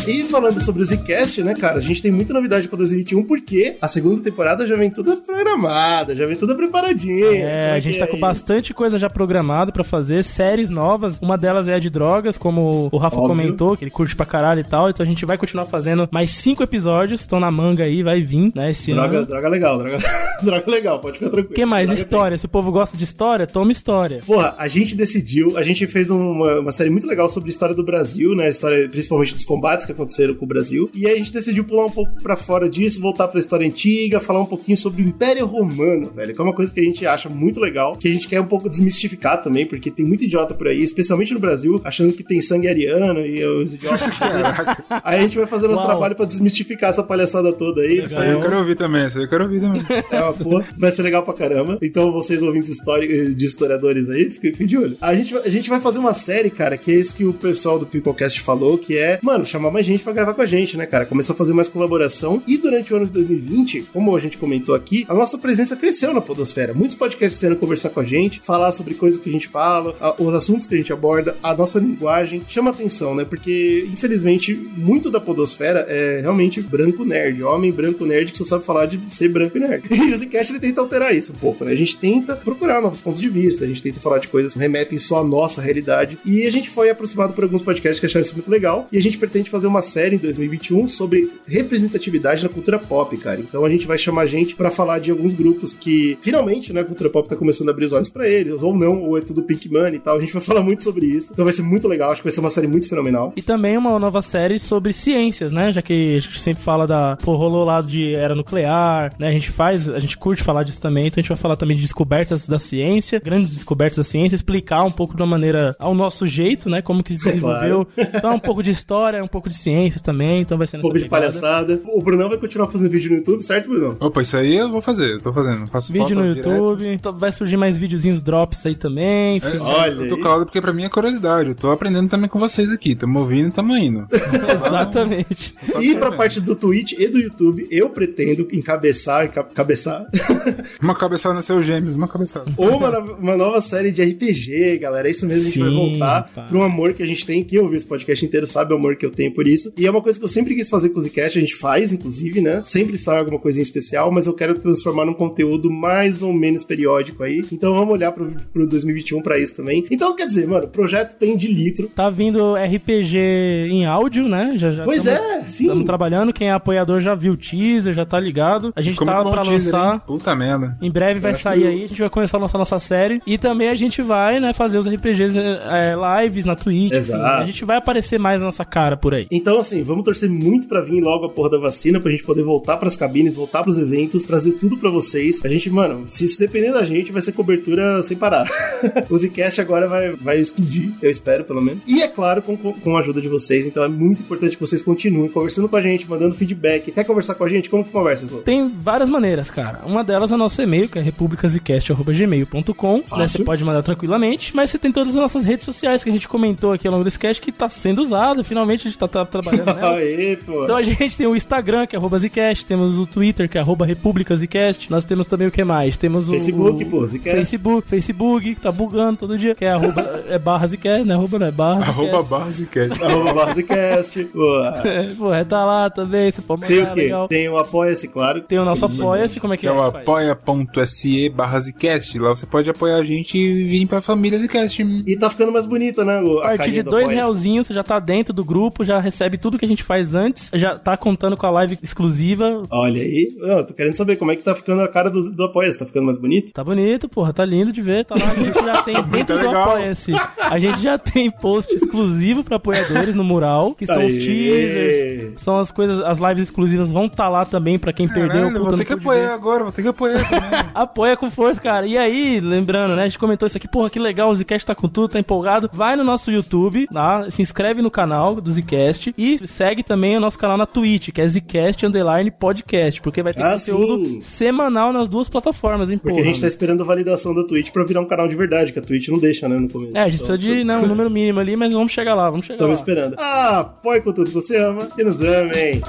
E falando sobre o Zcast, né, cara, a gente tem muita novidade pra 2021, porque a segunda temporada já vem toda programada, já vem toda preparadinha. É, a gente tá com bastante coisa já programada pra fazer, séries novas. Uma delas é a de drogas, como o Rafa Óbvio. comentou, que ele curte pra caralho e tal. Então a gente vai continuar fazendo mais cinco episódios, estão na manga aí, vai vir, né, esse Droga, ano. droga legal, droga, (laughs) droga legal, pode ficar tranquilo. O que mais? Droga História. Se o povo gosta de história, toma história. Porra, a gente decidiu, a gente fez uma, uma série muito legal sobre a história do Brasil, né? A história principalmente dos combates que aconteceram com o Brasil. E aí a gente decidiu pular um pouco pra fora disso, voltar pra história antiga, falar um pouquinho sobre o Império Romano, velho. Que é uma coisa que a gente acha muito legal, que a gente quer um pouco desmistificar também, porque tem muito idiota por aí, especialmente no Brasil, achando que tem sangue ariano e os idiotas. (laughs) aí a gente vai fazer nosso Uau. trabalho pra desmistificar essa palhaçada toda aí. Isso aí eu quero ouvir também, isso aí eu quero ouvir também. É uma porra, vai ser legal pra caramba. Então, vocês ouvintes história, de historiadores aí, fiquem, de olho. A gente, vai- a gente vai fazer uma série, cara, que é isso que o pessoal do Peoplecast falou, que é, mano, chamar mais gente pra gravar com a gente, né, cara? Começar a fazer mais colaboração. E durante o ano de 2020, como a gente comentou aqui, a nossa presença cresceu na Podosfera. Muitos podcasts vieram conversar com a gente, falar sobre coisas que a gente fala, a- os assuntos que a gente aborda, a nossa linguagem. Chama atenção, né? Porque, infelizmente, muito da Podosfera é realmente branco nerd, homem branco nerd que só sabe falar de ser branco e nerd. (laughs) E o Zcast ele tenta alterar isso um pouco, né? A gente tenta procurar novos pontos de vista, a gente tenta falar de coisas que remetem só à nossa realidade. E a gente foi aproximado por alguns podcasts que acharam isso muito legal. E a gente pretende fazer uma série série em 2021 sobre representatividade na cultura pop, cara. Então a gente vai chamar gente pra falar de alguns grupos que finalmente, né, a cultura pop tá começando a abrir os olhos pra eles, ou não, ou é tudo Pink Money e tal. A gente vai (laughs) falar muito sobre isso. Então vai ser muito legal, acho que vai ser uma série muito fenomenal. E também uma nova série sobre ciências, né? Já que a gente sempre fala da. Pô, rolou lá de era nuclear, né? A gente faz, a gente curte falar disso também, então a gente vai falar também de descobertas da ciência, grandes descobertas da ciência, explicar um pouco de uma maneira ao nosso jeito, né? Como que se (laughs) desenvolveu. Então, um pouco de história, um pouco de ciências também, então vai ser Um nessa pouco de pegada. palhaçada. O Brunão vai continuar fazendo vídeo no YouTube, certo, Brunão? Opa, isso aí eu vou fazer, eu tô fazendo. Faço Vídeo no direto. YouTube, então vai surgir mais videozinhos drops aí também. É, enfim. eu tô calado porque pra mim é curiosidade. Eu tô aprendendo também com vocês aqui. Tamo ouvindo e tamo indo. (laughs) Exatamente. E pra parte do Twitch e do YouTube, eu pretendo encabeçar, enca- cabeçar (laughs) Uma cabeçada nasceu gêmeos, uma cabeçada. uma, no- uma nova série de RPG, galera. É isso mesmo, a gente vai Sim, voltar pá. pro amor que a gente tem. Quem ouviu esse podcast inteiro sabe o amor que eu tenho por isso. E é uma coisa que eu sempre quis fazer com o Zcast, a gente faz, inclusive, né? Sempre sai alguma coisinha especial, mas eu quero transformar num conteúdo mais ou menos periódico aí. Então vamos olhar pro, pro 2021 pra isso também. Então, quer dizer, mano, o projeto tem de litro. Tá vindo RPG em áudio, né? Já, já Pois tamo- é, sim. Estamos trabalhando. Quem é apoiador já viu o teaser, já tá ligado. A gente Ficou tá pra teaser, lançar. hein? Puta merda. Em breve vai sair que- aí, a gente vai começar a lançar nossa série. E também a gente vai, né, fazer os RPGs é, lives na Twitch. enfim. Exato. a gente vai aparecer mais na nossa cara por aí. Então, assim, vamos torcer muito pra vir logo a porra da vacina, pra gente poder voltar pras cabines, voltar pros eventos, trazer tudo pra vocês. A gente, mano, se isso depender da gente, vai ser cobertura sem parar. (laughs) o Zcast agora vai, vai explodir, eu espero, pelo menos. E é claro, com, com a ajuda de vocês. Então é muito importante que vocês continuem conversando com a gente, mandando feedback. Quer conversar com a gente? Como que conversa, Zô? Tem várias maneiras, cara. Uma delas é o nosso e-mail, que é republicasicast.gmail.com. Né, você pode mandar tranquilamente, mas você tem todas as nossas redes sociais que a gente comentou aqui ao longo desse cast que tá sendo usado. Finalmente a gente tá, tá trabalhando (laughs) nelas. Aê, pô. Então a gente tem o Instagram, que é arroba Zcast, temos o Twitter, que é arroba República Zcast. Nós temos também o que mais? Temos o. Facebook, o pô, Zcast. Facebook, Facebook, que tá bugando todo dia, que é arroba, é barra Zcast, né? Arroba não é barra. Arroba Basecast. (laughs) Arroba Basecast. Boa. É, Pô, é, tá lá também, você pode mandar, Tem o quê? legal. Tem o Apoia-se, claro. Tem o nosso. Apoia-se, como é que é? é o apoia.se barra Zcast. Lá você pode apoiar a gente e vir pra família Zcast. E tá ficando mais bonita, né? o- A partir de do dois realzinhos, você já tá dentro do grupo, já recebe tudo que a gente faz antes, já tá contando com a live exclusiva. Olha aí. Eu tô querendo saber como é que tá ficando a cara do, do Apoia-se. Tá ficando mais bonito? Tá bonito, porra, tá lindo de ver. Tá lá, a gente já tem dentro do legal. Apoia-se. A gente já tem post exclusivo pra apoiadores no mural, que são os Aê. teasers, são as coisas, as lives exclusivas vão estar lá também pra quem perdeu. Caralho, puta, vou ter que apoiar ver. agora, vou ter que apoiar. (laughs) Apoia com força, cara. E aí, lembrando, né? A gente comentou isso aqui, porra, que legal, o Zcast tá com tudo, tá empolgado. Vai no nosso YouTube, tá? Se inscreve no canal do Zcast e segue também o nosso canal na Twitch, que é Zcast Underline Podcast, porque vai ter Ah, conteúdo sim. semanal nas duas plataformas, hein, Porque porra. a gente tá esperando a validação da Twitch pra virar um canal de verdade, que a Twitch não deixa, né, no começo. É, a gente precisa de né, um (laughs) número mínimo ali, mas vamos chegar lá, vamos chegar Estamos lá. esperando. Ah, apoie com tudo que você ama e nos amem.